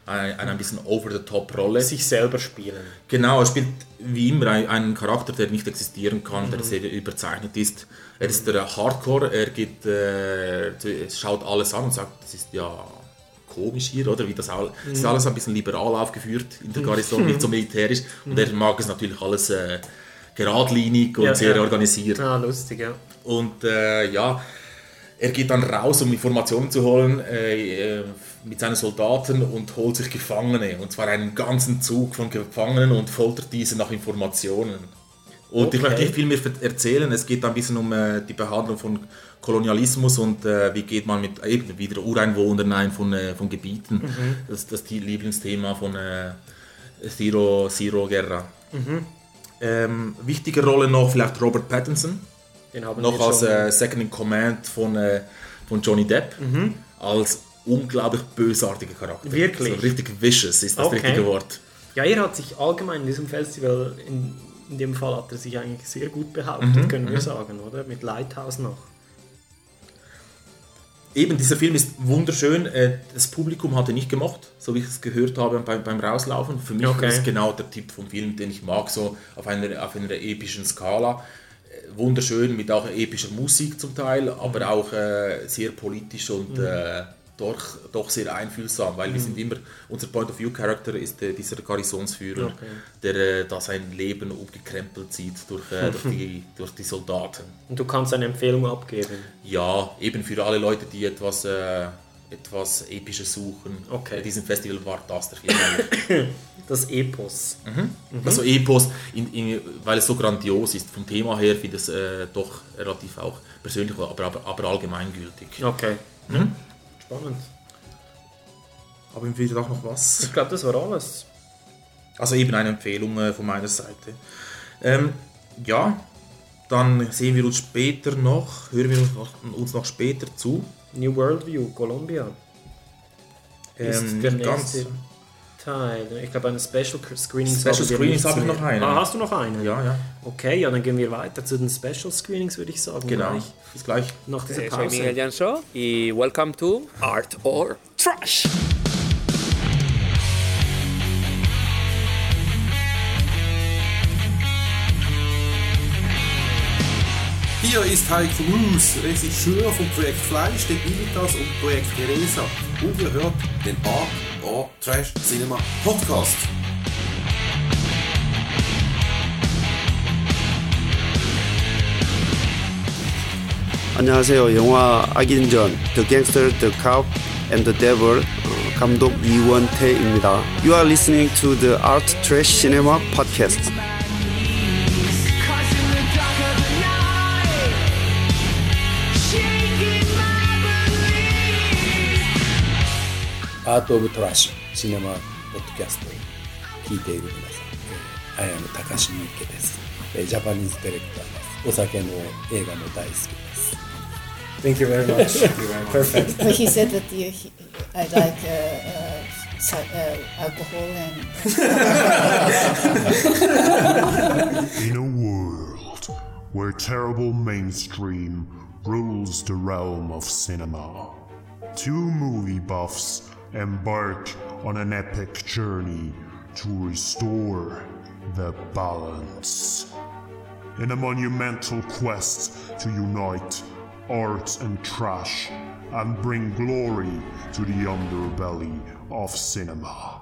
Speaker 3: Eine, eine ein bisschen over-the-top-Rolle.
Speaker 1: Sich selber spielen.
Speaker 3: Genau, er spielt wie immer ein- einen Charakter, der nicht existieren kann, der sehr überzeichnet ist. Er ist der Hardcore, er geht, äh, schaut alles an und sagt, das ist ja komisch hier, oder? Wie das all, es ist alles ein bisschen liberal aufgeführt in der Garnison, nicht so militärisch. Und er mag es natürlich alles äh, geradlinig und
Speaker 1: Ja,
Speaker 3: sehr
Speaker 1: ja.
Speaker 3: organisiert.
Speaker 1: Ah, lustig, ja.
Speaker 3: Und äh, ja, er geht dann raus, um Informationen zu holen äh, äh, mit seinen Soldaten und holt sich Gefangene. Und zwar einen ganzen Zug von Gefangenen und foltert diese nach Informationen. Und ich
Speaker 1: Okay.
Speaker 3: möchte nicht viel mehr erzählen. Es geht ein bisschen um äh, die Behandlung von Kolonialismus und äh, wie geht man mit eben wieder Ureinwohnern ein von, äh, von Gebieten.
Speaker 1: Mhm.
Speaker 3: Das, das ist die Lieblingsthema von äh, Zero, Zero Guerra.
Speaker 1: Mhm.
Speaker 3: Ähm, wichtige Rolle noch vielleicht Robert Pattinson
Speaker 1: Den haben
Speaker 3: noch als
Speaker 1: schon.
Speaker 3: äh, Second in Command von, äh, von Johnny Depp. Als unglaublich bösartiger Charakter.
Speaker 1: Mhm. Wirklich?
Speaker 3: So richtig vicious ist das
Speaker 1: Okay.
Speaker 3: richtige Wort.
Speaker 1: Ja, er hat sich allgemein in diesem Festival in in dem Fall hat er sich eigentlich sehr gut behauptet,
Speaker 3: Mhm,
Speaker 1: können wir
Speaker 3: mhm.
Speaker 1: sagen, oder? Mit Lighthouse noch.
Speaker 3: Eben, dieser Film ist wunderschön. Äh, Das Publikum hat ihn nicht gemocht, so wie ich es gehört habe beim, beim Rauslaufen. Für mich
Speaker 1: Okay.
Speaker 3: ist es genau der Typ vom Film, den ich mag, so auf einer, auf einer epischen Skala. Äh, Wunderschön mit auch epischer Musik zum Teil, aber auch äh, sehr politisch und
Speaker 1: Mhm.
Speaker 3: äh, doch, doch sehr einfühlsam, weil wir
Speaker 1: Mhm.
Speaker 3: sind immer, unser Point-of-View-Charakter ist äh, dieser Garnisonsführer,
Speaker 1: Okay.
Speaker 3: der äh, da sein Leben umgekrempelt sieht durch, äh, durch, die, durch die Soldaten.
Speaker 1: Und du kannst eine Empfehlung abgeben.
Speaker 3: Ja, eben für alle Leute, die etwas, äh, etwas Episches suchen.
Speaker 1: Okay.
Speaker 3: Bei diesem Festival war das der Film.
Speaker 1: Das Epos.
Speaker 3: mhm. Also Epos, in, in, weil es so grandios ist. Vom Thema her finde ich es äh, doch relativ auch persönlich, aber, aber, aber allgemeingültig.
Speaker 1: Okay.
Speaker 3: Mhm.
Speaker 1: Spannend.
Speaker 3: Haben wir da noch was?
Speaker 1: Ich glaube, das war alles.
Speaker 3: Also eben eine Empfehlung äh, von meiner Seite. Ähm, ja, dann sehen wir uns später noch, hören wir uns noch, uns noch später zu.
Speaker 1: New World View, Columbia. Ist
Speaker 3: Ähm,
Speaker 1: der
Speaker 3: nicht ganz.
Speaker 1: Nächste Teil. Ich glaube, eine Special Screenings
Speaker 3: Special
Speaker 1: haben wir
Speaker 3: Screenings habe ich noch einen.
Speaker 1: Ah, hast du noch einen?
Speaker 3: Ja, ja.
Speaker 1: Okay, ja, dann gehen wir weiter zu den Special Screenings, würde ich sagen.
Speaker 3: Genau.
Speaker 1: Gleich.
Speaker 3: Bis gleich.
Speaker 1: Nach dieser
Speaker 4: Eh, soy Miguel
Speaker 1: Pause.
Speaker 4: Jansó y welcome to Art or Trash.
Speaker 5: Hier ist Heiko Roos, Regisseur vom Projekt Fleisch, der Militas und Projekt Teresa. Und ihr hört den A.A. Trash Cinema Podcast.
Speaker 6: 안녕하세요. 영화 악인전 The Gangster, The Cop and the Devil 어, 감독 이원태입니다. You are listening to the Art Trash Cinema Podcast.
Speaker 7: アート・オブ・トラッシュシネマ・ポッドキャストを聞いている皆さん、えー、アイアム高橋美池です、えージャパニーズディレクターですお酒の映画も大好きです
Speaker 1: Thank you very much. Perfect.
Speaker 8: But he said that you, he, I like uh, uh, si- uh, alcohol and.
Speaker 9: In a world where terrible mainstream rules the realm of cinema, two movie buffs embark on an epic journey to restore the balance. In a monumental quest to unite art and trash and bring glory to the underbelly of cinema.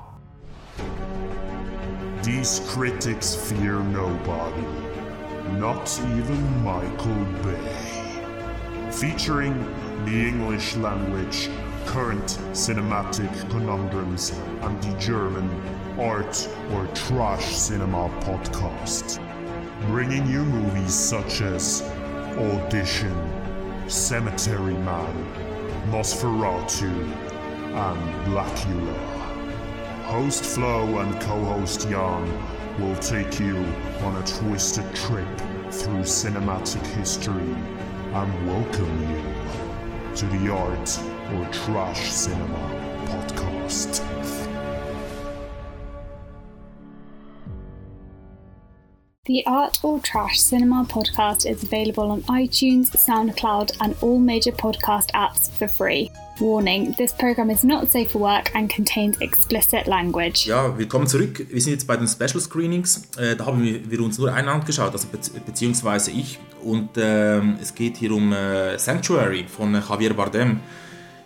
Speaker 9: These critics fear nobody, not even Michael Bay. Featuring the English language, current cinematic conundrums, and the German art or trash cinema podcast. Bringing you movies such as Audition, Cemetery Man, Nosferatu, and Blackula. Host Flo and co-host Jan will take you on a twisted trip through cinematic history and welcome you to the Art or Trash Cinema podcast.
Speaker 2: The Art or Trash Cinema podcast is available on iTunes, SoundCloud, and all major podcast apps for free. Warning this program is not safe for work and contains explicit language.
Speaker 3: Ja, willkommen zurück. Wir sind jetzt bei den Special Screenings. Äh, da haben wir, wir uns nur einen angeschaut, also be beziehungsweise ich. Und ähm, es geht hier um äh, Sanctuary von äh, Javier Bardem.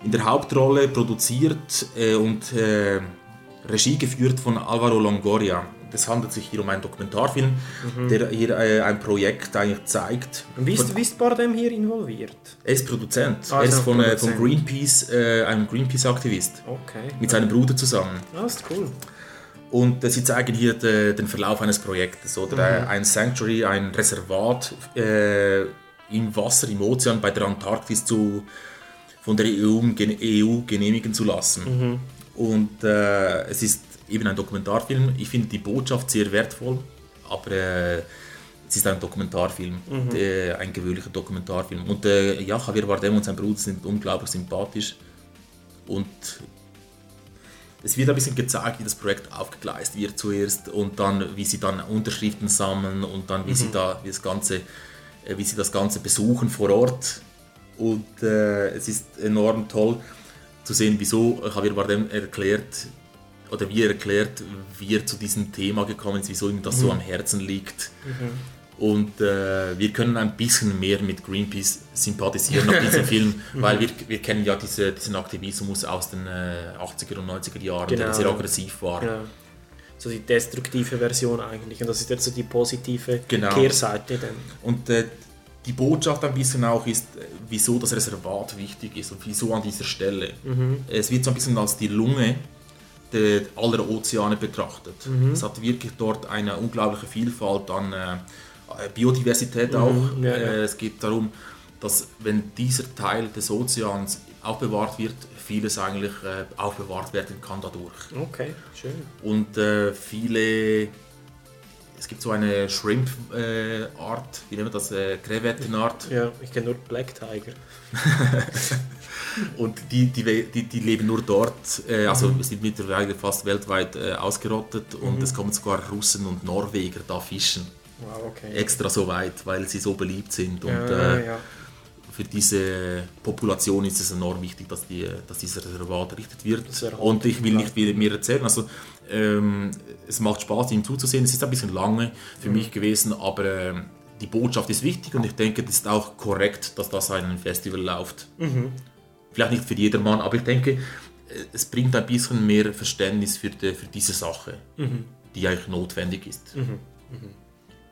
Speaker 3: In der Hauptrolle produziert äh, und äh, Regie geführt von Alvaro Longoria. Es handelt sich hier um einen Dokumentarfilm,
Speaker 1: Mhm.
Speaker 3: der hier äh, ein Projekt eigentlich zeigt.
Speaker 1: Und wie ist, wie ist Bardem hier involviert?
Speaker 3: Er ist Produzent.
Speaker 1: Ah,
Speaker 3: er
Speaker 1: ist
Speaker 3: von, äh, von
Speaker 1: Produzent.
Speaker 3: Greenpeace, äh, ein Greenpeace-Aktivist.
Speaker 1: Okay.
Speaker 3: Mit seinem Bruder zusammen.
Speaker 1: Ah, ist cool.
Speaker 3: Und äh, sie zeigen hier de, den Verlauf eines Projektes. Oder
Speaker 1: Mhm.
Speaker 3: ein Sanctuary, ein Reservat im Wasser, im Ozean bei der Antarktis zu, von der EU, EU genehmigen zu lassen.
Speaker 1: Mhm.
Speaker 3: Und äh, es ist eben ein Dokumentarfilm. Ich finde die Botschaft sehr wertvoll, aber äh, es ist ein Dokumentarfilm,
Speaker 1: Mhm.
Speaker 3: der, ein gewöhnlicher Dokumentarfilm. Und äh, ja, Javier Bardem und sein Bruder sind unglaublich sympathisch. Und es wird ein bisschen gezeigt, wie das Projekt aufgegleist wird zuerst und dann, wie sie dann Unterschriften sammeln und dann, wie sie da, wie das Ganze, äh, wie sie das Ganze besuchen vor Ort. Und äh, es ist enorm toll zu sehen, wieso Javier Bardem erklärt, oder wie er erklärt, wie er zu diesem Thema gekommen ist, wieso ihm das so am Herzen liegt. Und äh, wir können ein bisschen mehr mit Greenpeace sympathisieren nach diesem Film, weil wir, wir kennen ja diese, diesen Aktivismus aus den äh, 80er und 90er Jahren, der
Speaker 1: Genau.
Speaker 3: sehr aggressiv war.
Speaker 1: Ja. So die destruktive Version eigentlich. Und das ist jetzt so die positive
Speaker 3: Genau.
Speaker 1: Kehrseite. Dann.
Speaker 3: Und äh, die Botschaft ein bisschen auch ist, äh, wieso das Reservat wichtig ist und wieso an dieser Stelle. Es wird so ein bisschen als die Lunge der, aller Ozeane betrachtet. Es hat wirklich dort eine unglaubliche Vielfalt an äh, Biodiversität auch.
Speaker 1: ja, ja.
Speaker 3: Äh, es geht darum, dass wenn dieser Teil des Ozeans aufbewahrt wird, vieles eigentlich äh, aufbewahrt werden kann dadurch.
Speaker 1: Okay, schön.
Speaker 3: Und äh, viele, es gibt so eine Shrimp-Art, äh, wie nennt man das, äh, Krevettenart.
Speaker 1: Ja, ich kenne nur Black Tiger.
Speaker 3: Und die, die, die, die leben nur dort, äh, also sind mittlerweile fast weltweit äh, ausgerottet und es kommen sogar Russen und Norweger da fischen.
Speaker 1: Wow, okay.
Speaker 3: Extra so weit, weil sie so beliebt sind. Und
Speaker 1: ja,
Speaker 3: äh,
Speaker 1: ja.
Speaker 3: für diese Population ist es enorm wichtig, dass, die, dass dieses Reservat errichtet wird. Und ich will nicht viel mehr erzählen. Also, ähm, es macht Spaß, ihm zuzusehen. Es ist ein bisschen lange für
Speaker 1: Mhm.
Speaker 3: mich gewesen, aber ähm, die Botschaft ist wichtig und ich denke, es ist auch korrekt, dass das ein Festival läuft.
Speaker 1: Mhm.
Speaker 3: Vielleicht nicht für jedermann, aber ich denke, äh, es bringt ein bisschen mehr Verständnis für, die, für diese Sache,
Speaker 1: Mhm.
Speaker 3: die eigentlich notwendig ist.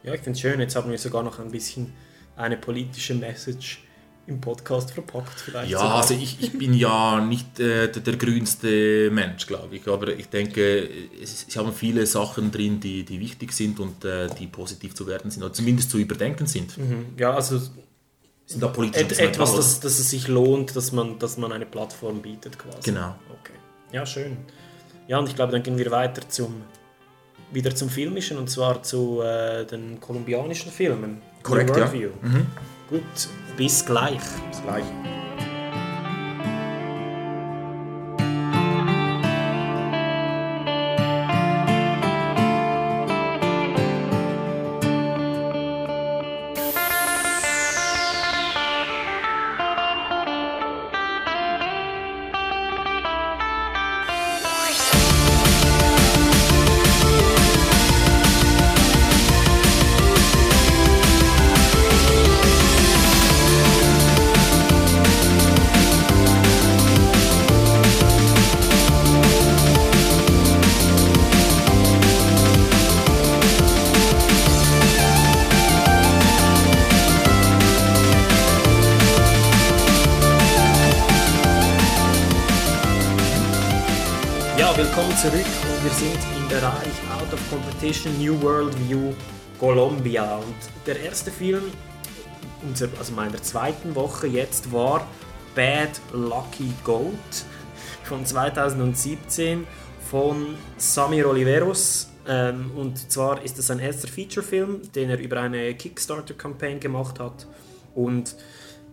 Speaker 1: Ja, ich finde es schön. Jetzt haben wir sogar noch ein bisschen eine politische Message im Podcast verpackt. Vielleicht
Speaker 3: Ja,
Speaker 1: sogar.
Speaker 3: also ich, ich bin ja nicht äh, der, der grünste Mensch, glaube ich, aber ich denke, es, sie haben viele Sachen drin, die, die wichtig sind und äh, die positiv zu werden sind, oder zumindest zu überdenken sind.
Speaker 1: ja, also
Speaker 3: Sind da politisch
Speaker 1: et, etwas, dass, dass es sich lohnt, dass man, dass man eine Plattform bietet quasi.
Speaker 3: Genau.
Speaker 1: Okay. Ja, schön. Ja, und ich glaube, dann gehen wir weiter zum wieder zum Filmischen und zwar zu äh, den kolumbianischen Filmen.
Speaker 3: Korrekt, ja.
Speaker 1: Worldview. Gut, bis gleich.
Speaker 3: Bis gleich.
Speaker 1: New World View Colombia. Und der erste Film, unser, also meiner zweiten Woche jetzt, war Bad Lucky Goat von 2017 von Samir Oliveros. Ähm, und zwar ist es sein erster Featurefilm, den er über eine Kickstarter-Campaign gemacht hat. Und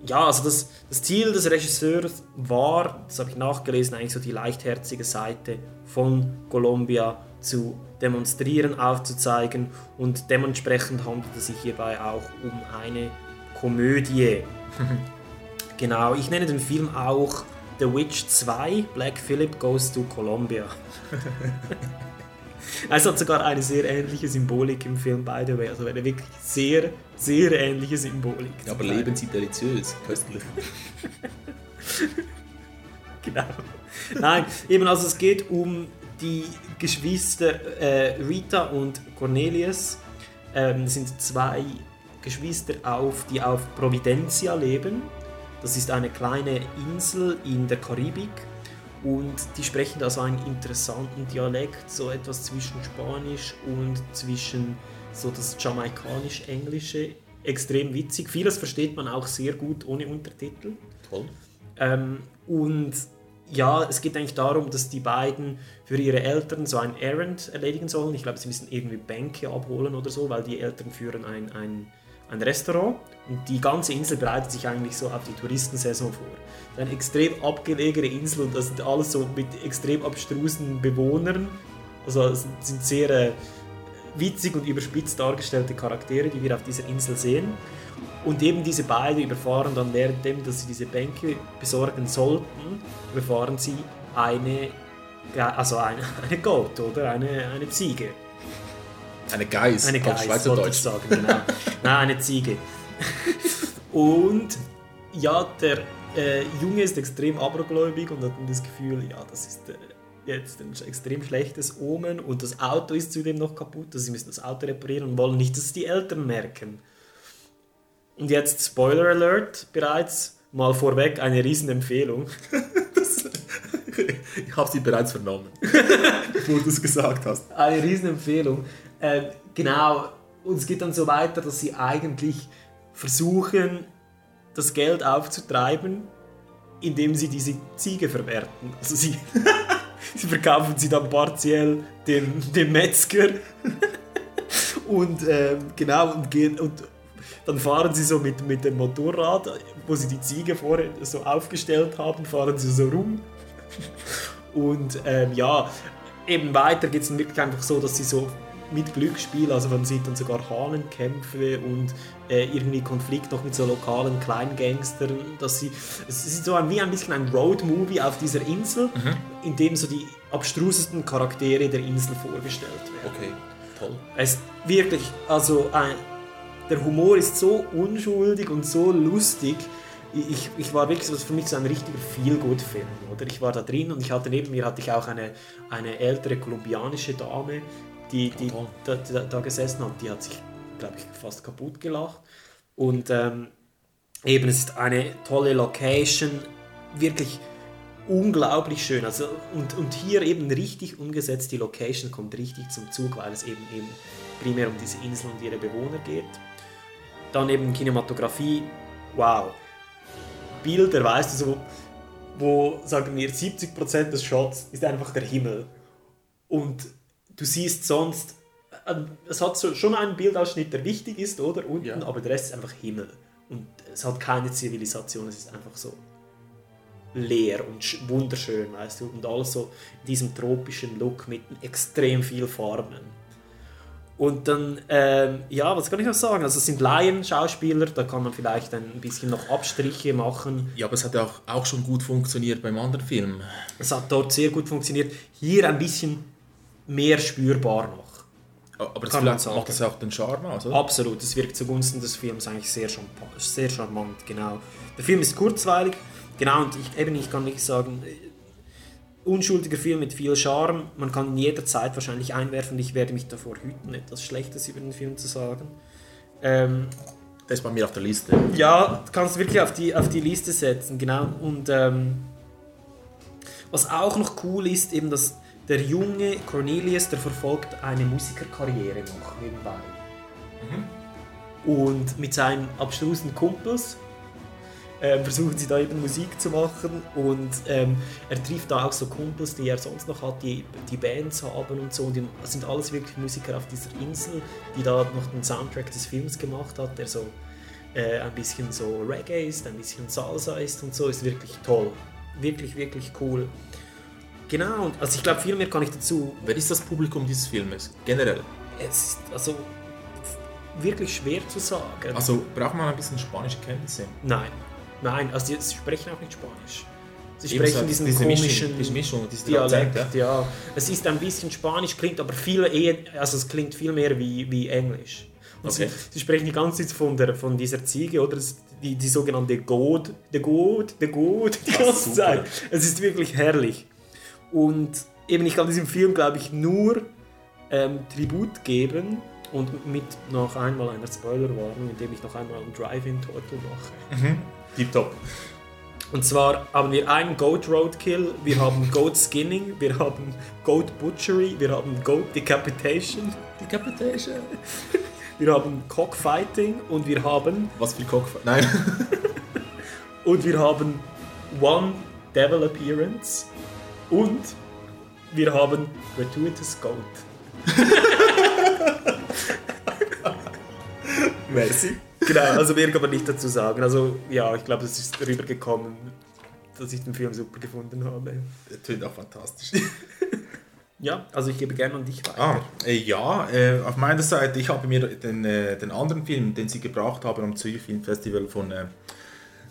Speaker 1: ja, also das, das Ziel des Regisseurs war, das habe ich nachgelesen, eigentlich so die leichtherzige Seite von Colombia zu demonstrieren, aufzuzeigen und dementsprechend handelt es sich hierbei auch um eine Komödie. genau, ich nenne den Film auch The Witch 2, Black Phillip Goes to Colombia. Es hat sogar eine sehr ähnliche Symbolik im Film, by the way. Also eine wirklich sehr, sehr ähnliche Symbolik.
Speaker 3: Ja, aber leben sie deliziös, köstlich.
Speaker 1: Genau. Nein, eben also es geht um die Geschwister äh, Rita und Cornelius. Ähm, sind zwei Geschwister, auf, die auf Providencia leben. Das ist eine kleine Insel in der Karibik. Und die sprechen da so einen interessanten Dialekt, so etwas zwischen Spanisch und zwischen so das Jamaikanisch-Englische. Extrem witzig. Vieles versteht man auch sehr gut ohne Untertitel.
Speaker 3: Toll.
Speaker 1: Ähm, und ja, es geht eigentlich darum, dass die beiden für ihre Eltern so ein Errand erledigen sollen. Ich glaube, sie müssen irgendwie Bänke abholen oder so, weil die Eltern führen ein, ein ein Restaurant und die ganze Insel bereitet sich eigentlich so auf die Touristensaison vor. Es ist eine extrem abgelegene Insel und das sind alles so mit extrem abstrusen Bewohnern. Also es sind sehr äh, witzig und überspitzt dargestellte Charaktere, die wir auf dieser Insel sehen. Und eben diese beiden überfahren dann währenddem, dass sie diese Bänke besorgen sollten, überfahren sie eine, also eine, eine Goat oder eine, eine Ziege.
Speaker 3: Eine Geiß,
Speaker 1: Eine Geiß, wollte ich
Speaker 3: Schweizerdeutsch.
Speaker 1: sagen, genau. Nein, eine Ziege. Und ja, der äh, Junge ist extrem abergläubig und hat dann das Gefühl, ja, das ist äh, jetzt ein extrem schlechtes Omen und das Auto ist zudem noch kaputt, also sie müssen das Auto reparieren und wollen nicht, dass es die Eltern merken. Und jetzt Spoiler Alert bereits, mal vorweg eine Riesenempfehlung.
Speaker 3: Ich habe sie bereits vernommen, bevor du es gesagt hast.
Speaker 1: eine Riesenempfehlung. Ähm, genau, und es geht dann so weiter, dass sie eigentlich versuchen, das Geld aufzutreiben, indem sie diese Ziege verwerten. Also sie, sie verkaufen sie dann partiell dem, dem Metzger. und ähm, genau, und gehen und dann fahren sie so mit, mit dem Motorrad, wo sie die Ziege vorher so aufgestellt haben, fahren sie so rum. Und ähm, ja, eben weiter geht es dann wirklich einfach so, dass sie so mit Glücksspiel, also man sieht dann sogar Hahnenkämpfe und äh, irgendwie Konflikt noch mit so lokalen Kleingangstern, dass sie, es ist so ein, wie ein bisschen ein Road-Movie auf dieser Insel, in dem so die abstrusesten Charaktere der Insel vorgestellt werden.
Speaker 3: Okay, toll.
Speaker 1: Es ist wirklich, also ein, der Humor ist so unschuldig und so lustig. Ich, ich war wirklich, das für mich so ein richtiger Feel-Good-Film, oder? Ich war da drin und ich hatte neben mir hatte ich auch eine, eine ältere kolumbianische Dame, die, die da, da, da gesessen hat. Die hat sich, glaube ich, fast kaputt gelacht. Und ähm, eben, es ist eine tolle Location, wirklich unglaublich schön. Also, und, und hier eben richtig umgesetzt, die Location kommt richtig zum Zug, weil es eben, eben primär um diese Insel und ihre Bewohner geht. Dann eben Kinematografie, wow. Bilder, weißt du, so, wo, sagen wir, 70% des Shots ist einfach der Himmel. Und du siehst sonst, äh, es hat so, schon einen Bildausschnitt, der wichtig ist, oder? Unten,
Speaker 3: Ja.
Speaker 1: aber der Rest ist einfach Himmel. Und es hat keine Zivilisation, es ist einfach so leer und sch- wunderschön, weißt du, und alles so in diesem tropischen Look mit extrem viel Farben. Und dann, ähm, ja, was kann ich noch sagen? Also es sind Laien-Schauspieler, da kann man vielleicht ein bisschen noch Abstriche machen.
Speaker 3: Ja, aber es hat ja auch, auch schon gut funktioniert beim anderen Film.
Speaker 1: Es hat dort sehr gut funktioniert. Hier ein bisschen mehr spürbar noch.
Speaker 3: Aber das vielleicht macht das ja auch den Charme aus, oder?
Speaker 1: Absolut, es wirkt zugunsten des Films eigentlich sehr, sehr charmant, genau. Der Film ist kurzweilig, genau, und ich, eben, ich kann wirklich sagen, unschuldiger Film mit viel Charme, man kann ihn jederzeit wahrscheinlich einwerfen, ich werde mich davor hüten, etwas Schlechtes über den Film zu sagen. Ähm,
Speaker 3: Das ist bei mir auf der Liste.
Speaker 1: ja, du kannst wirklich auf die, auf die Liste setzen, genau. Und ähm, was auch noch cool ist, eben, dass der junge Cornelius, der verfolgt eine Musikerkarriere noch nebenbei. Und mit seinen abstrusen Kumpels ähm, versuchen sie da eben Musik zu machen und ähm, er trifft da auch so Kumpels, die er sonst noch hat, die, die Bands haben und so und die sind alles wirklich Musiker auf dieser Insel, die da noch den Soundtrack des Films gemacht hat, der so äh, ein bisschen so Reggae ist, ein bisschen Salsa ist und so, ist wirklich toll. Wirklich, wirklich cool. Genau, und also ich glaube, viel mehr kann ich dazu.
Speaker 3: Wer ist das Publikum dieses Filmes? Generell.
Speaker 1: Es ist also wirklich schwer zu sagen.
Speaker 3: Also braucht man ein bisschen spanische Kenntnisse.
Speaker 1: Nein, nein, also sie sprechen auch nicht Spanisch. Sie sprechen
Speaker 3: so
Speaker 1: diesen
Speaker 3: diese
Speaker 1: komischen
Speaker 3: Mischung- diese Mischung, diese
Speaker 1: Dialekt.
Speaker 3: Akzent,
Speaker 1: ja. Es ist ein bisschen Spanisch, klingt aber viel eher, also es klingt viel mehr wie, wie Englisch. Und
Speaker 3: Okay.
Speaker 1: sie, sie sprechen die ganze Zeit von, der, von dieser Ziege, oder die, die sogenannte God, the God, the God, die
Speaker 3: Ah,
Speaker 1: ganze. Zeit. Es ist wirklich herrlich. Und eben, ich kann diesem Film, glaube ich, nur ähm, Tribut geben und mit noch einmal einer Spoilerwarnung, indem ich noch einmal einen Drive-In-Total mache.
Speaker 3: Tipptopp.
Speaker 1: Und zwar haben wir einen Goat Roadkill, wir haben Goat Skinning, wir haben Goat Butchery, wir haben Goat Decapitation,
Speaker 3: Decapitation.
Speaker 1: wir haben Cockfighting und wir haben
Speaker 3: Was für Cock... Nein.
Speaker 1: und wir haben One Devil Appearance und wir haben Gratuitous Goat.
Speaker 3: Merci.
Speaker 1: Genau, also mehr kann man nicht dazu sagen. Also ja, ich glaube, es ist rübergekommen, dass ich den Film super gefunden habe.
Speaker 3: Der tönt auch fantastisch.
Speaker 1: Ja, also ich gebe gerne an dich weiter.
Speaker 3: Ah, äh, ja, äh, auf meiner Seite, ich habe mir den, äh, den anderen Film, den sie gebracht haben am Zürich Film Festival von äh,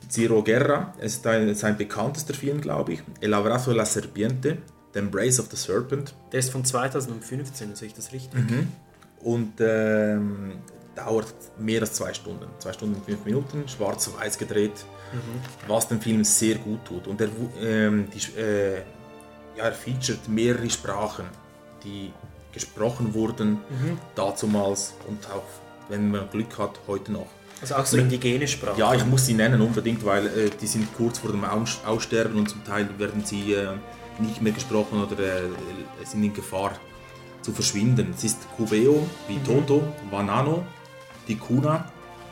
Speaker 3: Zero Guerra, es ist ein, sein bekanntester Film, glaube ich, El Abrazo de la Serpiente, The Embrace of the Serpent.
Speaker 1: Der ist von 2015, sehe ich das richtig?
Speaker 3: Mhm. Und ähm, dauert mehr als zwei Stunden. Zwei Stunden und fünf Minuten, schwarz-weiß gedreht, was dem Film sehr gut tut. Und er, ähm, die, äh, ja, er featuret mehrere Sprachen, die gesprochen wurden, dazumals und auch, wenn man Glück hat, heute noch.
Speaker 1: Also auch so indigene Sprache.
Speaker 3: Ja, ich muss sie nennen unbedingt, weil äh, die sind kurz vor dem Aus Aussterben und zum Teil werden sie äh, nicht mehr gesprochen oder äh, sind in Gefahr zu verschwinden. Es ist Cubeo, wie Toto, Vanano, die Cuna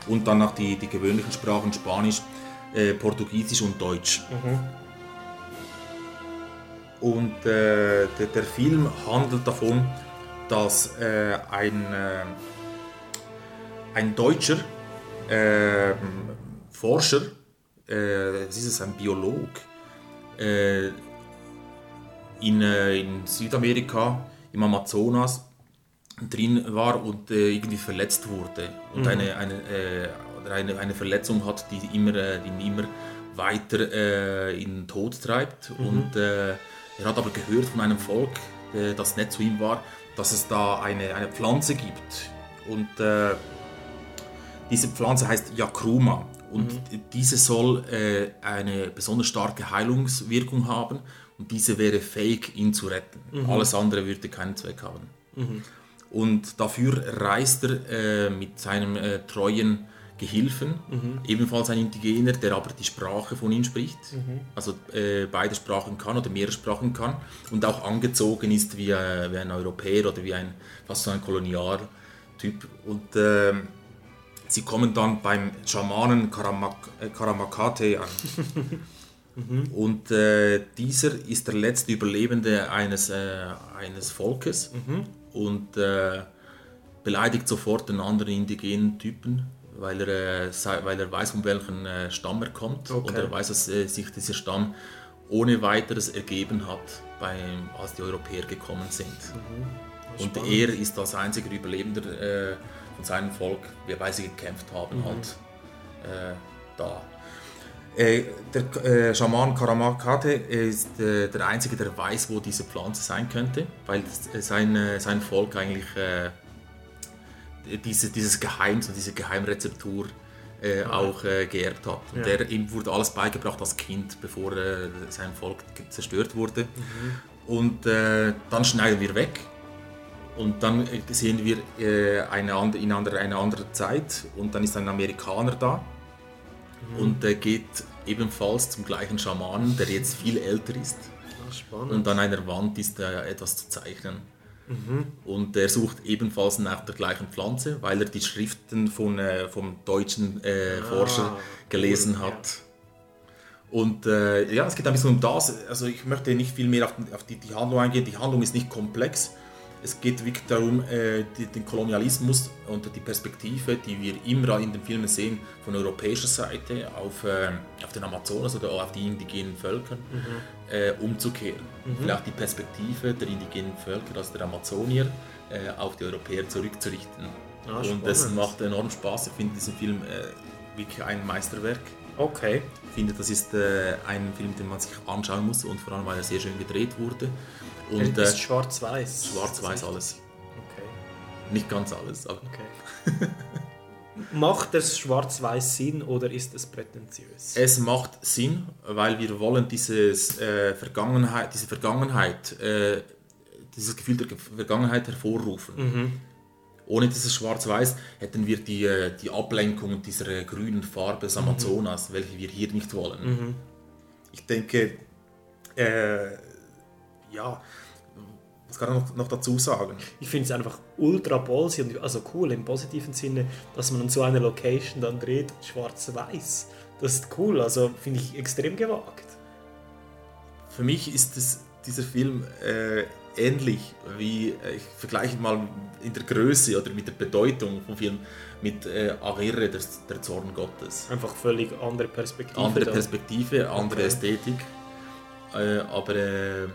Speaker 3: und dann noch die, die gewöhnlichen Sprachen Spanisch, äh, Portugiesisch und Deutsch. Und äh, der, der Film handelt davon, dass äh, ein, äh, ein Deutscher äh, Forscher, äh, was ist es, ein Biolog, in, in Südamerika, im Amazonas, drin war und äh, irgendwie verletzt wurde und eine, eine, äh, eine, eine Verletzung hat, die immer, äh, die ihn immer weiter äh, in den Tod treibt. Und äh, er hat aber gehört von einem Volk, äh, das nicht zu ihm war, dass es da eine, eine Pflanze gibt. Und diese Pflanze heißt Yakruma und diese soll eine besonders starke Heilungswirkung haben und diese wäre fähig, ihn zu retten. Alles andere würde keinen Zweck haben. Und dafür reist er äh, mit seinem äh, treuen Gehilfen, ebenfalls ein Indigener, der aber die Sprache von ihm spricht, also äh, beide Sprachen kann oder mehrere Sprachen kann und auch angezogen ist wie, äh, wie ein Europäer oder wie ein fast so ein Kolonialtyp. Und ähm, sie kommen dann beim Schamanen Karamak äh, Karamakate an. Und äh, dieser ist der letzte Überlebende eines, äh, eines Volkes und äh, beleidigt sofort den anderen indigenen Typen, weil er, äh, weil er weiß, von welchem äh, Stamm er kommt und
Speaker 1: Okay.
Speaker 3: er weiß, dass äh, sich dieser Stamm ohne weiteres ergeben hat, beim, als die Europäer gekommen sind. Und er ist als einziger Überlebender äh, von seinem Volk, weil sie gekämpft haben, halt äh, da. Äh, der äh, Schaman Karamakate ist äh, der Einzige, der weiß, wo diese Pflanze sein könnte, weil sein, sein Volk eigentlich diese, dieses Geheimnis und diese Geheimrezeptur äh, auch äh, geerbt hat. Und
Speaker 1: Ja.
Speaker 3: der, ihm wurde alles beigebracht als Kind, bevor äh, sein Volk zerstört wurde. Und äh, dann schneiden wir weg und dann sehen wir eine, andere, in andere, eine andere Zeit und dann ist ein Amerikaner da und der geht ebenfalls zum gleichen Schamanen, der jetzt viel älter ist.
Speaker 1: Ah, spannend.
Speaker 3: Und an einer Wand ist äh, etwas zu zeichnen. Und er sucht ebenfalls nach der gleichen Pflanze, weil er die Schriften von, äh, vom deutschen äh, Forscher gelesen
Speaker 1: cool,
Speaker 3: hat. Und äh, ja, es geht ein bisschen um das. Also ich möchte nicht viel mehr auf, auf die, die Handlung eingehen. Die Handlung ist nicht komplex. Es geht wirklich darum, äh, die, den Kolonialismus und die Perspektive, die wir immer in den Filmen sehen, von europäischer Seite auf, äh, auf den Amazonas oder auf die indigenen Völker äh, umzukehren. Vielleicht die Perspektive der indigenen Völker, also der Amazonier, äh, auf die Europäer zurückzurichten.
Speaker 1: Ah,
Speaker 3: und es
Speaker 1: spannend.
Speaker 3: macht enorm Spaß. Ich finde diesen Film äh, wirklich ein Meisterwerk.
Speaker 1: Okay.
Speaker 3: Ich finde, das ist äh, ein Film, den man sich anschauen muss und vor allem, weil er sehr schön gedreht wurde. Und
Speaker 1: er
Speaker 3: äh,
Speaker 1: ist schwarz-weiß.
Speaker 3: schwarz-weiß alles.
Speaker 1: Okay.
Speaker 3: Nicht ganz alles, aber
Speaker 1: okay. Macht das schwarz-weiß Sinn oder ist es prätentiös?
Speaker 3: es macht Sinn, weil wir wollen dieses, äh, Vergangenheit, diese Vergangenheit, äh, dieses Gefühl der Ge- Vergangenheit hervorrufen. Ohne dieses Schwarz-Weiß hätten wir die, äh, die Ablenkung dieser grünen Farbe des Amazonas, welche wir hier nicht wollen. Ich denke, äh, ja, kann ich noch, noch dazu sagen?
Speaker 1: Ich finde es einfach ultra ballsy und also cool im positiven Sinne, dass man an so einer Location dann dreht, schwarz-weiß. Das ist cool, also finde ich extrem gewagt.
Speaker 3: Für mich ist es, dieser Film äh, ähnlich wie, äh, ich vergleiche mal in der Größe oder mit der Bedeutung vom Film mit äh, Agere, der, der Zorn Gottes.
Speaker 1: Einfach völlig andere Perspektive.
Speaker 3: Andere. Perspektive, andere
Speaker 1: Okay.
Speaker 3: Ästhetik. Äh, aber, äh,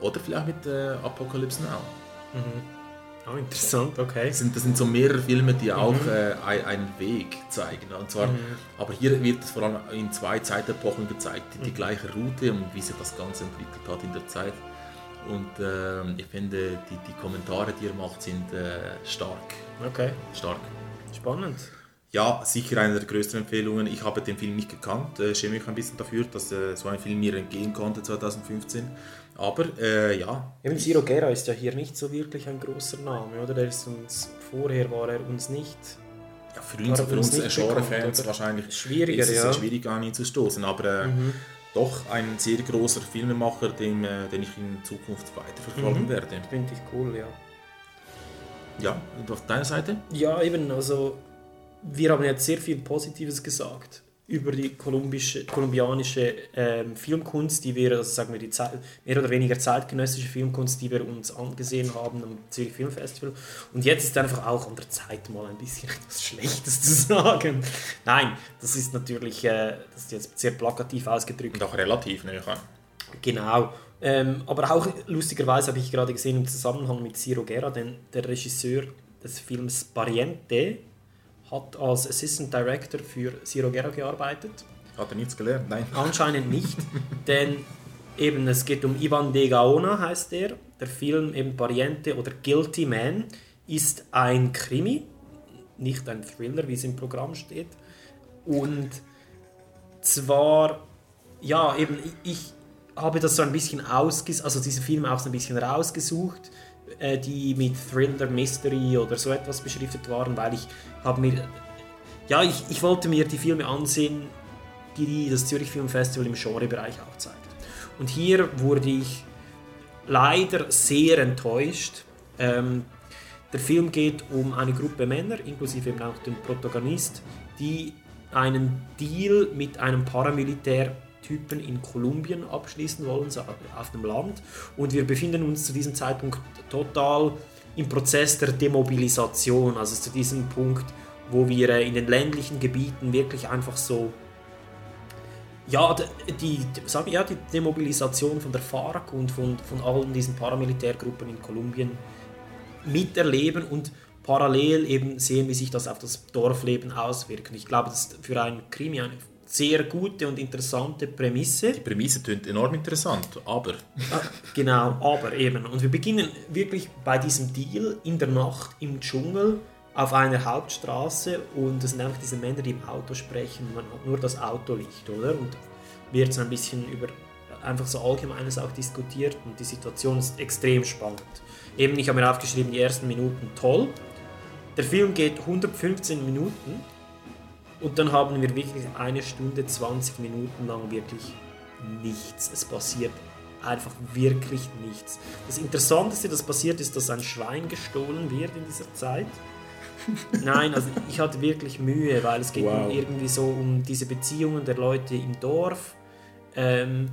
Speaker 3: oder vielleicht mit äh, Apocalypse Now.
Speaker 1: Ah, interessant, okay.
Speaker 3: Das sind, das sind so mehrere Filme, die auch
Speaker 1: Mhm.
Speaker 3: äh, ein- einen Weg zeigen. Und zwar, Aber hier wird es vor allem in zwei Zeitepochen gezeigt, die, die
Speaker 1: Mhm.
Speaker 3: gleiche Route und wie sich das Ganze entwickelt hat in der Zeit. Und ähm, ich finde, die, die Kommentare, die er macht, sind äh, stark.
Speaker 1: Okay,
Speaker 3: stark.
Speaker 1: spannend.
Speaker 3: Ja, sicher eine der größten Empfehlungen. Ich habe den Film nicht gekannt, äh, schäme mich ein bisschen dafür, dass äh, so ein Film mir entgehen konnte 2015. Aber äh, ja,
Speaker 1: Eben Ciro Guerra ist ja hier nicht so wirklich ein großer Name, oder? Der ist uns, vorher war er uns nicht.
Speaker 3: Ja, für uns, für uns
Speaker 1: nicht
Speaker 3: Genre-Fans wahrscheinlich
Speaker 1: Schwieriger,
Speaker 3: ist es
Speaker 1: ja.
Speaker 3: schwierig an ihn zu stoßen. Aber äh,
Speaker 1: Mhm.
Speaker 3: doch ein sehr großer Filmemacher, den, äh, den ich in Zukunft weiterverfolgen
Speaker 1: Mhm.
Speaker 3: werde.
Speaker 1: Finde ich cool, ja.
Speaker 3: Ja, und auf deiner Seite?
Speaker 1: Ja, eben, also wir haben jetzt sehr viel Positives gesagt über die kolumbianische ähm, Filmkunst, die wir, also sagen wir die Zeit, mehr oder weniger zeitgenössische Filmkunst, die wir uns angesehen haben am Zürich Film Festival. Und jetzt ist einfach auch an der Zeit, mal ein bisschen etwas Schlechtes zu sagen. Nein, das ist natürlich, äh, das ist jetzt sehr plakativ ausgedrückt.
Speaker 3: Und auch relativ, ne?
Speaker 1: Genau. Ähm, aber auch lustigerweise habe ich gerade gesehen im Zusammenhang mit Ciro Guerra, denn der Regisseur des Films Pariente hat als Assistant Director für Ciro Guerra gearbeitet.
Speaker 3: Hat er nichts gelernt? Nein.
Speaker 1: Anscheinend nicht, denn eben es geht um Ivan de Gaona, heißt er. Der Film eben Pariente oder Guilty Man ist ein Krimi, nicht ein Thriller, wie es im Programm steht. Und zwar, ja, eben, ich habe das so ein bisschen ausgesucht, also diese Filme auch so ein bisschen rausgesucht, äh, die mit Thriller, Mystery oder so etwas beschriftet waren, weil ich habe mir, ja, ich, ich wollte mir die Filme ansehen, die das Zürich Film Festival im Genrebereich auch zeigt. Und hier wurde ich leider sehr enttäuscht. Ähm, der Film geht um eine Gruppe Männer, inklusive eben auch den Protagonist, die einen Deal mit einem Paramilitärtypen in Kolumbien abschließen wollen, so auf dem Land. Und wir befinden uns zu diesem Zeitpunkt total im Prozess der Demobilisation, also zu diesem Punkt, wo wir äh, in den ländlichen Gebieten wirklich einfach so ja, die, sagen, ja, die Demobilisation von der FARC und von, von allen diesen Paramilitärgruppen in Kolumbien miterleben und parallel eben sehen, wie sich das auf das Dorfleben auswirkt. Und Ich glaube, das ist für einen Krimi eine sehr gute und interessante Prämisse.
Speaker 3: Die Prämisse tönt enorm interessant, aber
Speaker 1: Ah, Genau, aber eben. Und wir beginnen wirklich bei diesem Deal in der Nacht im Dschungel auf einer Hauptstraße und es sind einfach diese Männer, die im Auto sprechen. Man hat nur das Autolicht, oder? Und wird so ein bisschen über einfach so Allgemeines auch diskutiert und die Situation ist extrem spannend. Eben, ich habe mir aufgeschrieben, die ersten Minuten toll. Der Film geht 115 Minuten und dann haben wir wirklich eine Stunde 20 Minuten lang wirklich nichts. Es passiert einfach wirklich nichts. Das Interessanteste, das passiert, ist, dass ein Schwein gestohlen wird in dieser Zeit. Nein, also ich hatte wirklich Mühe, weil es geht
Speaker 7: Wow.
Speaker 1: um irgendwie so um diese Beziehungen der Leute im Dorf. Ähm,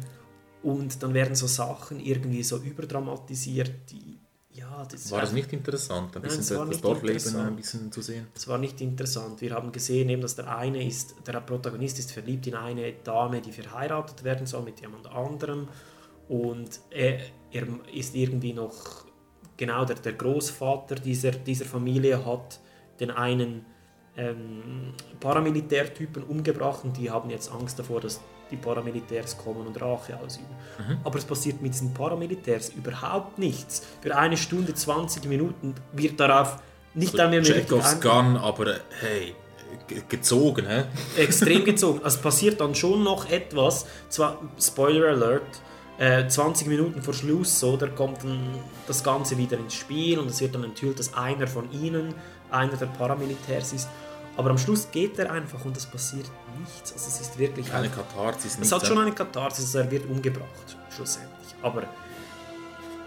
Speaker 1: und dann werden so Sachen irgendwie so überdramatisiert, die ja, das
Speaker 3: war das nicht interessant, ein
Speaker 1: Nein,
Speaker 3: bisschen
Speaker 1: es
Speaker 3: das
Speaker 1: nicht
Speaker 3: Dorfleben ein bisschen zu sehen?
Speaker 1: Das war nicht interessant. Wir haben gesehen, eben, dass der eine ist, der Protagonist ist verliebt in eine Dame, die verheiratet werden soll mit jemand anderem. Und er, er ist irgendwie noch, genau, der, der Großvater dieser, dieser Familie hat den einen ähm, Paramilitärtypen umgebracht und die haben jetzt Angst davor, dass die Paramilitärs kommen und Rache ausüben. Aber es passiert mit diesen Paramilitärs überhaupt nichts. Für eine Stunde 20 Minuten wird darauf nicht einmal mehr
Speaker 3: Chekhovs Gun, aber äh, hey, ge- gezogen, hä?
Speaker 1: extrem gezogen. Also es passiert dann schon noch etwas. Zwar, Spoiler Alert, äh, 20 Minuten vor Schluss, so, da kommt dann das Ganze wieder ins Spiel und es wird dann enthüllt, dass einer von ihnen einer der Paramilitärs ist. Aber am Schluss geht er einfach und es passiert nichts. Also es ist wirklich
Speaker 3: Keine
Speaker 1: einfach-
Speaker 3: Katharsis.
Speaker 1: Es hat schon eine Katharsis, also er wird umgebracht, schlussendlich. Aber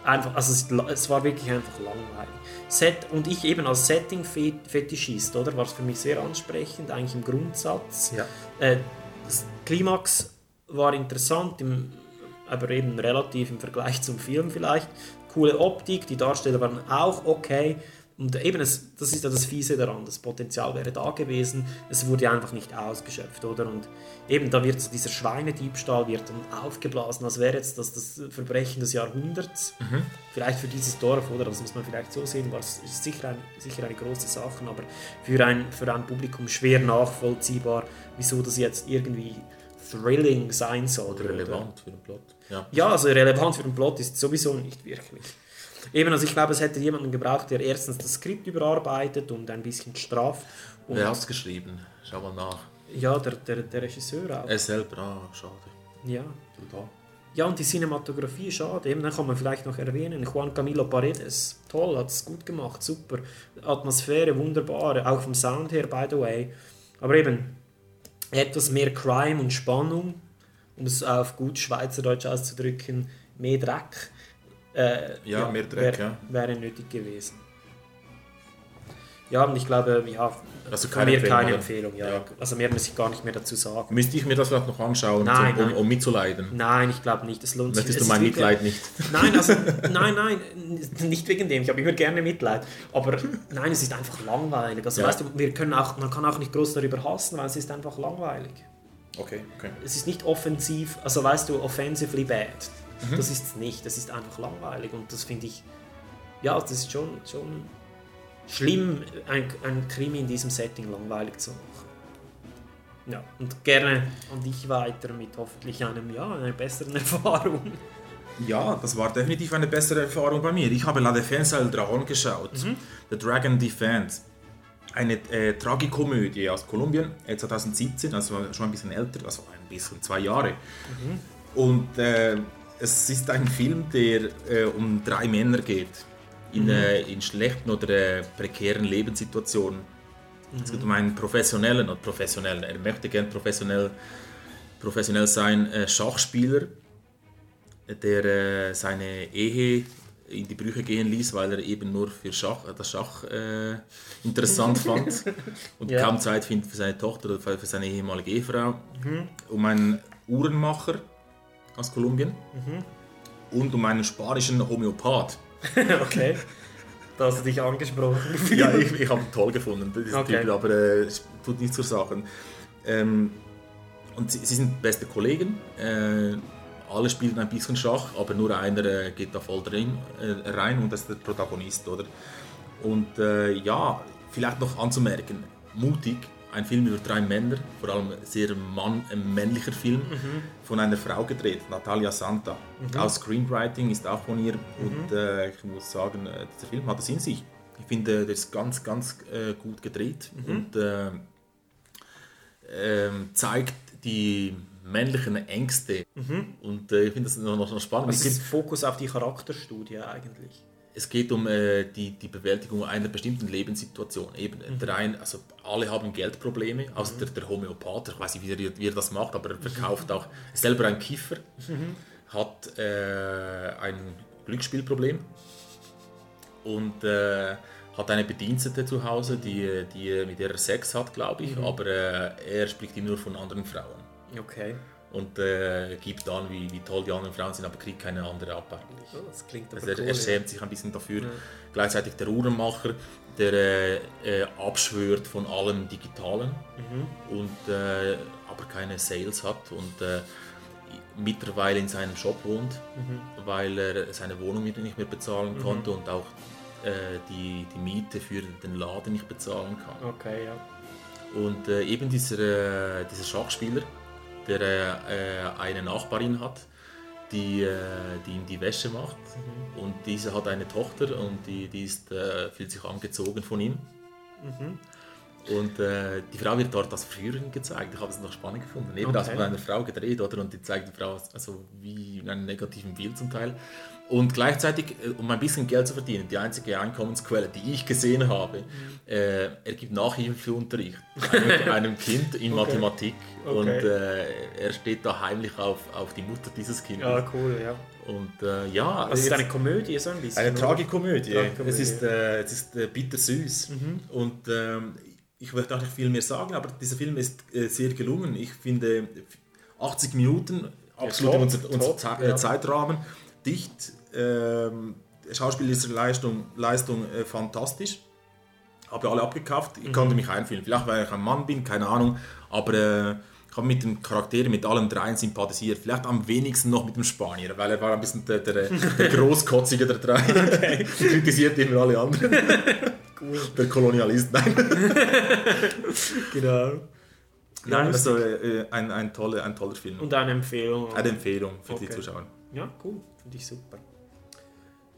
Speaker 1: einfach, also es, es war wirklich einfach langweilig. Set, und ich eben als Setting-Fetischist, oder, war es für mich sehr ansprechend, eigentlich im Grundsatz.
Speaker 3: Ja.
Speaker 1: Äh, das Klimax war interessant, im, aber eben relativ im Vergleich zum Film vielleicht. coole Optik, die Darsteller waren auch okay. Und eben, es, das ist ja das Fiese daran, das Potenzial wäre da gewesen, es wurde einfach nicht ausgeschöpft, oder? Und eben, da wird so dieser Schweinediebstahl wird dann aufgeblasen, als wäre jetzt das, das Verbrechen des Jahrhunderts. Vielleicht für dieses Dorf, oder? Das muss man vielleicht so sehen, war es ist sicher, ein, sicher eine große Sache, aber für ein, für ein Publikum schwer nachvollziehbar, wieso das jetzt irgendwie thrilling sein soll.
Speaker 3: Oder relevant für den Plot. Ja.
Speaker 1: Ja, also relevant für den Plot ist sowieso nicht wirklich. Eben, also ich glaube, es hätte jemanden gebraucht, der erstens das Skript überarbeitet und ein bisschen strafft. Und
Speaker 3: Wer hat es geschrieben? Schau mal nach.
Speaker 1: ja, der, der, der Regisseur auch.
Speaker 3: Er selber, ah, schade.
Speaker 1: Ja.
Speaker 3: Brutal.
Speaker 1: ja, und die Cinematografie, schade. Eben, dann kann man vielleicht noch erwähnen, Juan Camilo Paredes, toll, hat es gut gemacht, super. Atmosphäre, wunderbar, auch vom Sound her, by the way. Aber eben, etwas mehr Crime und Spannung, um es auf gut Schweizerdeutsch auszudrücken, mehr Dreck. Äh,
Speaker 3: Ja, mehr Dreck,
Speaker 1: wär,
Speaker 3: ja.
Speaker 1: Wäre nötig gewesen. Ja, und ich glaube, ja,
Speaker 3: Also keine
Speaker 1: mir
Speaker 3: Empfehlung,
Speaker 1: keine
Speaker 3: oder?
Speaker 1: Empfehlung. Ja.
Speaker 3: Ja.
Speaker 1: Also mehr muss ich gar nicht mehr dazu sagen.
Speaker 3: Müsste ich mir das vielleicht noch anschauen,
Speaker 1: Nein,
Speaker 3: zum, um, um mitzuleiden?
Speaker 1: Nein, ich glaube nicht. Es lohnt sich.
Speaker 3: Möchtest
Speaker 1: Es
Speaker 3: du mein
Speaker 1: wirklich-
Speaker 3: Mitleid nicht?
Speaker 1: Nein, also, nein, nein, nicht wegen dem. Ich habe immer gerne Mitleid. Aber nein, es ist einfach langweilig. Also,
Speaker 3: Ja.
Speaker 1: weißt du, wir können auch, man kann auch nicht groß darüber hassen, weil es ist einfach langweilig.
Speaker 3: Okay, okay.
Speaker 1: Es ist nicht offensiv, also weißt du, offensively bad.
Speaker 3: Mhm.
Speaker 1: Das ist es nicht. Das ist einfach langweilig. Und das finde ich, ja, das ist schon, schon schlimm, ein, ein Krimi in diesem Setting langweilig zu machen. Ja, und gerne an dich weiter mit hoffentlich einem, ja, einer besseren Erfahrung.
Speaker 3: Ja, das war definitiv eine bessere Erfahrung bei mir. Ich habe La Defense del Dragon geschaut. The Dragon Defense. Eine äh, Tragikomödie aus Kolumbien, äh, 2017, also schon ein bisschen älter, also ein bisschen, zwei Jahre. Und äh, es ist ein Film, der äh, um drei Männer geht, in, äh, in schlechten oder äh, prekären Lebenssituationen. Es geht um einen professionellen, oder professionellen, er möchte gern professionell, professionell sein, äh, Schachspieler, der äh, seine Ehe in die Brüche gehen ließ, weil er eben nur für Schach, das Schach äh, interessant fand und
Speaker 1: Ja.
Speaker 3: kaum Zeit findet für seine Tochter oder für seine ehemalige Ehefrau. Um einen Uhrenmacher aus Kolumbien und um einen spanischen Homöopath.
Speaker 1: Okay. Da hast du dich angesprochen.
Speaker 3: Ja, ich, ich habe ihn toll gefunden, diesen
Speaker 1: Okay.
Speaker 3: Typ, aber äh, es tut nichts zur Sache. Ähm, und sie, sie sind beste Kollegen. Äh, alle spielen ein bisschen Schach, aber nur einer äh, geht da voll drin, äh, rein und das ist der Protagonist, oder? Und äh, ja, vielleicht noch anzumerken, mutig, ein Film über drei Männer, vor allem sehr Mann, ein männlicher Film, von einer Frau gedreht, Natalia Santa. Auch Screenwriting ist auch von ihr und äh, ich muss sagen, äh, dieser Film hat es in sich. Ich finde, der ist ganz, ganz äh, gut gedreht und äh, ähm, zeigt die männlichen Ängste. Und äh, ich finde das noch, noch spannend.
Speaker 1: Das
Speaker 3: Es
Speaker 1: ist
Speaker 3: gibt-
Speaker 1: Fokus auf die Charakterstudie eigentlich.
Speaker 3: Es geht um äh, die, die Bewältigung einer bestimmten Lebenssituation. Eben, der ein, also alle haben Geldprobleme, außer der, der Homöopath, ich weiß nicht, wie er, wie er das macht, aber er verkauft auch, selber ein Kiffer, hat äh, ein Glücksspielproblem. Und äh, hat eine Bedienstete zu Hause, die, die, mit der er Sex hat, glaube ich, aber äh, er spricht immer nur von anderen Frauen.
Speaker 1: Okay.
Speaker 3: Und äh, gibt an, wie, wie toll die anderen Frauen sind, aber kriegt keine andere ab eigentlich.
Speaker 1: Oh, das klingt aber
Speaker 3: Also er,
Speaker 1: cool,
Speaker 3: er
Speaker 1: ja.
Speaker 3: schämt sich ein bisschen dafür. Gleichzeitig der Uhrenmacher, der äh, äh, abschwört von allem Digitalen
Speaker 1: Mhm.
Speaker 3: und äh, aber keine Sales hat und äh, mittlerweile in seinem Shop wohnt,
Speaker 1: Mhm.
Speaker 3: weil er seine Wohnung nicht mehr bezahlen konnte und auch äh, die, die Miete für den Laden nicht bezahlen kann.
Speaker 1: Okay, ja.
Speaker 3: Und eben dieser, dieser Schachspieler, der äh, eine Nachbarin hat, die, äh, die ihm die Wäsche macht. Und diese hat eine Tochter und die, die ist, äh, fühlt sich angezogen von ihm. Und äh, die Frau wird dort als Führerin gezeigt. Ich habe es noch spannend gefunden. Eben das
Speaker 1: Okay.
Speaker 3: von einer Frau gedreht, oder? Und die zeigt die Frau als- also wie in einem negativen Bild zum Teil. Und gleichzeitig, äh, um ein bisschen Geld zu verdienen, die einzige Einkommensquelle, die ich gesehen habe, äh, er gibt Nachhilfeunterricht einem, einem Kind in Mathematik.
Speaker 1: Okay.
Speaker 3: Und äh, er steht da heimlich auf, auf die Mutter dieses Kindes.
Speaker 1: Ja, cool, ja.
Speaker 3: Und äh, ja,
Speaker 1: Das ist
Speaker 3: es-
Speaker 1: eine Komödie, so ein bisschen.
Speaker 3: eine? Tragikomödie.
Speaker 1: Tragikomödie.
Speaker 3: Es ist, äh, es ist äh, bittersüß.
Speaker 1: Mhm.
Speaker 3: Und ähm, ich möchte auch nicht viel mehr sagen, aber dieser Film ist äh, sehr gelungen. Ich finde 80 Minuten, absolut
Speaker 1: top,
Speaker 3: unser, unser
Speaker 1: top,
Speaker 3: Ze
Speaker 1: ja.
Speaker 3: Zeitrahmen, dicht. Ähm, schauspielerische Leistung, Leistung äh, fantastisch. Habe alle abgekauft. Ich konnte mich einfühlen. Vielleicht, weil ich ein Mann bin, keine Ahnung. Aber äh, ich habe mit den Charakteren, mit allen dreien sympathisiert. Vielleicht am wenigsten noch mit dem Spanier, weil er war ein bisschen der, der, der Großkotzige der drei. Okay. Kritisiert immer alle anderen. Der Kolonialist, nein.
Speaker 1: Genau.
Speaker 3: Nein, also äh, ein, ein, toller, ein toller Film.
Speaker 1: Und eine Empfehlung.
Speaker 3: Eine Empfehlung für die
Speaker 1: Okay.
Speaker 3: Zuschauer.
Speaker 1: Ja, cool. Finde ich super.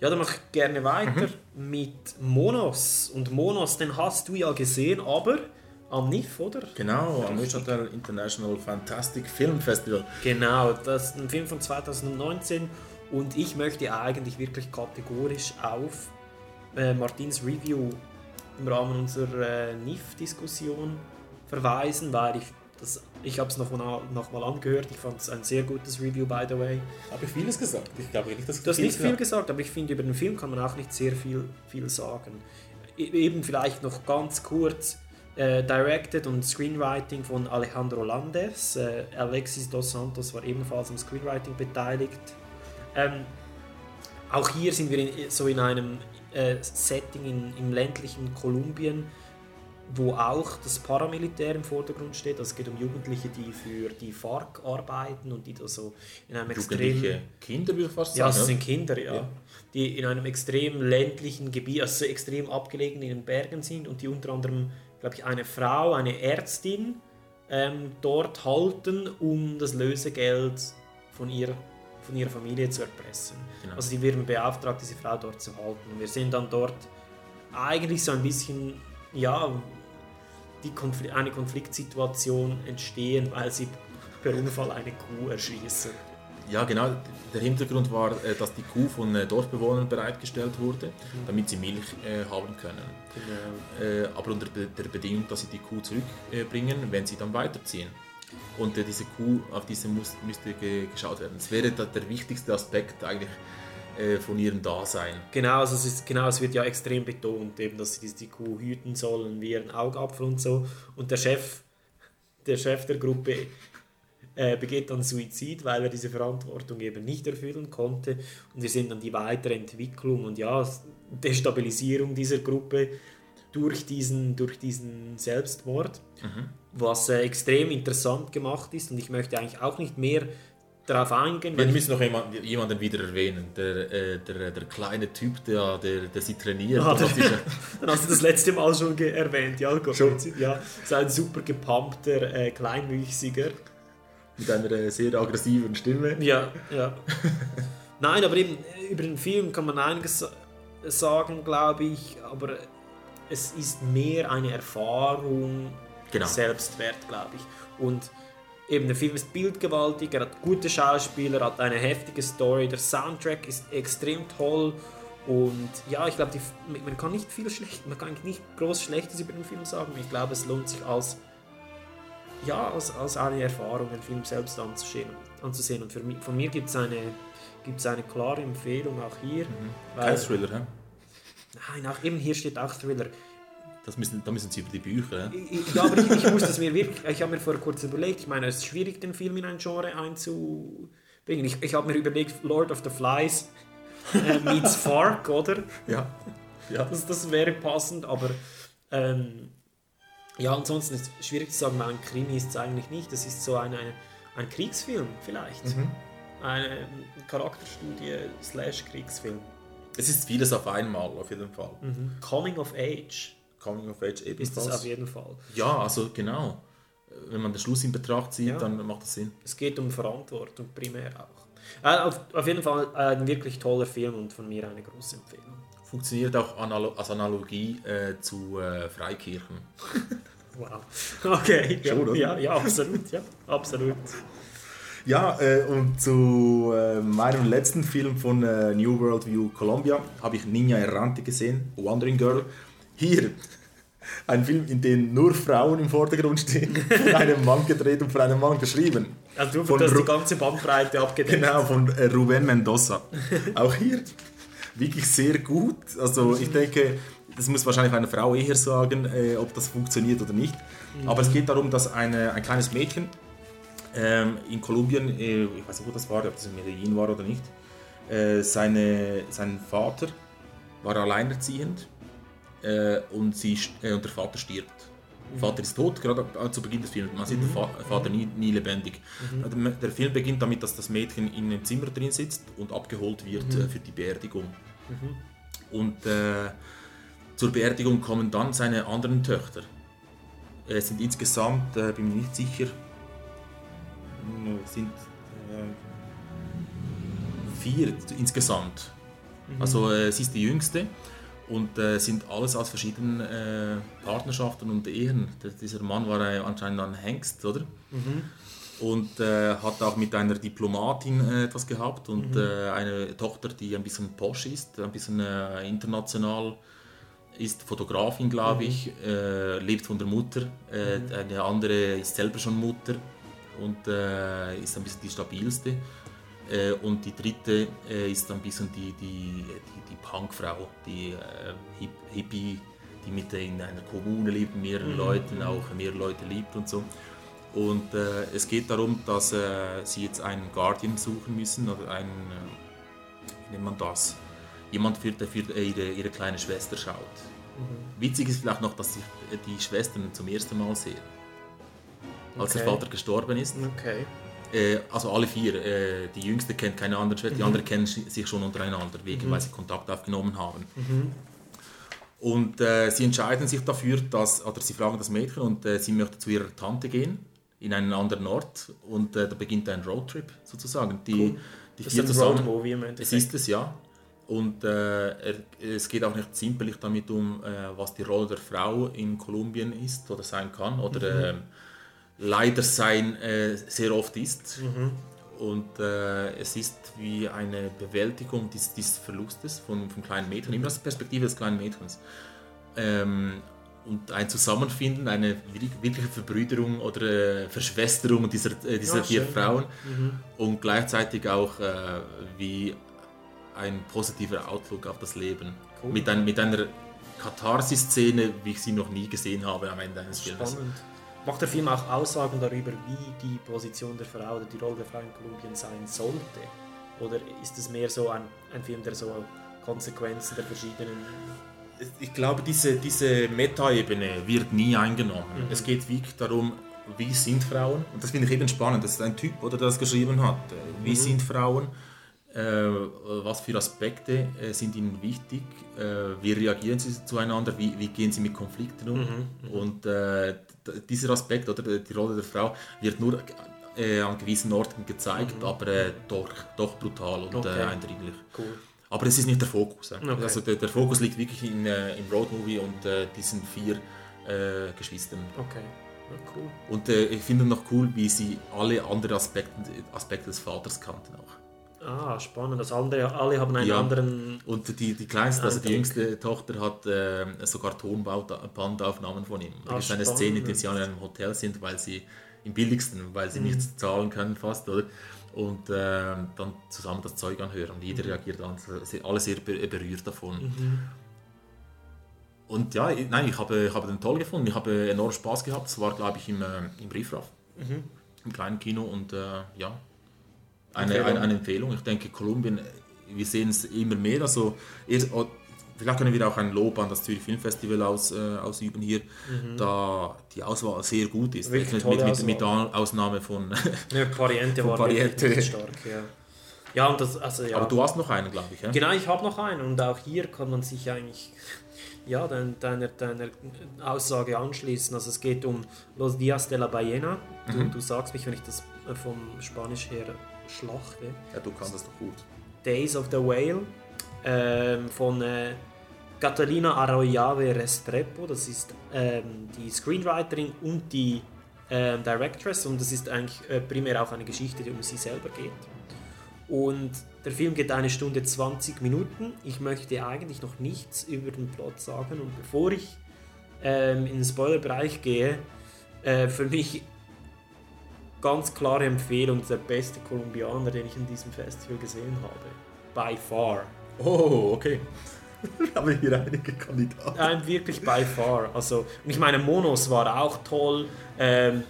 Speaker 1: Ja, dann mache ich gerne weiter mit Monos. Und Monos, den hast du ja gesehen, aber am NIF, oder?
Speaker 3: Genau, am Neuchâtel International Fantastic Film Festival.
Speaker 1: Genau, das ist ein Film von 2019 und ich möchte eigentlich wirklich kategorisch auf äh, Martins Review im Rahmen unserer äh, NIF-Diskussion verweisen, weil ich das, ich habe es nochmal noch mal angehört, ich fand es ein sehr gutes Review, by the way.
Speaker 3: Habe ich vieles gesagt? Ich glaube nicht, dass ich
Speaker 1: Du hast nicht viel gesagt, aber ich finde, über den Film kann man auch nicht sehr viel, viel sagen. E- Eben vielleicht noch ganz kurz. Äh, directed und Screenwriting von Alejandro Landes. Äh, Alexis dos Santos war ebenfalls am Screenwriting beteiligt. Ähm, auch hier sind wir in, so in einem äh, Setting in, im ländlichen Kolumbien, wo auch das Paramilitär im Vordergrund steht. Also es geht um Jugendliche, die für die FARC arbeiten und die da so in einem extrem
Speaker 3: Kinder, würde ich fast
Speaker 1: ja,
Speaker 3: sagen.
Speaker 1: es
Speaker 3: oder?
Speaker 1: sind Kinder, ja.
Speaker 3: Ja.
Speaker 1: Die in einem extrem ländlichen Gebiet, also extrem abgelegen in den Bergen sind und die unter anderem, glaube ich, eine Frau, eine Ärztin ähm, dort halten, um das Lösegeld von, ihr, von ihrer Familie zu erpressen.
Speaker 3: Genau.
Speaker 1: Also die werden beauftragt, diese Frau dort zu halten. Und wir sehen dann dort eigentlich so ein bisschen, ja, die Konfl eine Konfliktsituation entstehen, weil sie per Unfall eine Kuh erschießen.
Speaker 3: Ja, genau. Der Hintergrund war, äh, dass die Kuh von äh, Dorfbewohnern bereitgestellt wurde, damit sie Milch äh, haben können.
Speaker 1: Genau.
Speaker 3: Äh, aber unter der Bedingung, dass sie die Kuh zurückbringen, wenn sie dann weiterziehen. Und äh, diese Kuh, auf diese muss, müsste ge geschaut werden. Das wäre der wichtigste Aspekt eigentlich äh, von ihrem Dasein.
Speaker 1: Genau, also es ist, genau, es wird ja extrem betont, eben, dass sie die, Kuh hüten sollen, wie ihren Augapfel und so. Und der Chef, der Chef der Gruppe äh, begeht dann Suizid, weil er diese Verantwortung eben nicht erfüllen konnte. Und wir sehen dann die weitere Entwicklung und ja, Destabilisierung dieser Gruppe durch diesen, durch diesen Selbstmord, was äh, extrem interessant gemacht ist. Und ich möchte eigentlich auch nicht mehr darauf eingehen,
Speaker 3: Wir müssen noch jemand, jemanden wieder erwähnen. Der, äh, der, der kleine Typ, der, der, der sie trainiert.
Speaker 1: Ah, der-
Speaker 3: ist
Speaker 1: Dann hast du das letzte Mal schon erwähnt, ja, Gott,
Speaker 3: Schon.
Speaker 1: ja. So ein super gepumpter, äh, kleinwüchsiger.
Speaker 3: mit einer äh, sehr aggressiven Stimme.
Speaker 1: Ja, ja. Nein, aber eben äh, über den Film kann man einiges sa- sagen, glaube ich, aber es ist mehr eine Erfahrung,
Speaker 3: Genau.
Speaker 1: Selbstwert, glaube ich. Und eben der Film ist bildgewaltig, er hat gute Schauspieler, hat eine heftige Story, der Soundtrack ist extrem toll und ja, ich glaube, man kann nicht viel schlecht, man kann nicht groß Schlechtes über den Film sagen. Ich glaube, es lohnt sich als ja, als, als eine Erfahrung, den Film selbst anzusehen, anzusehen. Und für von mir gibt es eine, gibt's eine klare Empfehlung auch hier.
Speaker 3: Kein Thriller, hä?
Speaker 1: Nein, auch eben hier steht auch Thriller.
Speaker 3: Das müssen, da müssen sie über die Bücher.
Speaker 1: Ja, aber ich, ich muss das mir wirklich, ich habe mir vorher kurz überlegt, ich meine, es ist schwierig, den Film in ein Genre einzubringen. Ich, ich habe mir überlegt, Lord of the Flies äh, meets Fark, oder?
Speaker 3: Ja. ja.
Speaker 1: Das, das wäre passend, aber ähm, ja, ansonsten ist es schwierig zu sagen, ein Krimi ist es eigentlich nicht. Das ist so eine, eine, ein Kriegsfilm vielleicht. Eine Charakterstudie slash Kriegsfilm.
Speaker 3: Es ist vieles auf einmal, auf jeden Fall.
Speaker 1: Coming of Age
Speaker 3: Coming of Age
Speaker 1: ist
Speaker 3: ebenfalls.
Speaker 1: es auf jeden Fall.
Speaker 3: Ja, also genau. Wenn man den Schluss in Betracht zieht,
Speaker 1: Ja.
Speaker 3: dann macht das Sinn.
Speaker 1: Es geht um Verantwortung primär auch. Äh, auf, auf jeden Fall ein wirklich toller Film und von mir eine große Empfehlung.
Speaker 3: Funktioniert auch analo als Analogie äh, zu äh, Freikirchen.
Speaker 1: Wow. Okay, ja,
Speaker 3: Schon,
Speaker 1: ja, ja, absolut, ja, absolut.
Speaker 3: Ja, äh, und zu äh, meinem letzten Film von äh, New World View Colombia habe ich Ninja Errante gesehen, Wandering Girl. Hier ein Film, in dem nur Frauen im Vordergrund stehen, von einem Mann gedreht und von einem Mann geschrieben.
Speaker 1: Also du
Speaker 3: Von
Speaker 1: hast die ganze Bandbreite abgedeckt.
Speaker 3: Genau, von äh, Ruben Mendoza. Auch hier wirklich sehr gut. Also ich denke, das muss wahrscheinlich eine Frau eher sagen, äh, ob das funktioniert oder nicht. Aber es geht darum, dass eine, ein kleines Mädchen ähm, in Kolumbien, äh, ich weiß nicht, wo das war, ob das in Medellin war oder nicht, Äh, seine, sein Vater war alleinerziehend äh, und, sie, äh, und der Vater stirbt. Der Vater ist tot, gerade ab- zu Beginn des Films. Man sieht den Fa Vater nie, nie lebendig. Der, der Film beginnt damit, dass das Mädchen in einem Zimmer drin sitzt und abgeholt wird äh, für die Beerdigung. Und äh, zur Beerdigung kommen dann seine anderen Töchter. Es sind insgesamt, äh, bin mir nicht sicher, äh, sind äh, vier insgesamt. Also äh, sie ist die jüngste und äh, sind alles aus verschiedenen äh, Partnerschaften und Ehen. Der- Dieser Mann war äh, anscheinend ein Hengst, oder? Und äh, hat auch mit einer Diplomatin äh, etwas gehabt und äh, eine Tochter, die ein bisschen posch ist, ein bisschen international ist, Fotografin, glaube ich, äh, lebt von der Mutter. Äh, Eine andere ist selber schon Mutter und ist ein bisschen die stabilste. Äh, und die dritte äh, ist ein bisschen die, die, die, die Punkfrau, die äh, Hip Hippie, die mit in einer Kommune lebt, mehreren Leuten, auch mehr Leute liebt und so. Und äh, es geht darum, dass äh, sie jetzt einen Guardian suchen müssen oder einen, wie nennt man das? Jemand, für, der für ihre, ihre kleine Schwester schaut. Witzig ist vielleicht noch, dass sie die Schwestern zum ersten Mal sehen. Als der
Speaker 1: Okay.
Speaker 3: Vater gestorben ist.
Speaker 1: Okay.
Speaker 3: Äh, also alle vier. Äh, die jüngste kennt keine andere Schwester, die anderen kennen sich schon untereinander, wegen, weil sie Kontakt aufgenommen haben. Und äh, sie entscheiden sich dafür, dass, oder sie fragen das Mädchen und äh, sie möchte zu ihrer Tante gehen, in einen anderen Ort. Und äh, da beginnt ein Roadtrip sozusagen. Die, die
Speaker 1: Das
Speaker 3: vier
Speaker 1: ist ein
Speaker 3: zusammen.
Speaker 1: Roadmovie im
Speaker 3: Es
Speaker 1: Endeffekt.
Speaker 3: ist es, ja. Und äh, es geht auch nicht simpelig damit um, äh, was die Rolle der Frau in Kolumbien ist oder sein kann oder ähm, leider sein äh, sehr oft ist. Und äh, es ist wie eine Bewältigung dieses, dieses Verlustes von, vom kleinen Mädchen, immer aus der Perspektive des kleinen Mädchens. Ähm, und ein Zusammenfinden, eine wirklich- wirkliche Verbrüderung oder äh, Verschwesterung dieser, äh, dieser
Speaker 1: Ja,
Speaker 3: vier
Speaker 1: schön.
Speaker 3: Frauen und gleichzeitig auch äh, wie ein positiver Outlook auf das Leben. Mit, ein, mit einer Katharsis-Szene, wie ich sie noch nie gesehen habe am Ende eines Films.
Speaker 1: Macht der Film auch Aussagen darüber, wie die Position der Frau oder die Rolle der Frau in Kolumbien sein sollte? Oder ist es mehr so ein, ein Film, der so Konsequenzen der verschiedenen...
Speaker 3: Ich glaube, diese, diese Meta-Ebene wird nie eingenommen.
Speaker 1: Mhm.
Speaker 3: Es geht wirklich darum, wie sind Frauen? Und das finde ich eben spannend. Das ist ein Typ, oder, der das geschrieben hat. Äh, Wie
Speaker 1: Mhm.
Speaker 3: sind Frauen? Äh, was für Aspekte äh, sind ihnen wichtig? Äh, wie reagieren sie zueinander? Wie, wie gehen sie mit Konflikten um?
Speaker 1: Mhm,
Speaker 3: Und äh, dieser Aspekt oder die Rolle der Frau wird nur äh, an gewissen Orten gezeigt, aber äh, doch, doch brutal und
Speaker 1: Mhm. Okay.
Speaker 3: äh, eindringlich.
Speaker 1: Cool.
Speaker 3: Aber es ist nicht der Fokus.
Speaker 1: Okay.
Speaker 3: Also der, der Fokus liegt wirklich in, äh, im Roadmovie und äh, diesen vier äh, Geschwistern.
Speaker 1: Okay. Ja, cool.
Speaker 3: Und ich finde noch cool, wie sie alle anderen Aspekte, Aspekte des Vaters kannten auch.
Speaker 1: Ah, spannend. Das andere, alle haben einen
Speaker 3: Ja.
Speaker 1: anderen...
Speaker 3: Und die, die kleinste, also die jüngste Tochter hat äh, sogar Tonbandaufnahmen von ihm. Da
Speaker 1: Ah,
Speaker 3: gibt eine. Szene, in der sie an einem Hotel sind, weil sie im billigsten, weil
Speaker 1: Mhm.
Speaker 3: sie nichts zahlen können fast, oder? Und äh, dann zusammen das Zeug anhören. Und jeder reagiert an, alle sehr be- berührt davon. Und ja, ich- nein, ich habe, ich habe den toll gefunden. Ich habe enorm Spaß gehabt. Es war, glaube ich, im, äh, im Riffraff, im kleinen Kino. Und äh, ja, eine,
Speaker 1: Empfehlung.
Speaker 3: eine, eine Empfehlung. Ich denke, Kolumbien, wir sehen es immer mehr. Also, oh, vielleicht können wir auch ein Lob an das Zürich Filmfestival aus, äh, ausüben hier, da die Auswahl sehr gut ist.
Speaker 1: Mhm.
Speaker 3: Mit, mit, mit, mit Ausnahme von.
Speaker 1: Ja, Pariente
Speaker 3: Von
Speaker 1: war
Speaker 3: Pariente.
Speaker 1: stark, ja. Ja, und das, also ja.
Speaker 3: Aber du hast noch einen, glaube ich. Ja?
Speaker 1: Genau, ich habe noch einen und auch hier kann man sich eigentlich ja, dein, deiner, deiner Aussage anschließen. Also es geht um Los Dias de la Ballena. Du,
Speaker 3: Mhm.
Speaker 1: du sagst mich, wenn ich das äh, vom Spanisch her schlachte.
Speaker 3: ja, du kannst das doch gut.
Speaker 1: Days of the Whale ähm, von äh, Catalina Arroyave Restrepo. Das ist ähm, die Screenwriterin und die ähm, Directress und das ist eigentlich äh, primär auch eine Geschichte, die um sie selber geht. Und der Film geht eine Stunde 20 Minuten. Ich möchte eigentlich noch nichts über den Plot sagen und bevor ich ähm, in den Spoilerbereich gehe, äh, für mich ganz klare Empfehlung, der beste Kolumbianer, den ich in diesem Festival gesehen habe. By far.
Speaker 3: Oh, okay. Ich habe hier einige Kandidaten.
Speaker 1: Nein, wirklich by far. Also, und ich meine, Monos war auch toll. Ähm,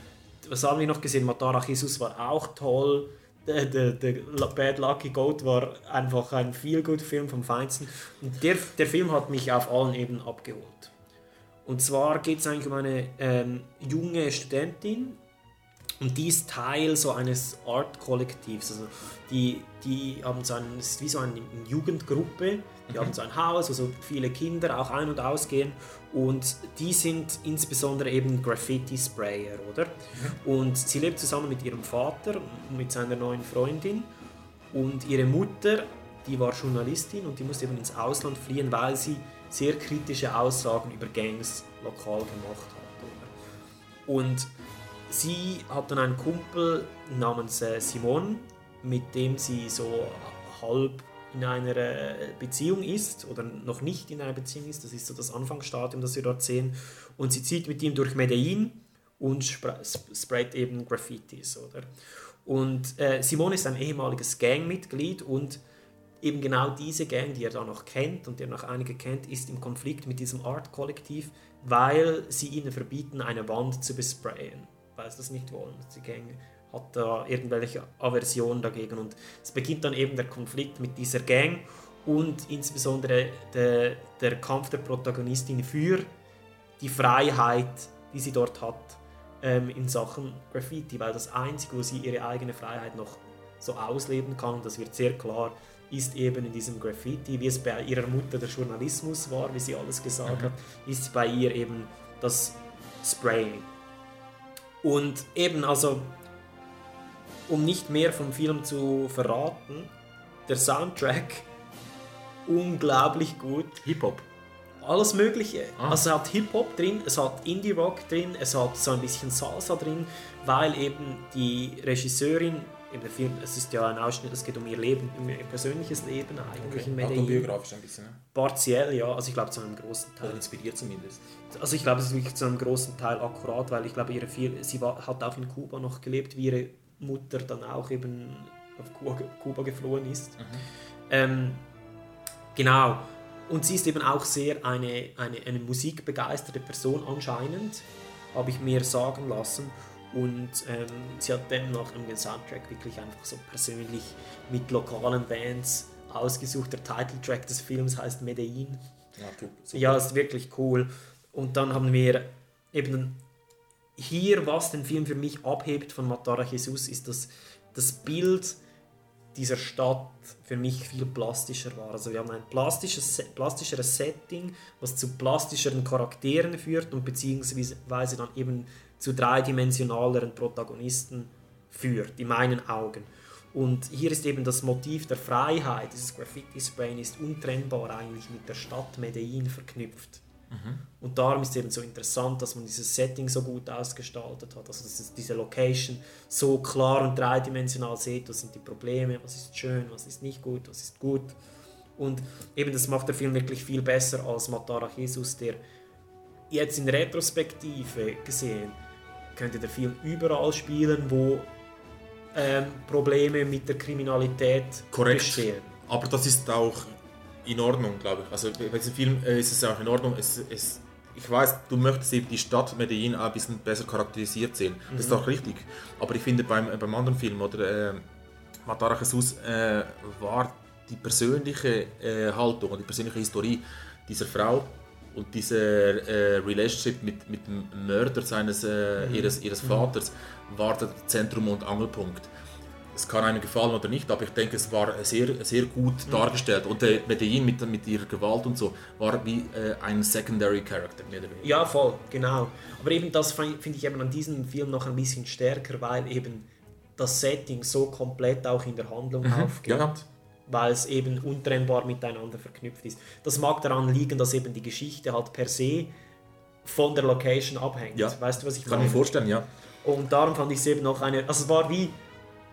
Speaker 1: was haben wir noch gesehen? Matara Jesus war auch toll. der, der, der Bad Lucky Goat war einfach ein feel good Film vom Feinsten. Und der, der Film hat mich auf allen Ebenen abgeholt. Und zwar geht es eigentlich um eine ähm, junge Studentin und die ist Teil so eines Art-Kollektivs. Also die, die haben so ein, es ist wie so eine Jugendgruppe, die haben so ein Haus, wo so viele Kinder auch ein- und ausgehen und die sind insbesondere eben Graffiti-Sprayer, oder? Und sie lebt zusammen mit ihrem Vater und mit seiner neuen Freundin und ihre Mutter, die war Journalistin und die musste eben ins Ausland fliehen, weil sie sehr kritische Aussagen über Gangs lokal gemacht hat. Oder? Und sie hat dann einen Kumpel namens äh, Simon, mit dem sie so halb in einer Beziehung ist oder noch nicht in einer Beziehung ist. Das ist so das Anfangsstadium, das wir dort sehen. Und sie zieht mit ihm durch Medellin und spra- sp- sprayt eben Graffitis. Oder? Und äh, Simon ist ein ehemaliges Gangmitglied und eben genau diese Gang, die er da noch kennt und der noch einige kennt, ist im Konflikt mit diesem Art-Kollektiv, weil sie ihnen verbieten, eine Wand zu besprayen, weil sie das nicht wollen. Die Gang hat da irgendwelche Aversion dagegen und es beginnt dann eben der Konflikt mit dieser Gang und insbesondere der, der Kampf der Protagonistin für die Freiheit, die sie dort hat ähm, in Sachen Graffiti, weil das Einzige, wo sie ihre eigene Freiheit noch so ausleben kann, das wird sehr klar, ist eben in diesem Graffiti, wie es bei ihrer Mutter der Journalismus war, wie sie alles gesagt hat, ist bei ihr eben das Spraying. Und eben, also, um nicht mehr vom Film zu verraten, der Soundtrack unglaublich gut.
Speaker 3: Hip-Hop.
Speaker 1: Alles Mögliche.
Speaker 3: Ah.
Speaker 1: Also es hat Hip-Hop drin, es hat Indie-Rock drin, es hat so ein bisschen Salsa drin, weil eben die Regisseurin, in der Film, es ist ja ein Ausschnitt, es geht um ihr Leben, um ihr persönliches Leben eigentlich in Medellin.
Speaker 3: Autobiografisch ein bisschen, ne?
Speaker 1: Partiell, ja, also ich glaube zu einem großen Teil.
Speaker 3: Oder inspiriert zumindest.
Speaker 1: Also ich glaube, es ist wirklich zu einem großen Teil akkurat, weil ich glaube, ihre viel, sie war, hat auch in Kuba noch gelebt, wie ihre Mutter dann auch eben auf Kuba, Kuba geflohen ist. Ähm, genau. Und sie ist eben auch sehr eine, eine, eine musikbegeisterte Person anscheinend, habe ich mir sagen lassen. Und ähm, sie hat dann noch den Soundtrack wirklich einfach so persönlich mit lokalen Bands ausgesucht. Der Titeltrack des Films heißt Medellin.
Speaker 3: Ja.
Speaker 1: Ja, ist wirklich cool. Und dann haben wir eben hier, was den Film für mich abhebt von Matara Jesus, ist, dass das Bild dieser Stadt für mich viel plastischer war. Also wir haben ein plastisches, plastischeres Setting, was zu plastischeren Charakteren führt und beziehungsweise dann eben zu dreidimensionaleren Protagonisten führt, in meinen Augen. Und hier ist eben das Motiv der Freiheit, dieses Graffiti-Sprayen ist untrennbar eigentlich mit der Stadt Medellin verknüpft. Und darum ist es eben so interessant, dass man dieses Setting so gut ausgestaltet hat. Also diese Location so klar und dreidimensional sieht, was sind die Probleme, was ist schön, was ist nicht gut, was ist gut. Und eben das macht der Film wirklich viel besser als Matara Jesus, der jetzt in Retrospektive gesehen könnte der Film überall spielen, wo ähm, Probleme mit der Kriminalität
Speaker 3: Korrekt.
Speaker 1: bestehen.
Speaker 3: Aber das ist auch in Ordnung, glaube ich. Also bei diesem Film ist es auch in Ordnung. Es, es, ich weiß, du möchtest eben die Stadt Medellin auch ein bisschen besser charakterisiert sehen. Das ist auch richtig. Aber ich finde beim, beim anderen Film oder äh, Matara Jesus äh, war die persönliche äh, Haltung und die persönliche Historie dieser Frau und dieser äh, Relationship mit, mit dem Mörder seines, äh, ihres, ihres Vaters war der Zentrum und Angelpunkt. Es kann einem gefallen oder nicht, aber ich denke, es war sehr, sehr gut dargestellt. Und äh, Medellin mit, mit ihrer Gewalt und so war wie äh, ein Secondary Character.
Speaker 1: Ja, voll, genau. Aber eben das fin- finde ich eben an diesem Film noch ein bisschen stärker, weil eben das Setting so komplett auch in der Handlung aufgeht.
Speaker 3: Ja,
Speaker 1: Weil es eben untrennbar miteinander verknüpft ist. Das mag daran liegen, dass eben die Geschichte halt per se von der Location abhängt.
Speaker 3: Ja.
Speaker 1: Weißt du, was ich
Speaker 3: kann ich mir vorstellen, ja.
Speaker 1: Und darum fand ich es eben noch eine. Also es war wie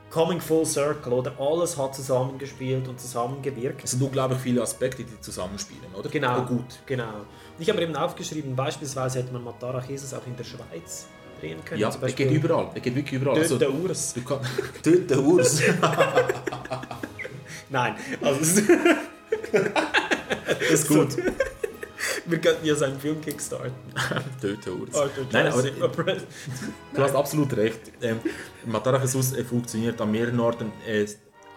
Speaker 1: Coming Full Circle, oder? Alles hat zusammengespielt und zusammengewirkt.
Speaker 3: Es sind unglaublich viele Aspekte, die zusammenspielen, oder?
Speaker 1: Genau,
Speaker 3: Aber gut.
Speaker 1: Genau. Und ich habe eben aufgeschrieben, beispielsweise hätte man Matara Jesus auch in der Schweiz drehen können.
Speaker 3: Ja, er geht überall. Er geht wirklich überall.
Speaker 1: Dort
Speaker 3: Also,
Speaker 1: der Urs.
Speaker 3: kann, der Urs.
Speaker 1: Nein, also das ist gut. Wir könnten ja seinen Film kickstarten.
Speaker 3: Töte Urs. Nein, aber
Speaker 1: Jurassic-
Speaker 3: du hast absolut recht. Ähm, Matara Jesus äh, funktioniert an mehreren Orten, äh,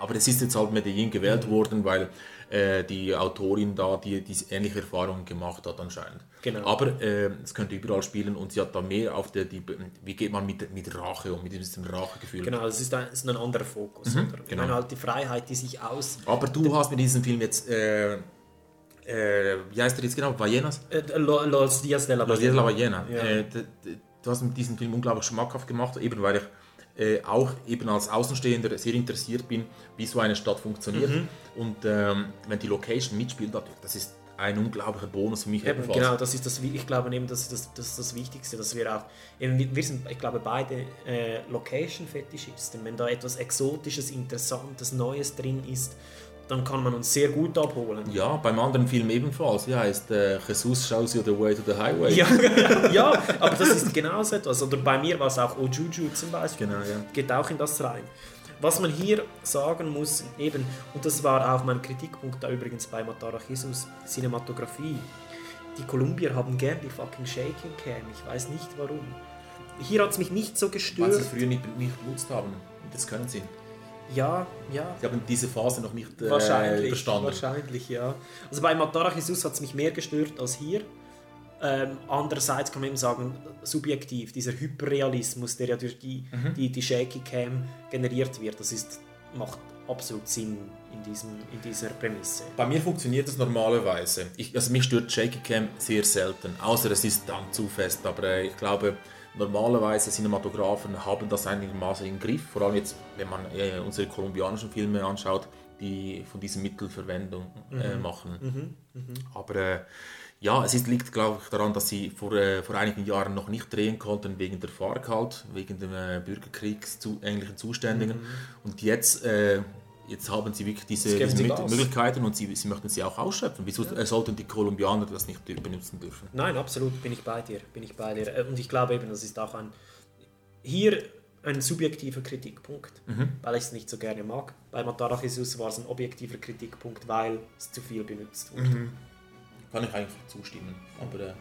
Speaker 3: aber es ist jetzt halt Medellin gewählt
Speaker 1: Mhm.
Speaker 3: worden, weil äh, die Autorin da die, die ähnliche Erfahrungen gemacht hat anscheinend.
Speaker 1: Genau.
Speaker 3: Aber äh, es könnte überall spielen und sie hat da mehr auf der, die, wie geht man mit, mit Rache um, mit diesem Rachegefühl.
Speaker 1: Genau, es ist ein, ist ein anderer Fokus.
Speaker 3: Mhm,
Speaker 1: oder? Ich
Speaker 3: genau.
Speaker 1: meine halt die Freiheit, die sich aus...
Speaker 3: Aber du hast mit diesem Film jetzt, äh, äh, wie heißt der jetzt genau? Ballenas?
Speaker 1: Äh, Lo- Los Dias de la
Speaker 3: Los Dias de la Ballena.
Speaker 1: Ja.
Speaker 3: Du hast mit diesem Film unglaublich schmackhaft gemacht, eben weil ich äh, auch eben als Außenstehender sehr interessiert bin, wie so eine Stadt funktioniert.
Speaker 1: Mhm.
Speaker 3: Und ähm, wenn die Location mitspielt, natürlich, das ist ein unglaublicher Bonus für mich
Speaker 1: Eben,
Speaker 3: ebenfalls.
Speaker 1: genau, das ist das, ich glaube eben, das ist das, das, ist das Wichtigste, dass wir auch, eben, wir sind, ich glaube, beide äh, Location-Fetischisten. Wenn da etwas Exotisches, Interessantes, Neues drin ist, dann kann man uns sehr gut abholen.
Speaker 3: Ja, beim anderen Film ebenfalls. Wie heißt äh, Jesus shows you the way to the highway?
Speaker 1: Ja, ja, aber das ist genau so etwas. Oder bei mir war es auch Ojuju zum Beispiel.
Speaker 3: Genau, ja.
Speaker 1: Geht auch in das rein. Was man hier sagen muss, eben, und das war auch mein Kritikpunkt da übrigens bei Matara Jesus, Cinematografie. Die Kolumbier haben gern die fucking Shaking Cam. Ich weiß nicht warum. Hier hat es mich nicht so
Speaker 3: Weil sie
Speaker 1: gestört.
Speaker 3: früher nicht, nicht benutzt haben. Das können sie.
Speaker 1: Ja, ja.
Speaker 3: Sie haben diese Phase noch nicht äh,
Speaker 1: Wahrscheinlich,
Speaker 3: überstanden.
Speaker 1: wahrscheinlich, ja. Also bei Matara Jesus hat es mich mehr gestört als hier. Ähm, andererseits kann man eben sagen, subjektiv, dieser Hyperrealismus, der ja durch die,
Speaker 3: Mhm.
Speaker 1: die, die Shaky Cam generiert wird, das ist, macht absolut Sinn in, diesem, in dieser Prämisse.
Speaker 3: Bei mir funktioniert es normalerweise. Ich, also mich stört Shaky Cam sehr selten, außer es ist dann zu fest. Aber äh, ich glaube, normalerweise Cinematografen haben das einigermaßen im Griff. Vor allem jetzt, wenn man äh, unsere kolumbianischen Filme anschaut, die von diesem Mittel Verwendung äh,
Speaker 1: Mhm.
Speaker 3: machen. Aber äh, ja, es ist, liegt, glaube ich, daran, dass sie vor, äh, vor einigen Jahren noch nicht drehen konnten wegen der FARC halt, wegen den äh, Bürgerkriegsähnlichen Zuständen.
Speaker 1: Mhm.
Speaker 3: Und jetzt, äh, jetzt haben sie wirklich diese, diese. Möglichkeiten und sie, sie möchten sie auch ausschöpfen. Wieso äh, sollten die Kolumbianer das nicht benutzen dürfen?
Speaker 1: Nein, absolut, bin ich bei dir, bin ich bei dir. Äh, Und ich glaube eben, das ist auch ein, hier ein subjektiver Kritikpunkt,
Speaker 3: Mhm.
Speaker 1: weil ich es nicht so gerne mag. Bei Matara Jesus war es ein objektiver Kritikpunkt, weil es zu viel benutzt wurde.
Speaker 3: Mhm. Kann ich eigentlich zustimmen. Aber äh,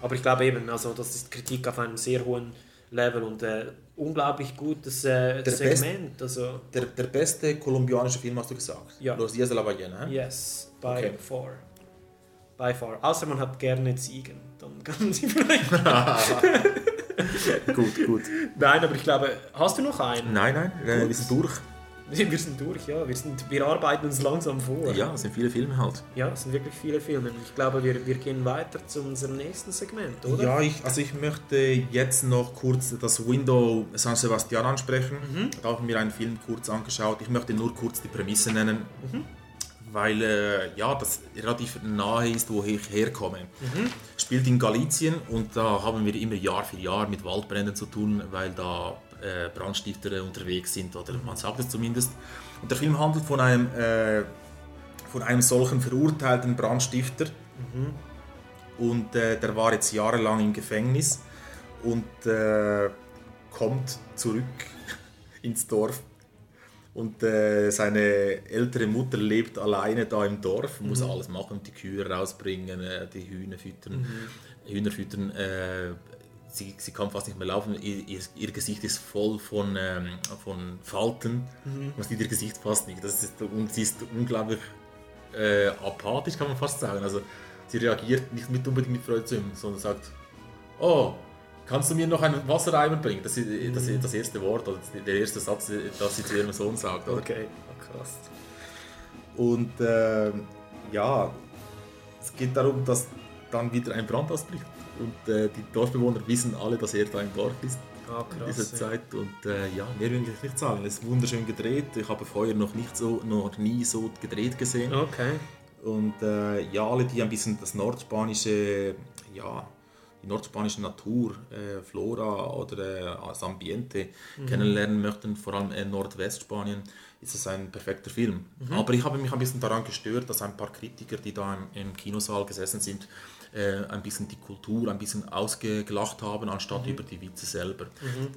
Speaker 1: Aber ich glaube eben, also das ist Kritik auf einem sehr hohen Level und äh, unglaublich gutes äh,
Speaker 3: Der
Speaker 1: Segment. Also,
Speaker 3: der, der beste kolumbianische Film hast du gesagt?
Speaker 1: Ja.
Speaker 3: Los Dias de la Ballena. hä?
Speaker 1: yes, by
Speaker 3: Okay.
Speaker 1: far. By far. Außer man hat gerne Ziegen, dann kann man sie vielleicht.
Speaker 3: gut, gut.
Speaker 1: Nein, aber ich glaube, hast du noch einen?
Speaker 3: Nein, nein, wir sind durch.
Speaker 1: Wir sind durch, ja. Wir, sind, wir arbeiten uns langsam vor.
Speaker 3: Ja, es sind viele Filme halt.
Speaker 1: Ja, es sind wirklich viele Filme. Ich glaube, wir, wir gehen weiter zu unserem nächsten Segment, oder?
Speaker 3: Ja, ich, also ich möchte jetzt noch kurz das Window San Sebastian ansprechen.
Speaker 1: Mhm.
Speaker 3: Da habe ich mir einen Film kurz angeschaut. Ich möchte nur kurz die Prämisse nennen, weil äh, ja, das relativ nahe ist, wo ich herkomme.
Speaker 1: Mhm.
Speaker 3: Spielt in Galizien und da haben wir immer Jahr für Jahr mit Waldbränden zu tun, weil da äh, Brandstifter unterwegs sind, oder man sagt es zumindest. Und der Film handelt von einem, äh, von einem solchen verurteilten Brandstifter, und äh, der war jetzt jahrelang im Gefängnis und äh, kommt zurück ins Dorf. Und äh, seine ältere Mutter lebt alleine da im Dorf, muss
Speaker 1: Mhm.
Speaker 3: alles machen, die Kühe rausbringen, äh, die Hühner füttern. Hühner füttern sie, sie kann fast nicht mehr laufen, ihr, ihr, ihr Gesicht ist voll von, ähm, von Falten,
Speaker 1: Mhm.
Speaker 3: man sieht ihr Gesicht fast nicht. Das ist, und sie ist unglaublich äh, apathisch, kann man fast sagen. Also sie reagiert nicht mit unbedingt mit Freude zu ihm, sondern sagt, oh, kannst du mir noch einen Wassereimer bringen? Das ist das, ist das erste Wort, oder der erste Satz, das sie zu ihrem Sohn sagt. Oder?
Speaker 1: Okay, oh, krass.
Speaker 3: Und ähm, ja, es geht darum, dass dann wieder ein Brand ausbricht. Und äh, die Dorfbewohner wissen alle, dass er da im Dorf ist
Speaker 1: Ah,
Speaker 3: in
Speaker 1: krass.
Speaker 3: dieser
Speaker 1: ja.
Speaker 3: Zeit. Und äh, ja, mehr will ich nicht sagen. Es ist wunderschön gedreht. Ich habe vorher noch nicht so, noch nie so gedreht gesehen.
Speaker 1: Okay.
Speaker 3: Und äh, ja, alle, die ein bisschen das nordspanische, ja, die nordspanische Natur, äh, Flora oder äh, das Ambiente
Speaker 1: Mhm.
Speaker 3: kennenlernen möchten, vor allem in Nordwestspanien, ist es ein perfekter Film.
Speaker 1: Mhm.
Speaker 3: Aber ich habe mich ein bisschen daran gestört, dass ein paar Kritiker, die da im, im Kinosaal gesessen sind, äh, ein bisschen die Kultur ein bisschen ausgelacht haben, anstatt über die Witze selber.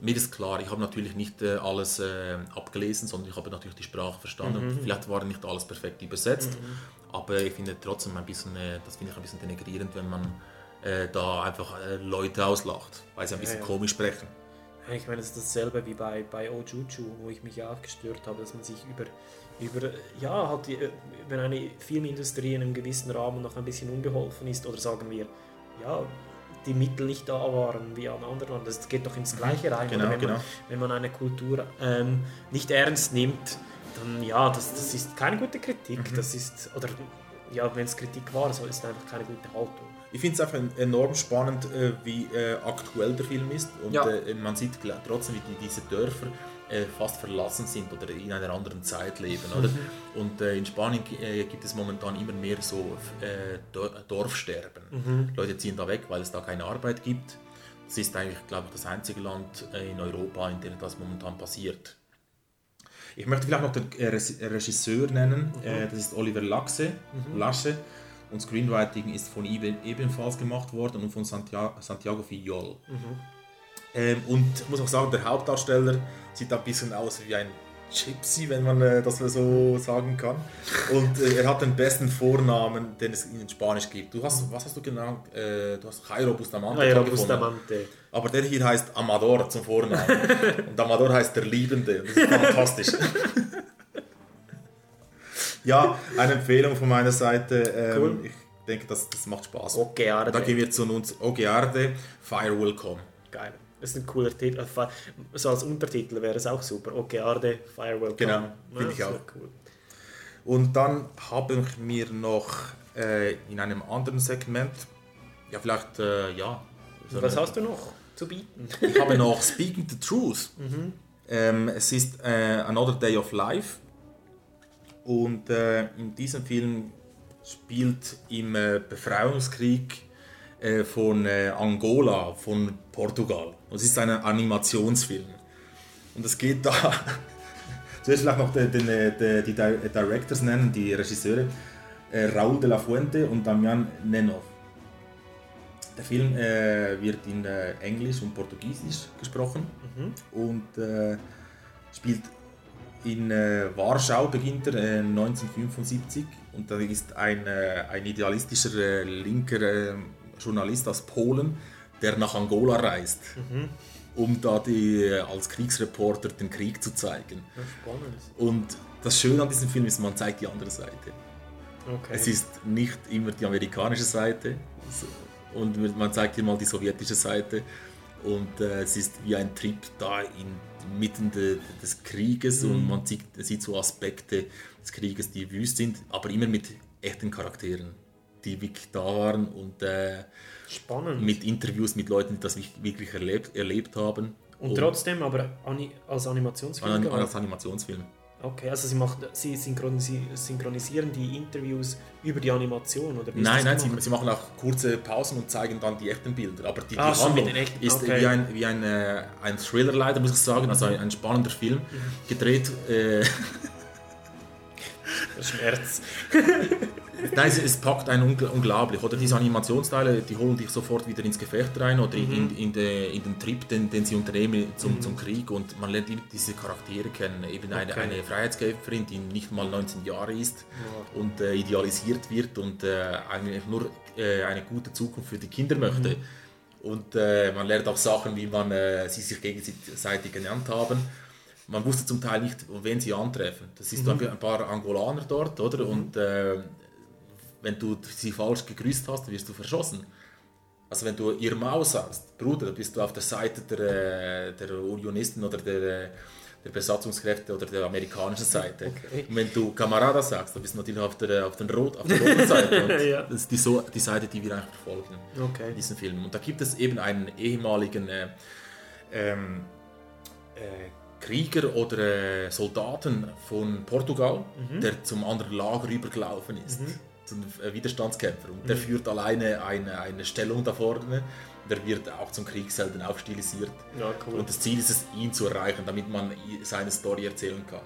Speaker 3: Mir ist klar, ich habe natürlich nicht äh, alles äh, abgelesen, sondern ich habe natürlich die Sprache verstanden. Vielleicht war nicht alles perfekt übersetzt, aber ich finde trotzdem ein bisschen, äh, das finde ich ein bisschen denigrierend, wenn man äh, da einfach äh, Leute auslacht, weil sie ein bisschen
Speaker 1: ja.
Speaker 3: komisch sprechen.
Speaker 1: Ja, Ich meine, das ist dasselbe wie bei, bei Ojuju, wo ich mich ja auch gestört habe, dass man sich über, über, ja, halt, wenn eine Filmindustrie in einem gewissen Rahmen noch ein bisschen unbeholfen ist, oder sagen wir, ja, die Mittel nicht da waren wie an anderen. Das geht doch ins Gleiche rein.
Speaker 3: Genau,
Speaker 1: wenn,
Speaker 3: genau.
Speaker 1: Man, wenn man eine Kultur ähm, nicht ernst nimmt, dann ja, das, das ist keine gute Kritik. Das ist, oder ja, wenn es Kritik war, so ist es einfach keine gute Haltung.
Speaker 3: Ich finde es einfach enorm spannend, äh, wie äh, aktuell der Film ist. Und
Speaker 1: Ja.
Speaker 3: äh, man sieht trotzdem, wie die, diese Dörfer äh, fast verlassen sind oder in einer anderen Zeit leben. Oder? Und äh, in Spanien äh, gibt es momentan immer mehr so äh, Dor- Dorfsterben. Leute ziehen da weg, weil es da keine Arbeit gibt. Das ist eigentlich, glaube ich, das einzige Land äh, in Europa, in dem das momentan passiert. Ich möchte vielleicht noch den Regisseur nennen. Äh, das ist Oliver Laxe. Lasche. Und Screenwriting ist von ihm ebenfalls gemacht worden und von Santiago, Santiago Fillol. Ähm, und ich muss auch sagen, der Hauptdarsteller sieht ein bisschen aus wie ein Gypsy, wenn man äh, das so sagen kann. Und äh, er hat den besten Vornamen, den es in Spanisch gibt. Du hast, was hast du genannt? Äh, du hast Jairo Bustamante.
Speaker 1: Jairo. Bustamante.
Speaker 3: Aber der hier heißt Amador zum Vornamen. Und Amador heißt der Liebende. Das ist fantastisch. ja, eine Empfehlung von meiner Seite. Ähm,
Speaker 1: Cool.
Speaker 3: Ich denke, das, das macht Spaß.
Speaker 1: Ogearde.
Speaker 3: Da gehen wir zu uns. Ogearde, Fire Will Come.
Speaker 1: Geil. Das ist ein cooler Titel. Fi- So als Untertitel wäre es auch super. Okearde, Firewall.
Speaker 3: Genau, finde ich auch.
Speaker 1: Cool.
Speaker 3: Und dann habe ich mir noch äh, in einem anderen Segment, ja vielleicht, äh, ja. so
Speaker 1: Was
Speaker 3: eine-
Speaker 1: hast du noch zu bieten?
Speaker 3: Ich habe noch Speaking the Truth. Ähm, es ist äh, Another Day of Life. Und äh, in diesem Film spielt im äh, Befreiungskrieg äh, von äh, Angola, von Portugal. Und es ist ein Animationsfilm. Und es geht da. Zuerst vielleicht noch den, den, äh, den, die Di- Directors nennen, die Regisseure. Äh, Raúl de la Fuente und Damian Nenov. Der Film wird in Englisch und Portugiesisch gesprochen und äh, spielt in äh, Warschau, beginnt er äh, 1975 und da ist ein, äh, ein idealistischer linker Journalist aus Polen, der nach Angola reist, um da die, äh, als Kriegsreporter den Krieg zu zeigen.
Speaker 1: Spannend.
Speaker 3: Und das Schöne an diesem Film ist, man zeigt die andere Seite.
Speaker 1: Okay.
Speaker 3: Es ist nicht immer die amerikanische Seite und man zeigt hier mal die sowjetische Seite und äh, es ist wie ein Trip da inmitten de, des Krieges und man sieht, sieht so Aspekte des Krieges, die wüst sind, aber immer mit echten Charakteren, die wirklich da waren und äh, mit Interviews mit Leuten, die das wirklich- erlebt, erlebt haben.
Speaker 1: Und trotzdem aber als Animationsfilm.
Speaker 3: an, als Animationsfilm.
Speaker 1: Okay, also sie, macht, sie synchronisi synchronisieren die Interviews über die Animation oder wie
Speaker 3: Nein, nein, sie, sie machen auch kurze Pausen und zeigen dann die echten Bilder. Aber die, die
Speaker 1: Ah, schon
Speaker 3: Handlung
Speaker 1: echten,
Speaker 3: ist
Speaker 1: okay.
Speaker 3: wie, ein, wie ein, äh, ein Thriller leider, muss ich sagen, also ein, ein spannender Film.
Speaker 1: Mhm.
Speaker 3: Gedreht, äh,
Speaker 1: Schmerz.
Speaker 3: nein, es, packt einen ungl unglaublich. Oder diese Animationsteile, die holen dich sofort wieder ins Gefecht rein oder
Speaker 1: Mhm.
Speaker 3: in, in, de, in den Trip, den, den sie unternehmen zum, zum Krieg. Und man lernt immer diese Charaktere kennen. Eben eine,
Speaker 1: Okay.
Speaker 3: eine Freiheitskämpferin, die nicht mal 19 Jahre ist und äh, idealisiert wird und äh, eigentlich nur äh, eine gute Zukunft für die Kinder möchte.
Speaker 1: Mhm.
Speaker 3: Und äh, man lernt auch Sachen, wie man äh, sie sich gegenseitig genannt haben. Man wusste zum Teil nicht, wen sie antreffen. Das ist
Speaker 1: Mhm.
Speaker 3: ein paar Angolaner dort, oder? Und äh, wenn du sie falsch gegrüßt hast, wirst du verschossen. Also wenn du ihr Maus sagst, Bruder, dann bist du auf der Seite der, äh, der Unionisten oder der, äh, der Besatzungskräfte oder der amerikanischen Seite.
Speaker 1: Okay.
Speaker 3: Und wenn du Kamerada sagst, dann bist du natürlich auf der, auf den Rot, auf der roten Seite.
Speaker 1: Ja.
Speaker 3: Das ist die, so, die Seite, die wir eigentlich verfolgen
Speaker 1: Okay.
Speaker 3: in diesem Film. Und da gibt es eben einen ehemaligen äh, ähm, äh, Krieger oder äh, Soldaten von Portugal, der zum anderen Lager übergelaufen ist, zum äh, Widerstandskämpfer. Und der führt alleine eine, eine Stellung da vorne. Der wird auch zum Kriegshelden aufstilisiert.
Speaker 1: Ja, cool.
Speaker 3: Und das Ziel ist es, ihn zu erreichen, damit man seine Story erzählen kann.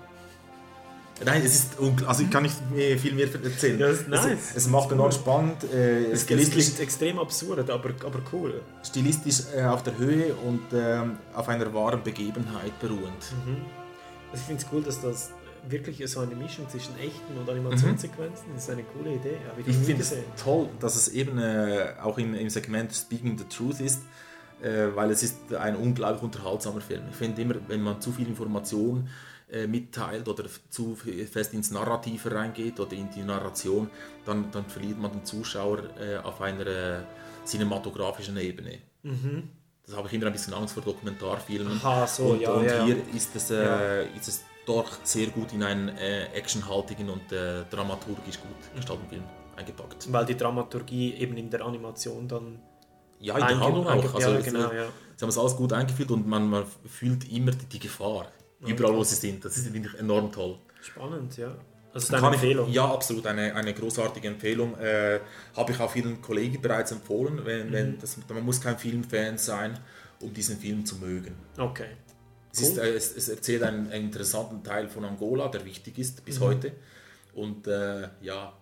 Speaker 3: Nein, es ist also ich kann nicht viel mehr erzählen.
Speaker 1: Ja, ist nice.
Speaker 3: Es, es macht enorm spannend, äh,
Speaker 1: Es
Speaker 3: stilistisch,
Speaker 1: klingt extrem absurd, aber, aber cool.
Speaker 3: stilistisch äh, auf der Höhe und ähm, auf einer wahren Begebenheit beruhend.
Speaker 1: Also ich finde es cool, dass das wirklich so eine Mischung zwischen echten und Animationssequenzen das ist eine coole Idee. Ich,
Speaker 3: finde es toll, dass es eben äh, auch in, im Segment Speaking the Truth ist, äh, weil es ist ein unglaublich unterhaltsamer Film. Ich finde immer, wenn man zu viel Information äh, mitteilt oder zu fest ins Narrative reingeht oder in die Narration, dann, dann verliert man den Zuschauer äh, auf einer cinematografischen Ebene. Das habe ich immer ein bisschen Angst vor Dokumentarfilmen.
Speaker 1: Aha, so,
Speaker 3: und,
Speaker 1: ja,
Speaker 3: und
Speaker 1: ja, ja.
Speaker 3: hier ist es, äh, ist es doch sehr gut in einen äh, actionhaltigen und äh, dramaturgisch gut gestalteten Film eingepackt.
Speaker 1: Weil die Dramaturgie eben in der Animation dann.
Speaker 3: Ja, in der Handlung auch. Also
Speaker 1: ja, genau, ja.
Speaker 3: Sie haben es alles gut eingeführt und man, man fühlt immer die, die Gefahr. Überall, wo sie sind. Das ist finde ich enorm toll.
Speaker 1: Spannend, ja. Also
Speaker 3: Kann ich-
Speaker 1: Empfehlung.
Speaker 3: Ja, absolut. Eine, eine großartige Empfehlung. Äh, Habe ich auch vielen Kollegen bereits empfohlen. Wenn,
Speaker 1: Mhm.
Speaker 3: wenn das, man muss kein Filmfan sein, um diesen Film zu mögen.
Speaker 1: Okay.
Speaker 3: Es, ist, äh, es, es erzählt einen, einen interessanten Teil von Angola, der wichtig ist bis heute. Und äh, ja,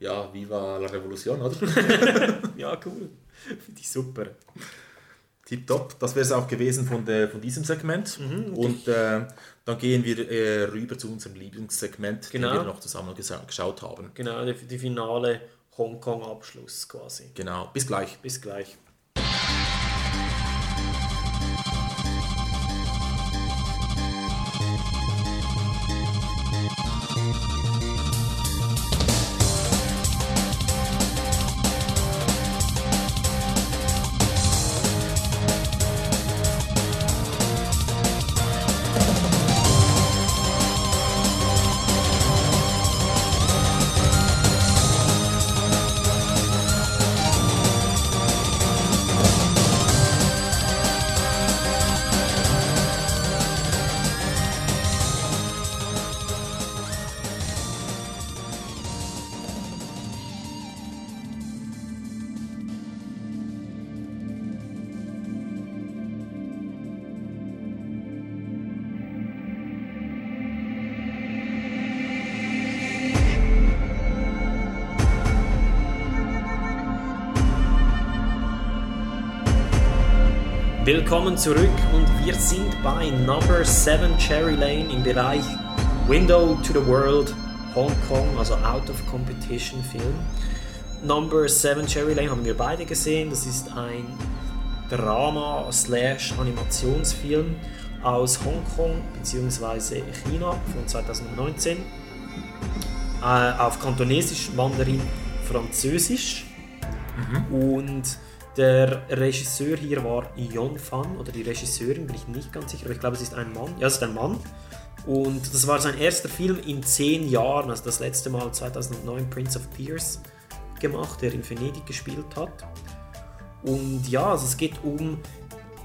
Speaker 3: ja, Viva la Revolution, oder?
Speaker 1: Ja, cool. Finde ich super.
Speaker 3: Tipptopp, das wäre es auch gewesen von, der, von diesem Segment. Und äh, dann gehen wir äh, rüber zu unserem Lieblingssegment,
Speaker 1: Genau.
Speaker 3: den wir noch zusammen geschaut haben.
Speaker 1: Genau, die, die finale Hongkong-Abschluss quasi.
Speaker 3: Genau, bis gleich.
Speaker 1: Bis gleich. Willkommen zurück und wir sind bei Number 7 Cherry Lane im Bereich Window to the World Hong Kong, also Out of Competition Film. Number 7 Cherry Lane haben wir beide gesehen. Das ist ein Drama-Animationsfilm aus Hongkong bzw. China von 2019 äh, auf Kantonesisch, Mandarin, Französisch. Und der Regisseur hier war Yon Fan oder die Regisseurin, bin ich nicht ganz sicher, aber ich glaube, es ist ein Mann. Ja, es ist ein Mann. Und das war sein erster Film in zehn Jahren, also das letzte Mal 2009 Prince of Tears gemacht, der in Venedig gespielt hat. Und ja, also es geht um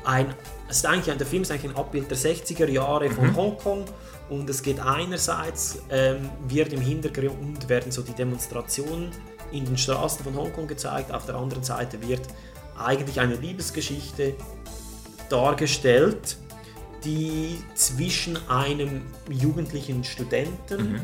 Speaker 1: ein, es ist eigentlich, der Film ist eigentlich ein Abbild der 60er Jahre von Hongkong und es geht einerseits, ähm, wird im Hintergrund werden so die Demonstrationen in den Straßen von Hongkong gezeigt, auf der anderen Seite wird eigentlich eine Liebesgeschichte dargestellt, die zwischen einem jugendlichen Studenten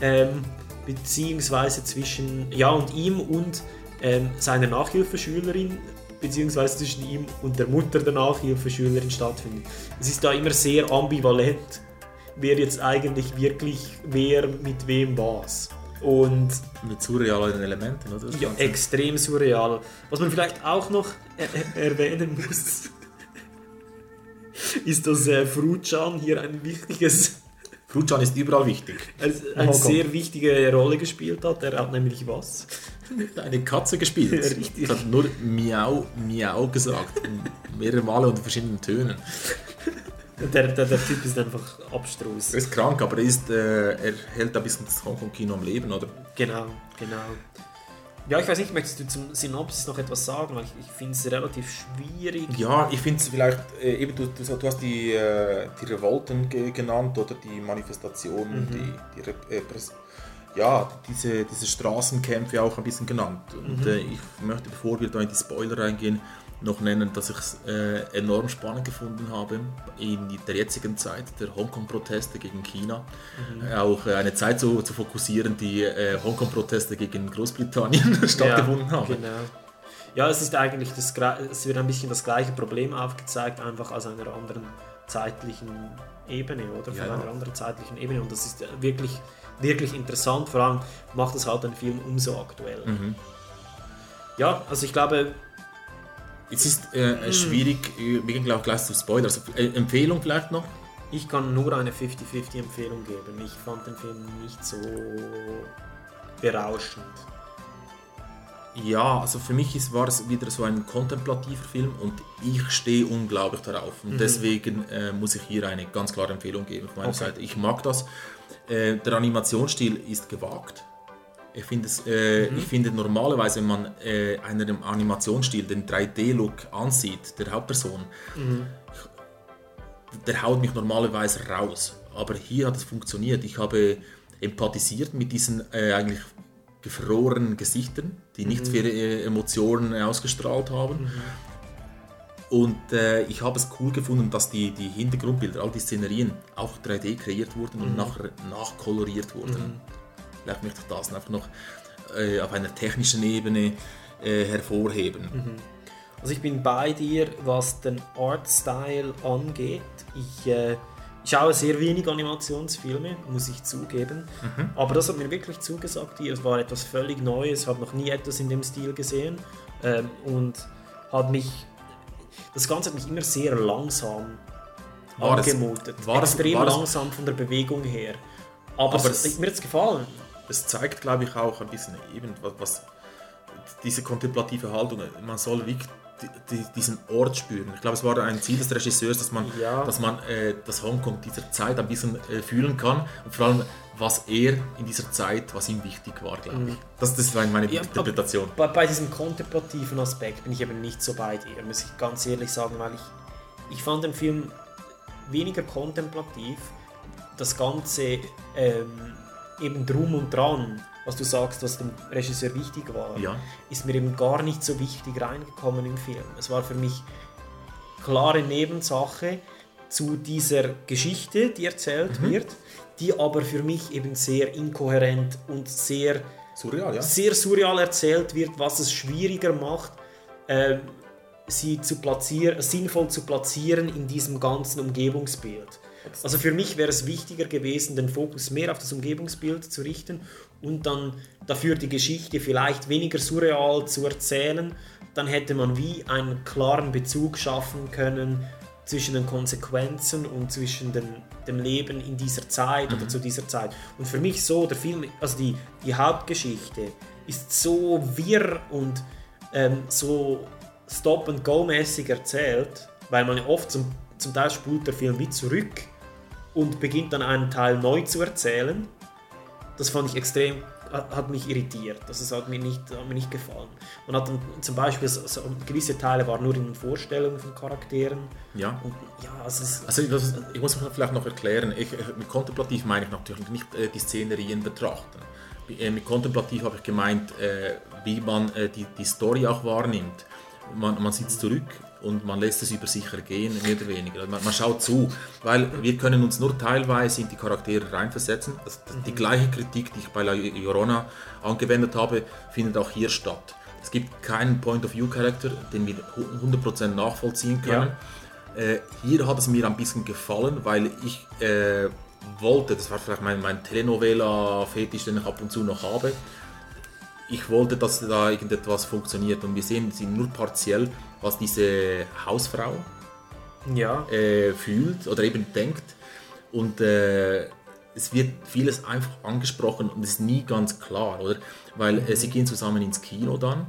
Speaker 1: ähm, beziehungsweise zwischen ja und ihm und ähm, seiner Nachhilfeschülerin beziehungsweise zwischen ihm und der Mutter der Nachhilfeschülerin stattfindet. Es ist da immer sehr ambivalent, wer jetzt eigentlich wirklich wer mit wem was. Und
Speaker 3: Mit surrealen Elementen, oder? Das
Speaker 1: ja,
Speaker 3: Ganze.
Speaker 1: extrem surreal. Was man vielleicht auch noch er er erwähnen muss, ist, dass äh, Fruchan hier ein wichtiges,
Speaker 3: Fruchan ist überall wichtig.
Speaker 1: eine
Speaker 3: Hongkong.
Speaker 1: sehr wichtige Rolle gespielt hat. Er hat nämlich was?
Speaker 3: Eine Katze gespielt.
Speaker 1: Richtig.
Speaker 3: Hat nur Miau, Miau gesagt. Mehrere Male unter verschiedenen Tönen.
Speaker 1: Der, der, der Typ ist einfach abstrus.
Speaker 3: Er ist krank, aber er, ist, äh, er hält ein bisschen das Hongkong-Kino am Leben, oder?
Speaker 1: Genau, genau. Ja, ich weiß nicht, möchtest du zum Synopsis noch etwas sagen? Weil ich, ich finde es relativ schwierig.
Speaker 3: Ja, ich finde es vielleicht, äh, eben du, du, du hast die, äh, die Revolten ge genannt oder die Manifestationen, die, die Rep- äh, ja, diese, diese Straßenkämpfe auch ein bisschen genannt. Und äh, ich möchte, bevor wir da in die Spoiler reingehen, noch nennen, dass ich es äh, enorm spannend gefunden habe in der jetzigen Zeit der Hongkong-Proteste gegen China. Äh, auch eine Zeit zu, zu fokussieren, die äh, Hongkong-Proteste gegen Großbritannien stattgefunden haben.
Speaker 1: Genau. Ja, es ist eigentlich das, es wird ein bisschen das gleiche Problem aufgezeigt, einfach aus einer anderen zeitlichen Ebene oder von
Speaker 3: Ja, ja.
Speaker 1: einer anderen zeitlichen Ebene und das ist wirklich, wirklich interessant. Vor allem macht es halt den Film umso aktueller.
Speaker 3: Mhm.
Speaker 1: Ja, also ich glaube,
Speaker 3: Es ist äh, schwierig, äh, wir gehen ich gleich zu Spoiler. Also, äh, Empfehlung vielleicht noch?
Speaker 1: ich kann nur eine 50-50 Empfehlung geben. Ich fand den Film nicht so berauschend.
Speaker 3: Ja, also für mich ist, war es wieder so ein kontemplativer Film und ich stehe unglaublich darauf. Und deswegen äh, muss ich hier eine ganz klare Empfehlung geben von meiner
Speaker 1: Okay.
Speaker 3: Seite. Ich mag das. Äh, der Animationsstil ist gewagt. Ich finde, äh, ich finde normalerweise, wenn man äh, einen Animationsstil, den 3D-Look ansieht, der Hauptperson, der haut mich normalerweise raus. Aber hier hat es funktioniert. Ich habe empathisiert mit diesen äh, eigentlich gefrorenen Gesichtern, die nicht viele äh, Emotionen ausgestrahlt haben. Und äh, ich habe es cool gefunden, dass die, die Hintergrundbilder, all die Szenerien auch 3D kreiert wurden und nachher nachkoloriert wurden. Vielleicht möchte ich das einfach noch äh, auf einer technischen Ebene äh, hervorheben.
Speaker 1: Also ich bin bei dir, was den Artstyle angeht. Ich äh, schaue sehr wenig Animationsfilme, muss ich zugeben. Aber das hat mir wirklich zugesagt. Es war etwas völlig Neues, habe noch nie etwas in dem Stil gesehen. Ähm, und hat mich. Das Ganze hat mich immer sehr langsam
Speaker 3: War es-
Speaker 1: angemutet.
Speaker 3: war es-
Speaker 1: Extrem
Speaker 3: war es-
Speaker 1: langsam von der Bewegung her. Aber,
Speaker 3: Aber
Speaker 1: es,
Speaker 3: es-
Speaker 1: mir hat es gefallen.
Speaker 3: Es zeigt, glaube ich, auch ein bisschen eben, was, diese kontemplative Haltung, man soll wirklich die, die, diesen Ort spüren. Ich glaube, es war ein Ziel des Regisseurs, dass man,
Speaker 1: Ja.
Speaker 3: dass man äh, das Hongkong dieser Zeit ein bisschen äh, fühlen kann und vor allem, was er in dieser Zeit, was ihm wichtig war, glaube ich. Das, das war meine
Speaker 1: Ja,
Speaker 3: Interpretation.
Speaker 1: Bei, bei diesem kontemplativen Aspekt bin ich eben nicht so bei dir, muss ich ganz ehrlich sagen, weil ich, ich fand den Film weniger kontemplativ. Das Ganze ähm, eben drum und dran, was du sagst, was dem Regisseur wichtig war,
Speaker 3: Ja.
Speaker 1: ist mir eben gar nicht so wichtig reingekommen im Film. Es war für mich klare Nebensache zu dieser Geschichte, die erzählt
Speaker 3: Mhm.
Speaker 1: wird, die aber für mich eben sehr inkohärent und sehr
Speaker 3: Surreal, ja.
Speaker 1: sehr surreal erzählt wird, was es schwieriger macht, ähm, sie zu platzieren, sinnvoll zu platzieren in diesem ganzen Umgebungsbild. Also für mich wäre es wichtiger gewesen, den Fokus mehr auf das Umgebungsbild zu richten und dann dafür die Geschichte vielleicht weniger surreal zu erzählen. Dann hätte man wie einen klaren Bezug schaffen können zwischen den Konsequenzen und zwischen dem, dem Leben in dieser Zeit oder zu dieser Zeit. Und für mich so, der Film, also die, die Hauptgeschichte ist so wirr und ähm, so Stop-and-Go-mäßig erzählt, weil man oft zum, zum Teil spult der Film wie zurück und beginnt dann einen Teil neu zu erzählen. Das fand ich extrem, hat mich irritiert. Das ist- hat mir nicht, hat mir nicht gefallen. Man hat dann zum Beispiel so, so gewisse Teile waren nur in den Vorstellungen von Charakteren.
Speaker 3: Ja.
Speaker 1: Und ja,
Speaker 3: Also das, ist- ich muss mich vielleicht noch erklären, ich, ich- mit kontemplativ meine ich natürlich nicht äh, die Szenerien betrachten. Äh, mit kontemplativ habe ich gemeint, äh, wie man äh, die, die Story auch wahrnimmt. Man, man sitzt zurück und man lässt es über sich ergehen, mehr oder weniger. Also Man, man schaut zu, weil wir können uns nur teilweise in die Charaktere reinversetzen. Das, das, die gleiche Kritik, die ich bei La Llorona angewendet habe, findet auch hier statt. Es gibt keinen Point-of-View-Charakter, den wir hu- 100% nachvollziehen können. Äh, hier hat es mir ein bisschen gefallen, weil ich äh, wollte, das war vielleicht mein, mein Telenovela-Fetisch, den ich ab und zu noch habe, ich wollte, dass da irgendetwas funktioniert und wir sehen sie nur partiell, was diese Hausfrau
Speaker 1: ja.
Speaker 3: äh, fühlt oder eben denkt und äh, es wird vieles einfach angesprochen und es ist nie ganz klar, oder? Weil äh, sie gehen zusammen ins Kino dann,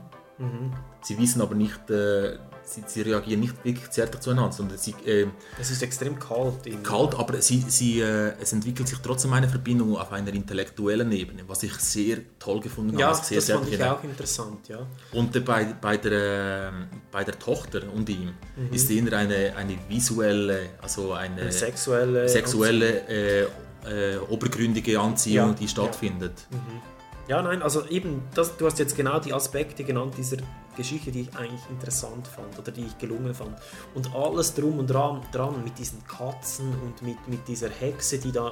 Speaker 3: sie wissen aber nicht, äh, sie, sie reagieren nicht wirklich zärtlich zueinander, sondern sie äh,
Speaker 1: Es ist extrem kalt. irgendwie.
Speaker 3: kalt, aber sie, sie, äh, es entwickelt sich trotzdem eine Verbindung auf einer intellektuellen Ebene, was ich sehr toll gefunden
Speaker 1: Ja,
Speaker 3: habe. sehr,
Speaker 1: das fand ich auch interessant, ja.
Speaker 3: Und äh, bei, bei, der, ähm, bei der Tochter und ihm ist eher eine, eine visuelle, also eine,
Speaker 1: Eine sexuelle
Speaker 3: sexuelle äh, äh, obergründige Anziehung,
Speaker 1: Ja,
Speaker 3: die
Speaker 1: ja.
Speaker 3: stattfindet.
Speaker 1: Ja, nein, also eben, das, du hast jetzt genau die Aspekte genannt dieser Geschichte, die ich eigentlich interessant fand oder die ich gelungen fand. Und alles drum und dran, dran mit diesen Katzen und mit, mit dieser Hexe, die da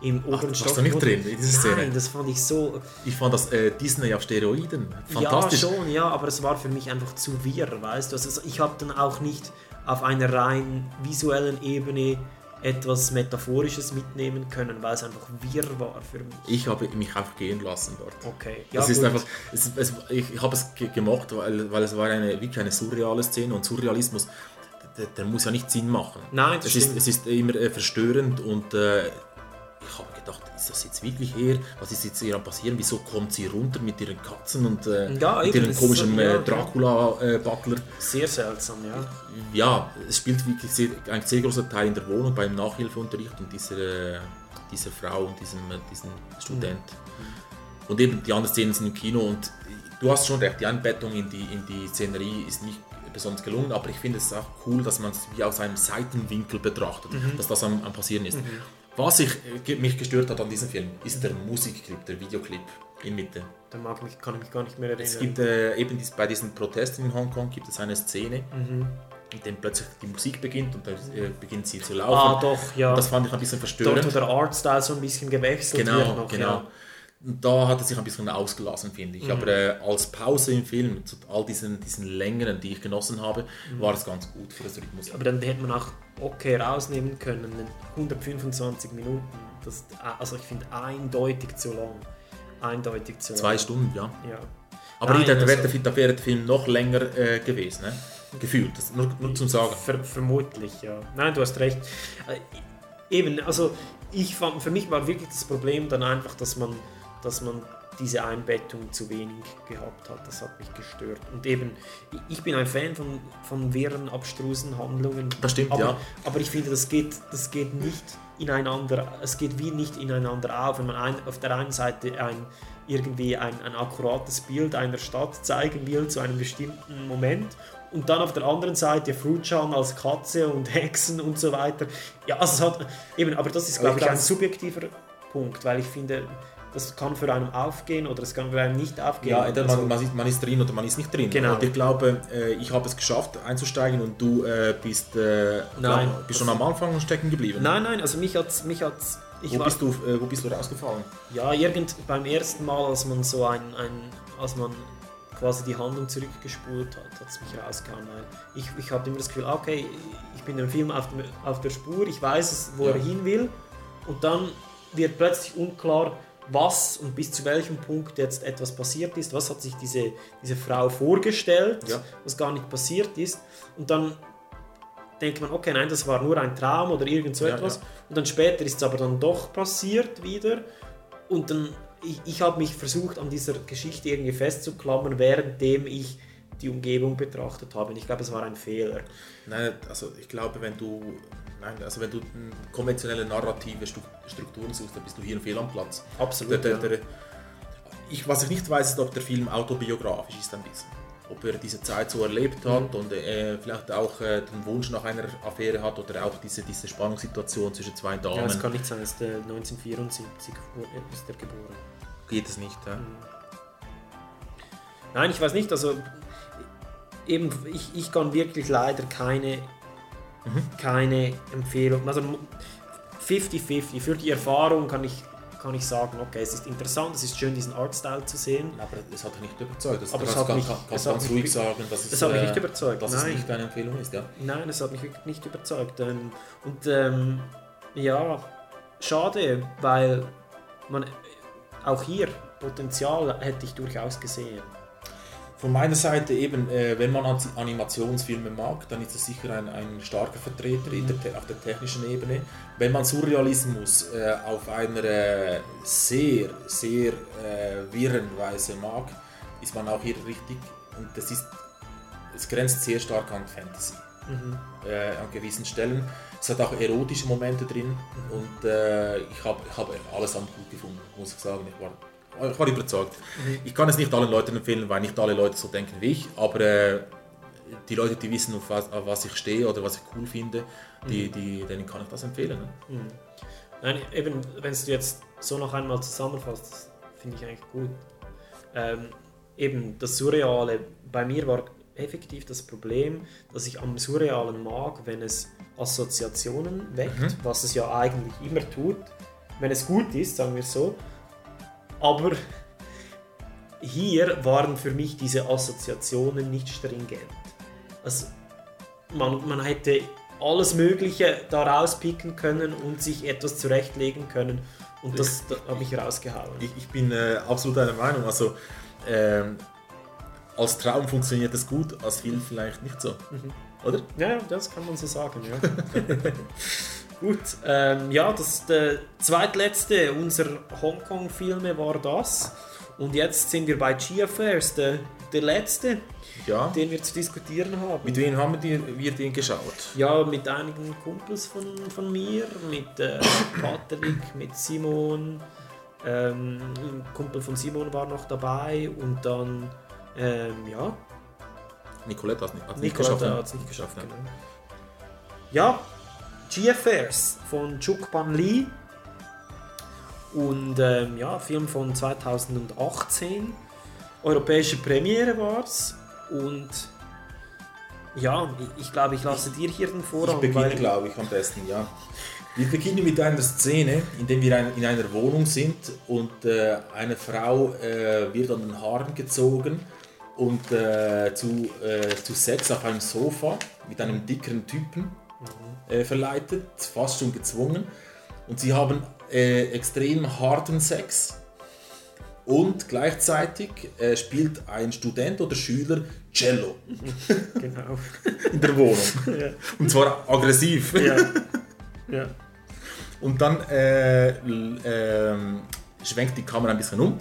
Speaker 1: im oberen
Speaker 3: warst
Speaker 1: Stock
Speaker 3: du nicht drin in dieser Szene?
Speaker 1: Nein, das fand ich so...
Speaker 3: Ich fand das äh, Disney auf Steroiden. Fantastisch.
Speaker 1: Ja, schon, ja, aber es war für mich einfach zu wirr, weißt du. Also ich habe dann auch nicht auf einer rein visuellen Ebene etwas Metaphorisches mitnehmen können, weil es einfach wirr war für mich.
Speaker 3: Ich habe mich einfach gehen lassen dort.
Speaker 1: Okay, ja,
Speaker 3: ist
Speaker 1: gut.
Speaker 3: einfach, es, es, ich, ich habe es ge- gemacht, weil, weil es war eine, wirklich eine surreale Szene und Surrealismus, der, der muss ja nicht Sinn machen.
Speaker 1: Nein, das
Speaker 3: es ist,
Speaker 1: stimmt.
Speaker 3: es ist immer äh, verstörend und äh, gedacht, ist das jetzt wirklich her? Was ist jetzt ihr am passieren? Wieso kommt sie runter mit ihren Katzen und äh,
Speaker 1: Ja,
Speaker 3: mit ihren
Speaker 1: ist
Speaker 3: komischen äh. Dracula-Buckler?
Speaker 1: Sehr seltsam, ja.
Speaker 3: ja, es spielt wirklich sehr, ein sehr großer Teil in der Wohnung beim Nachhilfeunterricht und dieser, äh, dieser Frau und diesem, äh, diesem Student. Und eben die anderen Szenen sind im Kino und du hast schon recht, die Einbettung in die, in die Szenerie ist nicht besonders gelungen, aber ich finde es auch cool, dass man es wie aus einem Seitenwinkel betrachtet, dass das am, am passieren ist. Was ich, äh, mich gestört hat an diesem Film, ist der Musikclip, der Videoclip in Mitte.
Speaker 1: Da mag mich, kann ich mich gar nicht mehr erinnern.
Speaker 3: Es gibt äh, eben dies, bei diesen Protesten in Hongkong gibt es eine Szene, in der plötzlich die Musik beginnt und dann äh, beginnt sie zu laufen.
Speaker 1: ah, doch, ja.
Speaker 3: Und das fand ich ein bisschen verstörend.
Speaker 1: Dort, wo der Artstyle so ein bisschen gewechselt
Speaker 3: genau,
Speaker 1: noch,
Speaker 3: genau.
Speaker 1: ja.
Speaker 3: Da hat er sich ein bisschen ausgelassen, finde ich. Aber äh, als Pause im Film, zu all diesen, diesen Längen, die ich genossen habe, war es ganz gut für das Rhythmus.
Speaker 1: Aber dann hätte man auch okay rausnehmen können, denn 125 Minuten, das, also ich finde eindeutig zu lang. Eindeutig zu
Speaker 3: Zwei
Speaker 1: lang.
Speaker 3: Stunden, ja.
Speaker 1: Ja.
Speaker 3: Aber
Speaker 1: Nein,
Speaker 3: da, wäre
Speaker 1: also-
Speaker 3: der, da wäre der Film noch länger äh, gewesen, ne? gefühlt. Das, nur, nur zum Sagen.
Speaker 1: Ver vermutlich, ja. Nein, du hast recht. Äh, eben, also ich fand, für mich war wirklich das Problem dann einfach, dass man, dass man diese Einbettung zu wenig gehabt hat. Das hat mich gestört. Und eben, ich bin ein Fan von, von wirren, abstrusen Handlungen.
Speaker 3: Das stimmt,
Speaker 1: aber,
Speaker 3: ja.
Speaker 1: Aber ich finde, das geht, das geht nicht ineinander, es geht wie nicht ineinander auf, wenn man ein, auf der einen Seite ein, irgendwie ein, ein akkurates Bild einer Stadt zeigen will zu einem bestimmten Moment und dann auf der anderen Seite Fruchan als Katze und Hexen und so weiter. Ja, also es hat eben, aber das ist glaube
Speaker 3: ich
Speaker 1: ein subjektiver Punkt, weil ich finde, das kann für einen aufgehen oder es kann für einen nicht aufgehen.
Speaker 3: Ja, entweder
Speaker 1: Also-
Speaker 3: man, man, ist, man ist drin oder man ist nicht drin.
Speaker 1: Genau.
Speaker 3: Und ich glaube, äh, ich habe es geschafft einzusteigen und du äh, bist, äh,
Speaker 1: Nein.
Speaker 3: glaub, bist schon am Anfang stecken geblieben.
Speaker 1: Nein, nein, also mich hat's, mich hat's,
Speaker 3: Wo
Speaker 1: war,
Speaker 3: bist, du, wo bist du rausgefallen?
Speaker 1: Ja, irgend beim ersten Mal, als man so ein, ein als man quasi die Handlung zurückgespult hat, hat es mich rausgehauen, weil ich, ich hatte immer das Gefühl, okay, ich bin im Film auf, dem, auf der Spur, ich weiß, wo
Speaker 3: Ja.
Speaker 1: er hin will und dann wird plötzlich unklar, was und bis zu welchem Punkt jetzt etwas passiert ist, was hat sich diese, diese Frau vorgestellt,
Speaker 3: Ja.
Speaker 1: was gar nicht passiert ist und dann denkt man, okay, nein, das war nur ein Traum oder irgend so
Speaker 3: Ja,
Speaker 1: etwas.
Speaker 3: ja.
Speaker 1: Und dann später ist es aber dann doch passiert wieder. Und dann, ich, ich habe mich versucht, an dieser Geschichte irgendwie festzuklammern, währenddem ich die Umgebung betrachtet habe. Und ich glaube, es war ein Fehler.
Speaker 3: Nein, also ich glaube, wenn du, nein, also wenn du konventionelle narrative Strukturen suchst, dann bist du hier fehl am Platz.
Speaker 1: Absolut,
Speaker 3: Der, der, der, ich, was ich nicht weiß, ist, ob der Film autobiografisch ist ein bisschen. Ob er diese Zeit so erlebt hat
Speaker 1: Mhm.
Speaker 3: und äh, vielleicht auch äh, den Wunsch nach einer Affäre hat oder auch diese, diese Spannungssituation zwischen zwei Damen.
Speaker 1: Ja, es kann nicht sein, es ist äh, 1974 wo- ist er geboren.
Speaker 3: Geht es nicht. Ja?
Speaker 1: Nein, ich weiß nicht, also eben, ich, ich kann wirklich leider keine, keine Empfehlung, also 50-50, für die Erfahrung kann ich, kann ich sagen, okay, es ist interessant, es ist schön, diesen Artstyle zu sehen.
Speaker 3: Aber es hat dich nicht überzeugt. Das
Speaker 1: Aber es
Speaker 3: kannst,
Speaker 1: hat mich-
Speaker 3: kann,
Speaker 1: es
Speaker 3: kannst
Speaker 1: hat
Speaker 3: ganz
Speaker 1: mich-
Speaker 3: ruhig sagen, dass es,
Speaker 1: es hat mich
Speaker 3: äh,
Speaker 1: nicht überzeugt,
Speaker 3: dass
Speaker 1: nein.
Speaker 3: es nicht deine Empfehlung ist. Ja?
Speaker 1: Nein, es hat mich wirklich nicht überzeugt. Ähm, Und ähm, ja, schade, weil man auch hier Potenzial hätte ich durchaus gesehen.
Speaker 3: Von meiner Seite eben, äh, wenn man An- Animationsfilme mag, dann ist es sicher ein, ein starker Vertreter der, te- auf der technischen Ebene. Wenn man Surrealismus äh, auf einer äh, sehr, sehr äh, wirren Weise mag, ist man auch hier richtig. Und das ist, es grenzt sehr stark an Fantasy. Äh, an gewissen Stellen. Es hat auch erotische Momente drin und äh, ich habe ich hab allesamt gut gefunden, muss ich sagen. Ich war, ich war überzeugt. Ich kann es nicht allen Leuten empfehlen, weil nicht alle Leute so denken wie ich, aber äh, die Leute, die wissen, auf was, auf was ich stehe oder was ich cool finde, die, die, denen kann ich das empfehlen. Ne?
Speaker 1: Nein, eben, wenn du jetzt so noch einmal zusammenfasst, finde ich eigentlich gut. Ähm, eben das Surreale, bei mir war effektiv das Problem, dass ich am Surrealen mag, wenn es Assoziationen weckt, was es ja eigentlich immer tut, wenn es gut ist, sagen wir so. Aber hier waren für mich diese Assoziationen nicht stringent. Also man, man hätte alles Mögliche da rauspicken können und sich etwas zurechtlegen können. Und das, das habe ich rausgehauen.
Speaker 3: Ich, ich bin äh, absolut deiner Meinung. Also, ähm, als Traum funktioniert das gut, als Film vielleicht nicht so. Oder?
Speaker 1: Ja, ja, das kann man so sagen, ja. Gut, ähm, ja, das der zweitletzte unserer Hongkong-Filme war das. Und jetzt sind wir bei GFRs, der, der letzte,
Speaker 3: Ja.
Speaker 1: den wir zu diskutieren haben.
Speaker 3: Mit wem haben wir, wir den geschaut?
Speaker 1: Ja, mit einigen Kumpels von, von mir, mit äh, Patrick, mit Simon. Ähm, ein Kumpel von Simon war noch dabei und dann, ähm, ja,
Speaker 3: Nicolette hat es nicht, hat's nicht geschafft. ne?
Speaker 1: hat es nicht geschafft, genau. Ja, GFRs von Chuk Ban Lee. Und ähm, ja, Film von 2018. Europäische Premiere war es. Und ja, ich, ich glaube, ich lasse dir hier den
Speaker 3: Ich
Speaker 1: Vorrang.
Speaker 3: beginne,
Speaker 1: weil-
Speaker 3: glaube ich, am besten, ja. Wir beginnen mit einer Szene, in der wir in einer Wohnung sind und äh, eine Frau äh, wird an den Haaren gezogen und äh, zu, äh, zu Sex auf einem Sofa mit einem dickeren Typen äh, verleitet, fast schon gezwungen. Und sie haben äh, extrem harten Sex. Und gleichzeitig äh, spielt ein Student oder Schüler Cello
Speaker 1: Genau.
Speaker 3: in der Wohnung.
Speaker 1: Ja.
Speaker 3: Und zwar aggressiv.
Speaker 1: ja. ja.
Speaker 3: Und dann äh, ähm, schwenkt die Kamera ein bisschen um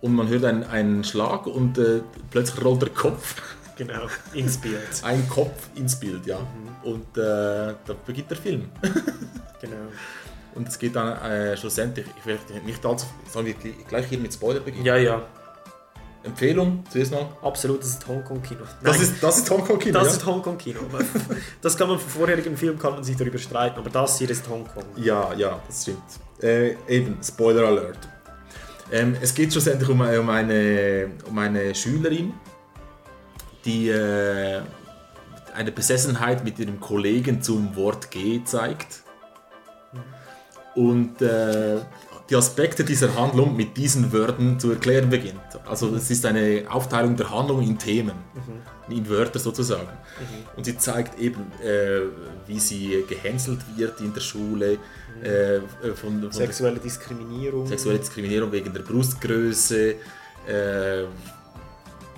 Speaker 3: und man hört einen, einen Schlag und äh, plötzlich rollt der Kopf,
Speaker 1: Genau. Ins Bild.
Speaker 3: ein Kopf ins Bild, ja. Und äh, da beginnt der Film.
Speaker 1: Genau.
Speaker 3: Und es geht dann äh, schlussendlich, ich will nicht allzu, sollen wir gl- gleich hier mit Spoiler beginnen?
Speaker 1: Ja, ja.
Speaker 3: Empfehlung zuerst mal.
Speaker 1: Absolut, das ist Hongkong-Kino.
Speaker 3: Das ist, das ist Hongkong-Kino,
Speaker 1: Das
Speaker 3: ja?
Speaker 1: ist Hongkong-Kino. Das kann man vom vorherigen Film kann man sich darüber streiten, aber das hier ist Hongkong.
Speaker 3: Ja, ja, das stimmt. Äh, eben, Spoiler Alert. Ähm, es geht schlussendlich um, um, eine, um eine Schülerin, die äh, eine Besessenheit mit ihrem Kollegen zum Wort G zeigt. Und äh, die Aspekte dieser Handlung mit diesen Wörtern zu erklären beginnt. Also es ist eine Aufteilung der Handlung in Themen, in Wörter sozusagen. Und sie zeigt eben, äh, wie sie gehänselt wird in der Schule, äh, von, von
Speaker 1: Sexuelle Diskriminierung.
Speaker 3: sexuelle Diskriminierung wegen der Brustgröße, äh,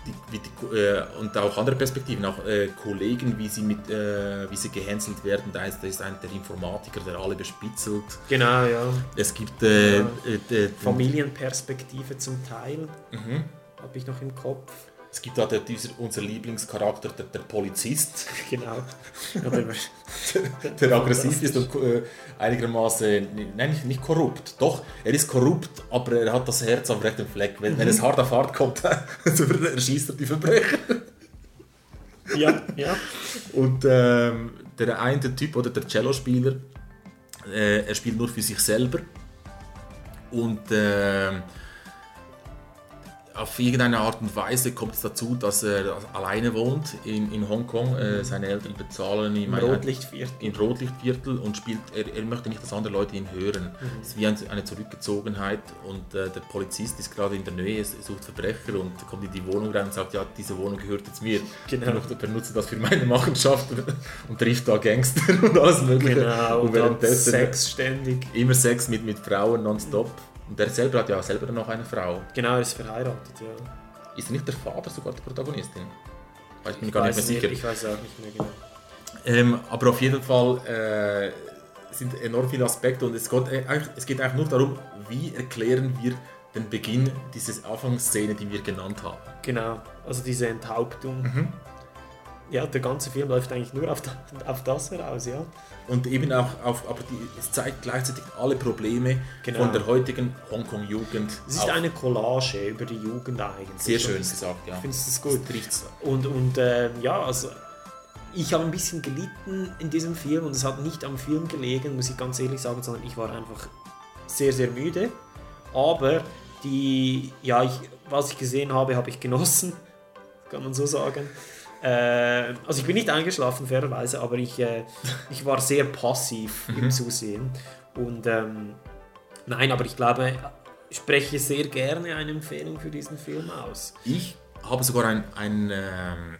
Speaker 3: die, die, äh, und auch andere Perspektiven, auch äh, Kollegen, wie sie, mit, äh, wie sie gehänselt werden. Da ist, da ist ein, der Informatiker, der alle bespitzelt.
Speaker 1: Genau, ja.
Speaker 3: Es gibt äh,
Speaker 1: Ja.
Speaker 3: äh,
Speaker 1: Familienperspektive zum Teil.
Speaker 3: Mhm.
Speaker 1: Habe ich noch im Kopf.
Speaker 3: Es gibt da der, dieser, unser Lieblingscharakter, der, der Polizist,
Speaker 1: Genau. Oder,
Speaker 3: der aggressiv ist und äh, einigermaßen, nein, nicht, nicht korrupt. Doch, er ist korrupt, aber er hat das Herz am rechten Fleck. Wenn, wenn es hart auf hart kommt, erschießt er die Verbrecher.
Speaker 1: ja, ja.
Speaker 3: Und ähm, der eine Typ oder der Cello-Spieler, äh, er spielt nur für sich selber. Und ähm, auf irgendeine Art und Weise kommt es dazu, dass er alleine wohnt in, in Hongkong. Äh, seine Eltern bezahlen ihm
Speaker 1: Im Rotlichtviertel.
Speaker 3: Im Rotlichtviertel und spielt, er, er möchte nicht, dass andere Leute ihn hören. Es ist wie ein, eine Zurückgezogenheit und äh, der Polizist ist gerade in der Nähe, sucht Verbrecher und kommt in die Wohnung rein und sagt, ja, diese Wohnung gehört jetzt mir.
Speaker 1: Genau.
Speaker 3: Ich benutze das für meine Machenschaften und trifft da Gangster und alles mögliche.
Speaker 1: Genau,
Speaker 3: und
Speaker 1: und
Speaker 3: währenddessen
Speaker 1: Sex ständig.
Speaker 3: immer Sex mit, mit Frauen nonstop. Und der selber hat ja selber noch eine Frau.
Speaker 1: Genau, er ist verheiratet, ja.
Speaker 3: Ist er nicht der Vater sogar der Protagonistin? Ich bin
Speaker 1: Ich
Speaker 3: gar nicht mehr sicher.
Speaker 1: Ich weiß auch nicht mehr genau.
Speaker 3: Ähm, aber auf jeden Fall äh, sind enorm viele Aspekte und es geht, äh, eigentlich, es geht eigentlich nur darum, wie erklären wir den Beginn dieser Anfangsszene, die wir genannt haben.
Speaker 1: Genau, also diese Enthauptung.
Speaker 3: Mhm.
Speaker 1: Ja, der ganze Film läuft eigentlich nur auf, auf das heraus, ja.
Speaker 3: Und eben auch auf, aber die, es zeigt gleichzeitig alle Probleme
Speaker 1: Genau.
Speaker 3: von der heutigen Hongkong-Jugend.
Speaker 1: Es ist eine Collage über die Jugend eigentlich.
Speaker 3: Sehr schön
Speaker 1: Und
Speaker 3: gesagt, ja.
Speaker 1: Ich finde es gut.
Speaker 3: Das.
Speaker 1: Und, und ähm, ja, also ich habe ein bisschen gelitten in diesem Film und es hat nicht am Film gelegen, muss ich ganz ehrlich sagen, sondern ich war einfach sehr, sehr müde. Aber die, ja, ich, was ich gesehen habe, habe ich genossen, kann man so sagen. Äh, also ich bin nicht eingeschlafen, fairerweise, aber ich, äh, ich war sehr passiv im Zusehen. Und ähm, nein, aber ich glaube, ich spreche sehr gerne eine Empfehlung für diesen Film aus.
Speaker 3: Ich habe sogar ein, ein, ähm,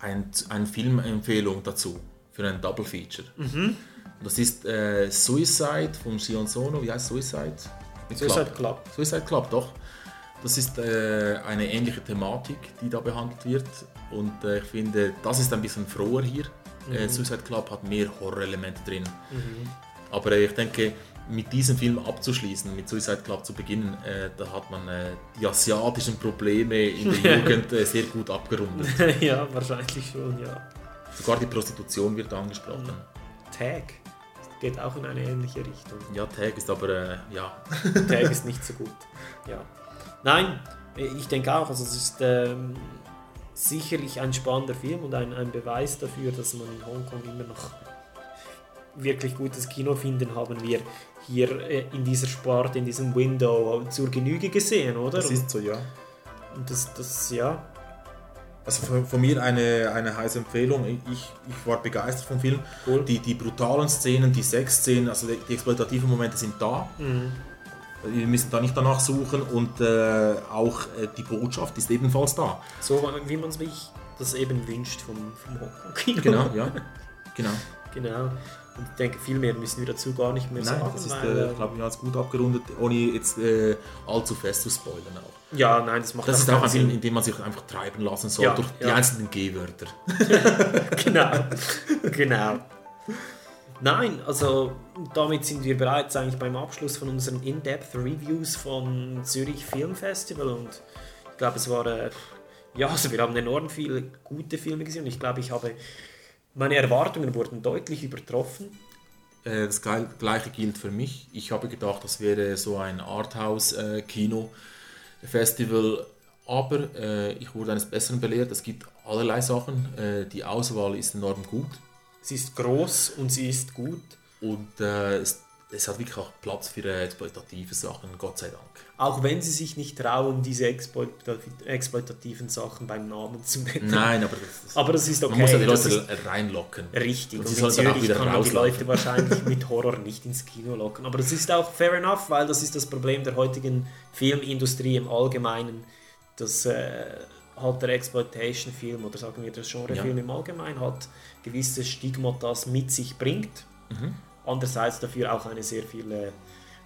Speaker 3: ein, eine Filmempfehlung dazu für ein Double Feature.
Speaker 1: Mhm.
Speaker 3: Das ist äh, Suicide von Sion Sono. Wie heißt Suicide? Mit
Speaker 1: Suicide Club.
Speaker 3: Suicide Club, doch. Das ist äh, eine ähnliche Thematik, die da behandelt wird. Und äh, ich finde, das ist ein bisschen froher hier. Äh, Suicide Club hat mehr Horrorelemente drin. Aber äh, ich denke, mit diesem Film abzuschließen, mit Suicide Club zu beginnen, äh, da hat man äh, die asiatischen Probleme in der Jugend äh, sehr gut abgerundet.
Speaker 1: ja, wahrscheinlich schon, ja.
Speaker 3: Sogar die Prostitution wird angesprochen.
Speaker 1: Tag geht auch in eine ähnliche Richtung.
Speaker 3: Ja, Tag ist aber, äh, ja,
Speaker 1: Tag ist nicht so gut. Ja. Nein, ich denke auch, also es ist ähm, sicherlich ein spannender Film und ein, ein Beweis dafür, dass man in Hongkong immer noch wirklich gutes Kino finden, haben wir hier äh, in dieser Sparte, in diesem Window zur Genüge gesehen, oder?
Speaker 3: das ist so, ja.
Speaker 1: und das, das, ja,
Speaker 3: Also von, von mir eine, eine heiße Empfehlung. Ich, ich war begeistert vom Film.
Speaker 1: Cool.
Speaker 3: Die, die brutalen Szenen, die Sexszenen, also die, die exploitativen Momente sind da.
Speaker 1: Mhm.
Speaker 3: Wir müssen da nicht danach suchen und äh, auch äh, die Botschaft ist ebenfalls da.
Speaker 1: so wie man sich das eben wünscht vom, vom Hongkong-Kino.
Speaker 3: Genau, ja. Genau.
Speaker 1: Genau. Und ich denke, viel mehr müssen wir dazu gar nicht mehr
Speaker 3: Nein,
Speaker 1: sagen.
Speaker 3: das ist,
Speaker 1: weil,
Speaker 3: äh,
Speaker 1: äh,
Speaker 3: glaube ich, ganz gut abgerundet, ohne jetzt äh, allzu fest zu spoilern auch.
Speaker 1: ja, nein, das macht
Speaker 3: Das ist auch ein Film,
Speaker 1: Sinn.
Speaker 3: in dem man sich einfach treiben lassen soll
Speaker 1: Ja,
Speaker 3: durch die
Speaker 1: ja.
Speaker 3: einzelnen G-Wörter.
Speaker 1: genau, genau. Nein, also damit sind wir bereits eigentlich beim Abschluss von unseren In-Depth Reviews von Zürich Film Festival und ich glaube, es war äh, ja, also wir haben enorm viele gute Filme gesehen und ich glaube, ich habe meine Erwartungen wurden deutlich übertroffen.
Speaker 3: Äh, Das gleiche gilt für mich. Ich habe gedacht, das wäre so ein Arthouse-Kino-Festival, aber äh, ich wurde eines Besseren belehrt. Es gibt allerlei Sachen. Äh, die Auswahl ist enorm gut
Speaker 1: Sie ist groß und sie ist gut.
Speaker 3: und äh, es, es hat wirklich auch Platz für äh, exploitative Sachen, Gott sei Dank.
Speaker 1: Auch wenn sie sich nicht trauen, diese exploit- exploitativen Sachen beim Namen zu nennen.
Speaker 3: Nein, aber das,
Speaker 1: Aber das ist okay.
Speaker 3: man muss ja die
Speaker 1: das
Speaker 3: Leute reinlocken.
Speaker 1: richtig.
Speaker 3: Und
Speaker 1: Und,
Speaker 3: sie
Speaker 1: in
Speaker 3: dann auch
Speaker 1: Zürich
Speaker 3: wieder
Speaker 1: kann man die. Leute wahrscheinlich mit Horror nicht ins Kino locken. Aber das ist auch fair enough, weil das ist das Problem der heutigen Filmindustrie im Allgemeinen, dass äh, halt der Exploitation-Film oder sagen wir der Genrefilm im Allgemeinen halt gewisse Stigmatas mit sich bringt.
Speaker 3: Mhm.
Speaker 1: Andererseits dafür auch eine sehr viel äh,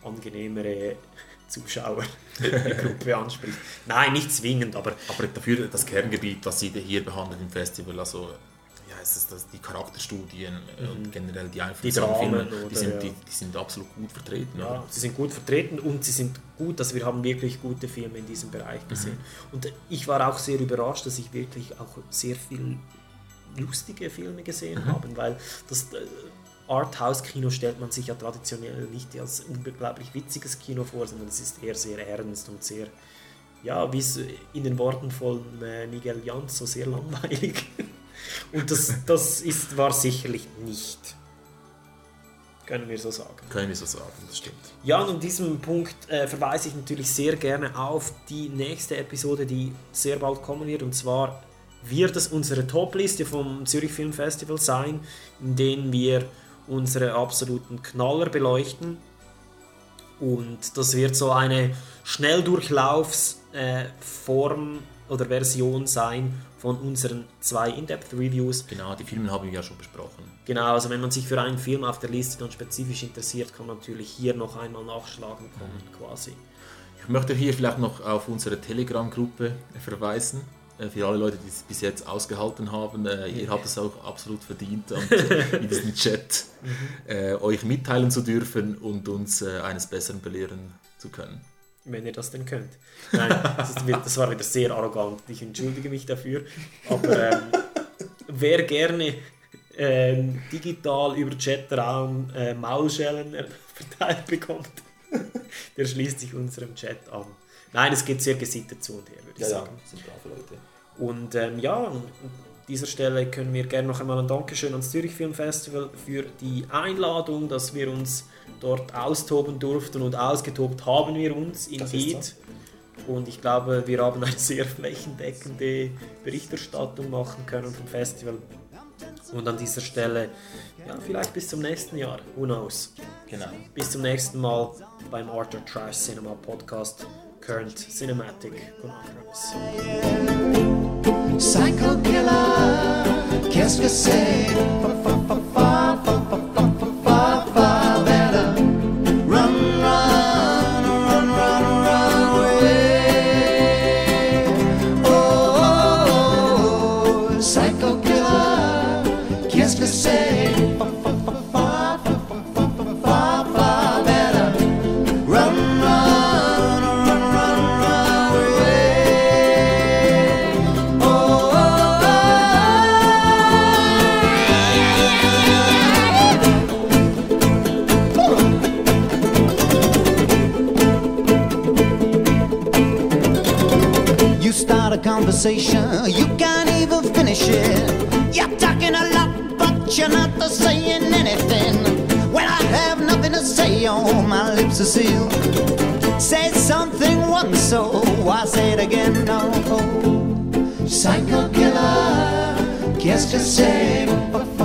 Speaker 1: angenehmere Zuschauergruppe anspricht. Nein, nicht zwingend, aber
Speaker 3: Aber dafür das Kerngebiet, das sie hier behandelt im Festival, also ja, es ist das, die Charakterstudien äh, und generell die Einflüsse Filmen,
Speaker 1: Dramen,
Speaker 3: die sind,
Speaker 1: ja.
Speaker 3: die, die sind absolut gut vertreten.
Speaker 1: Ja,
Speaker 3: oder?
Speaker 1: sie sind gut vertreten und sie sind gut, dass wir haben wirklich gute Filme in diesem Bereich gesehen. Und ich war auch sehr überrascht, dass ich wirklich auch sehr viel lustige Filme gesehen habe, weil das äh, Arthouse-Kino stellt man sich ja traditionell nicht als unglaublich witziges Kino vor, sondern es ist eher sehr ernst und sehr, ja, wie es in den Worten von äh, Miguel Jans so sehr langweilig. Und das, das ist, war sicherlich nicht. Können wir so sagen.
Speaker 3: Können wir so sagen, das stimmt.
Speaker 1: Ja, und an diesem Punkt äh, verweise ich natürlich sehr gerne auf die nächste Episode, die sehr bald kommen wird. Und zwar wird es unsere Top-Liste vom Zürich Film Festival sein, in denen wir unsere absoluten Knaller beleuchten. Und das wird so eine Schnelldurchlaufsform äh, oder Version sein von unseren zwei In-Depth-Reviews.
Speaker 3: Genau, die Filme haben wir ja schon besprochen.
Speaker 1: Genau, also wenn man sich für einen Film auf der Liste dann spezifisch interessiert, kann man natürlich hier noch einmal nachschlagen kommen, quasi.
Speaker 3: Ich möchte hier vielleicht noch auf unsere Telegram-Gruppe verweisen. Äh, Für alle Leute, die es bis jetzt ausgehalten haben, äh, ihr habt es auch absolut verdient, in diesem Chat äh, euch mitteilen zu dürfen und uns äh, eines Besseren belehren zu können.
Speaker 1: Wenn ihr das denn könnt. Nein, das, ist, das war wieder sehr arrogant. Ich entschuldige mich dafür. Aber ähm, wer gerne ähm, digital über Chatraum äh, Maulschellen verteilt bekommt, der schließt sich unserem Chat an. Nein, es geht sehr gesittet zu und her, würde ich sagen.
Speaker 3: sind brave Leute.
Speaker 1: Und ähm, ja, dieser Stelle können wir gerne noch einmal ein Dankeschön ans Zürich Film Festival für die Einladung, dass wir uns dort austoben durften und ausgetobt haben wir uns
Speaker 3: ist
Speaker 1: indeed. Und ich glaube, wir haben eine sehr flächendeckende Berichterstattung machen können vom Festival. Und an dieser Stelle, ja, vielleicht bis zum nächsten Jahr, who knows.
Speaker 3: Genau.
Speaker 1: Bis zum nächsten Mal beim Arthur Trash Cinema Podcast Current Cinematic Conundrums.
Speaker 10: Psycho killer? Conversation, you can't even finish it. You're talking a lot, but you're not saying anything. When I have nothing to say, oh, my lips are sealed. Say something once, so I say it again. No, psycho killer, qu'est-ce que c'est?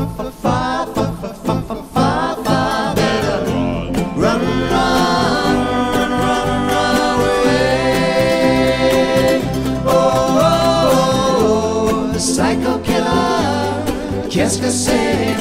Speaker 10: que esquecer.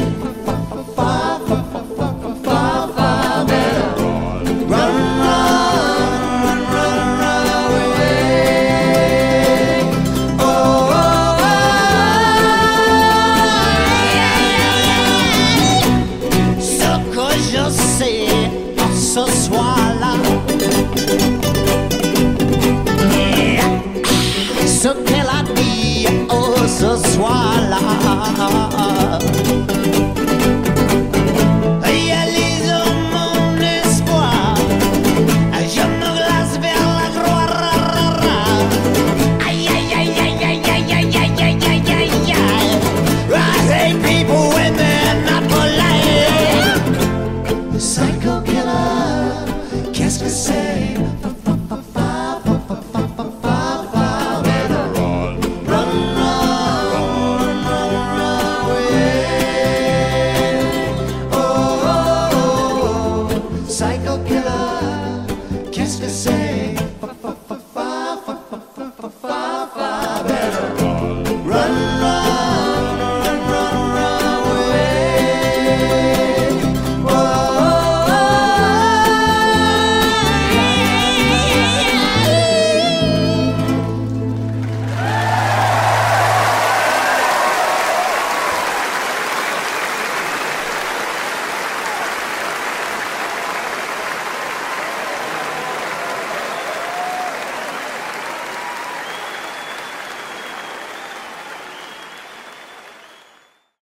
Speaker 10: ah, ah, ah.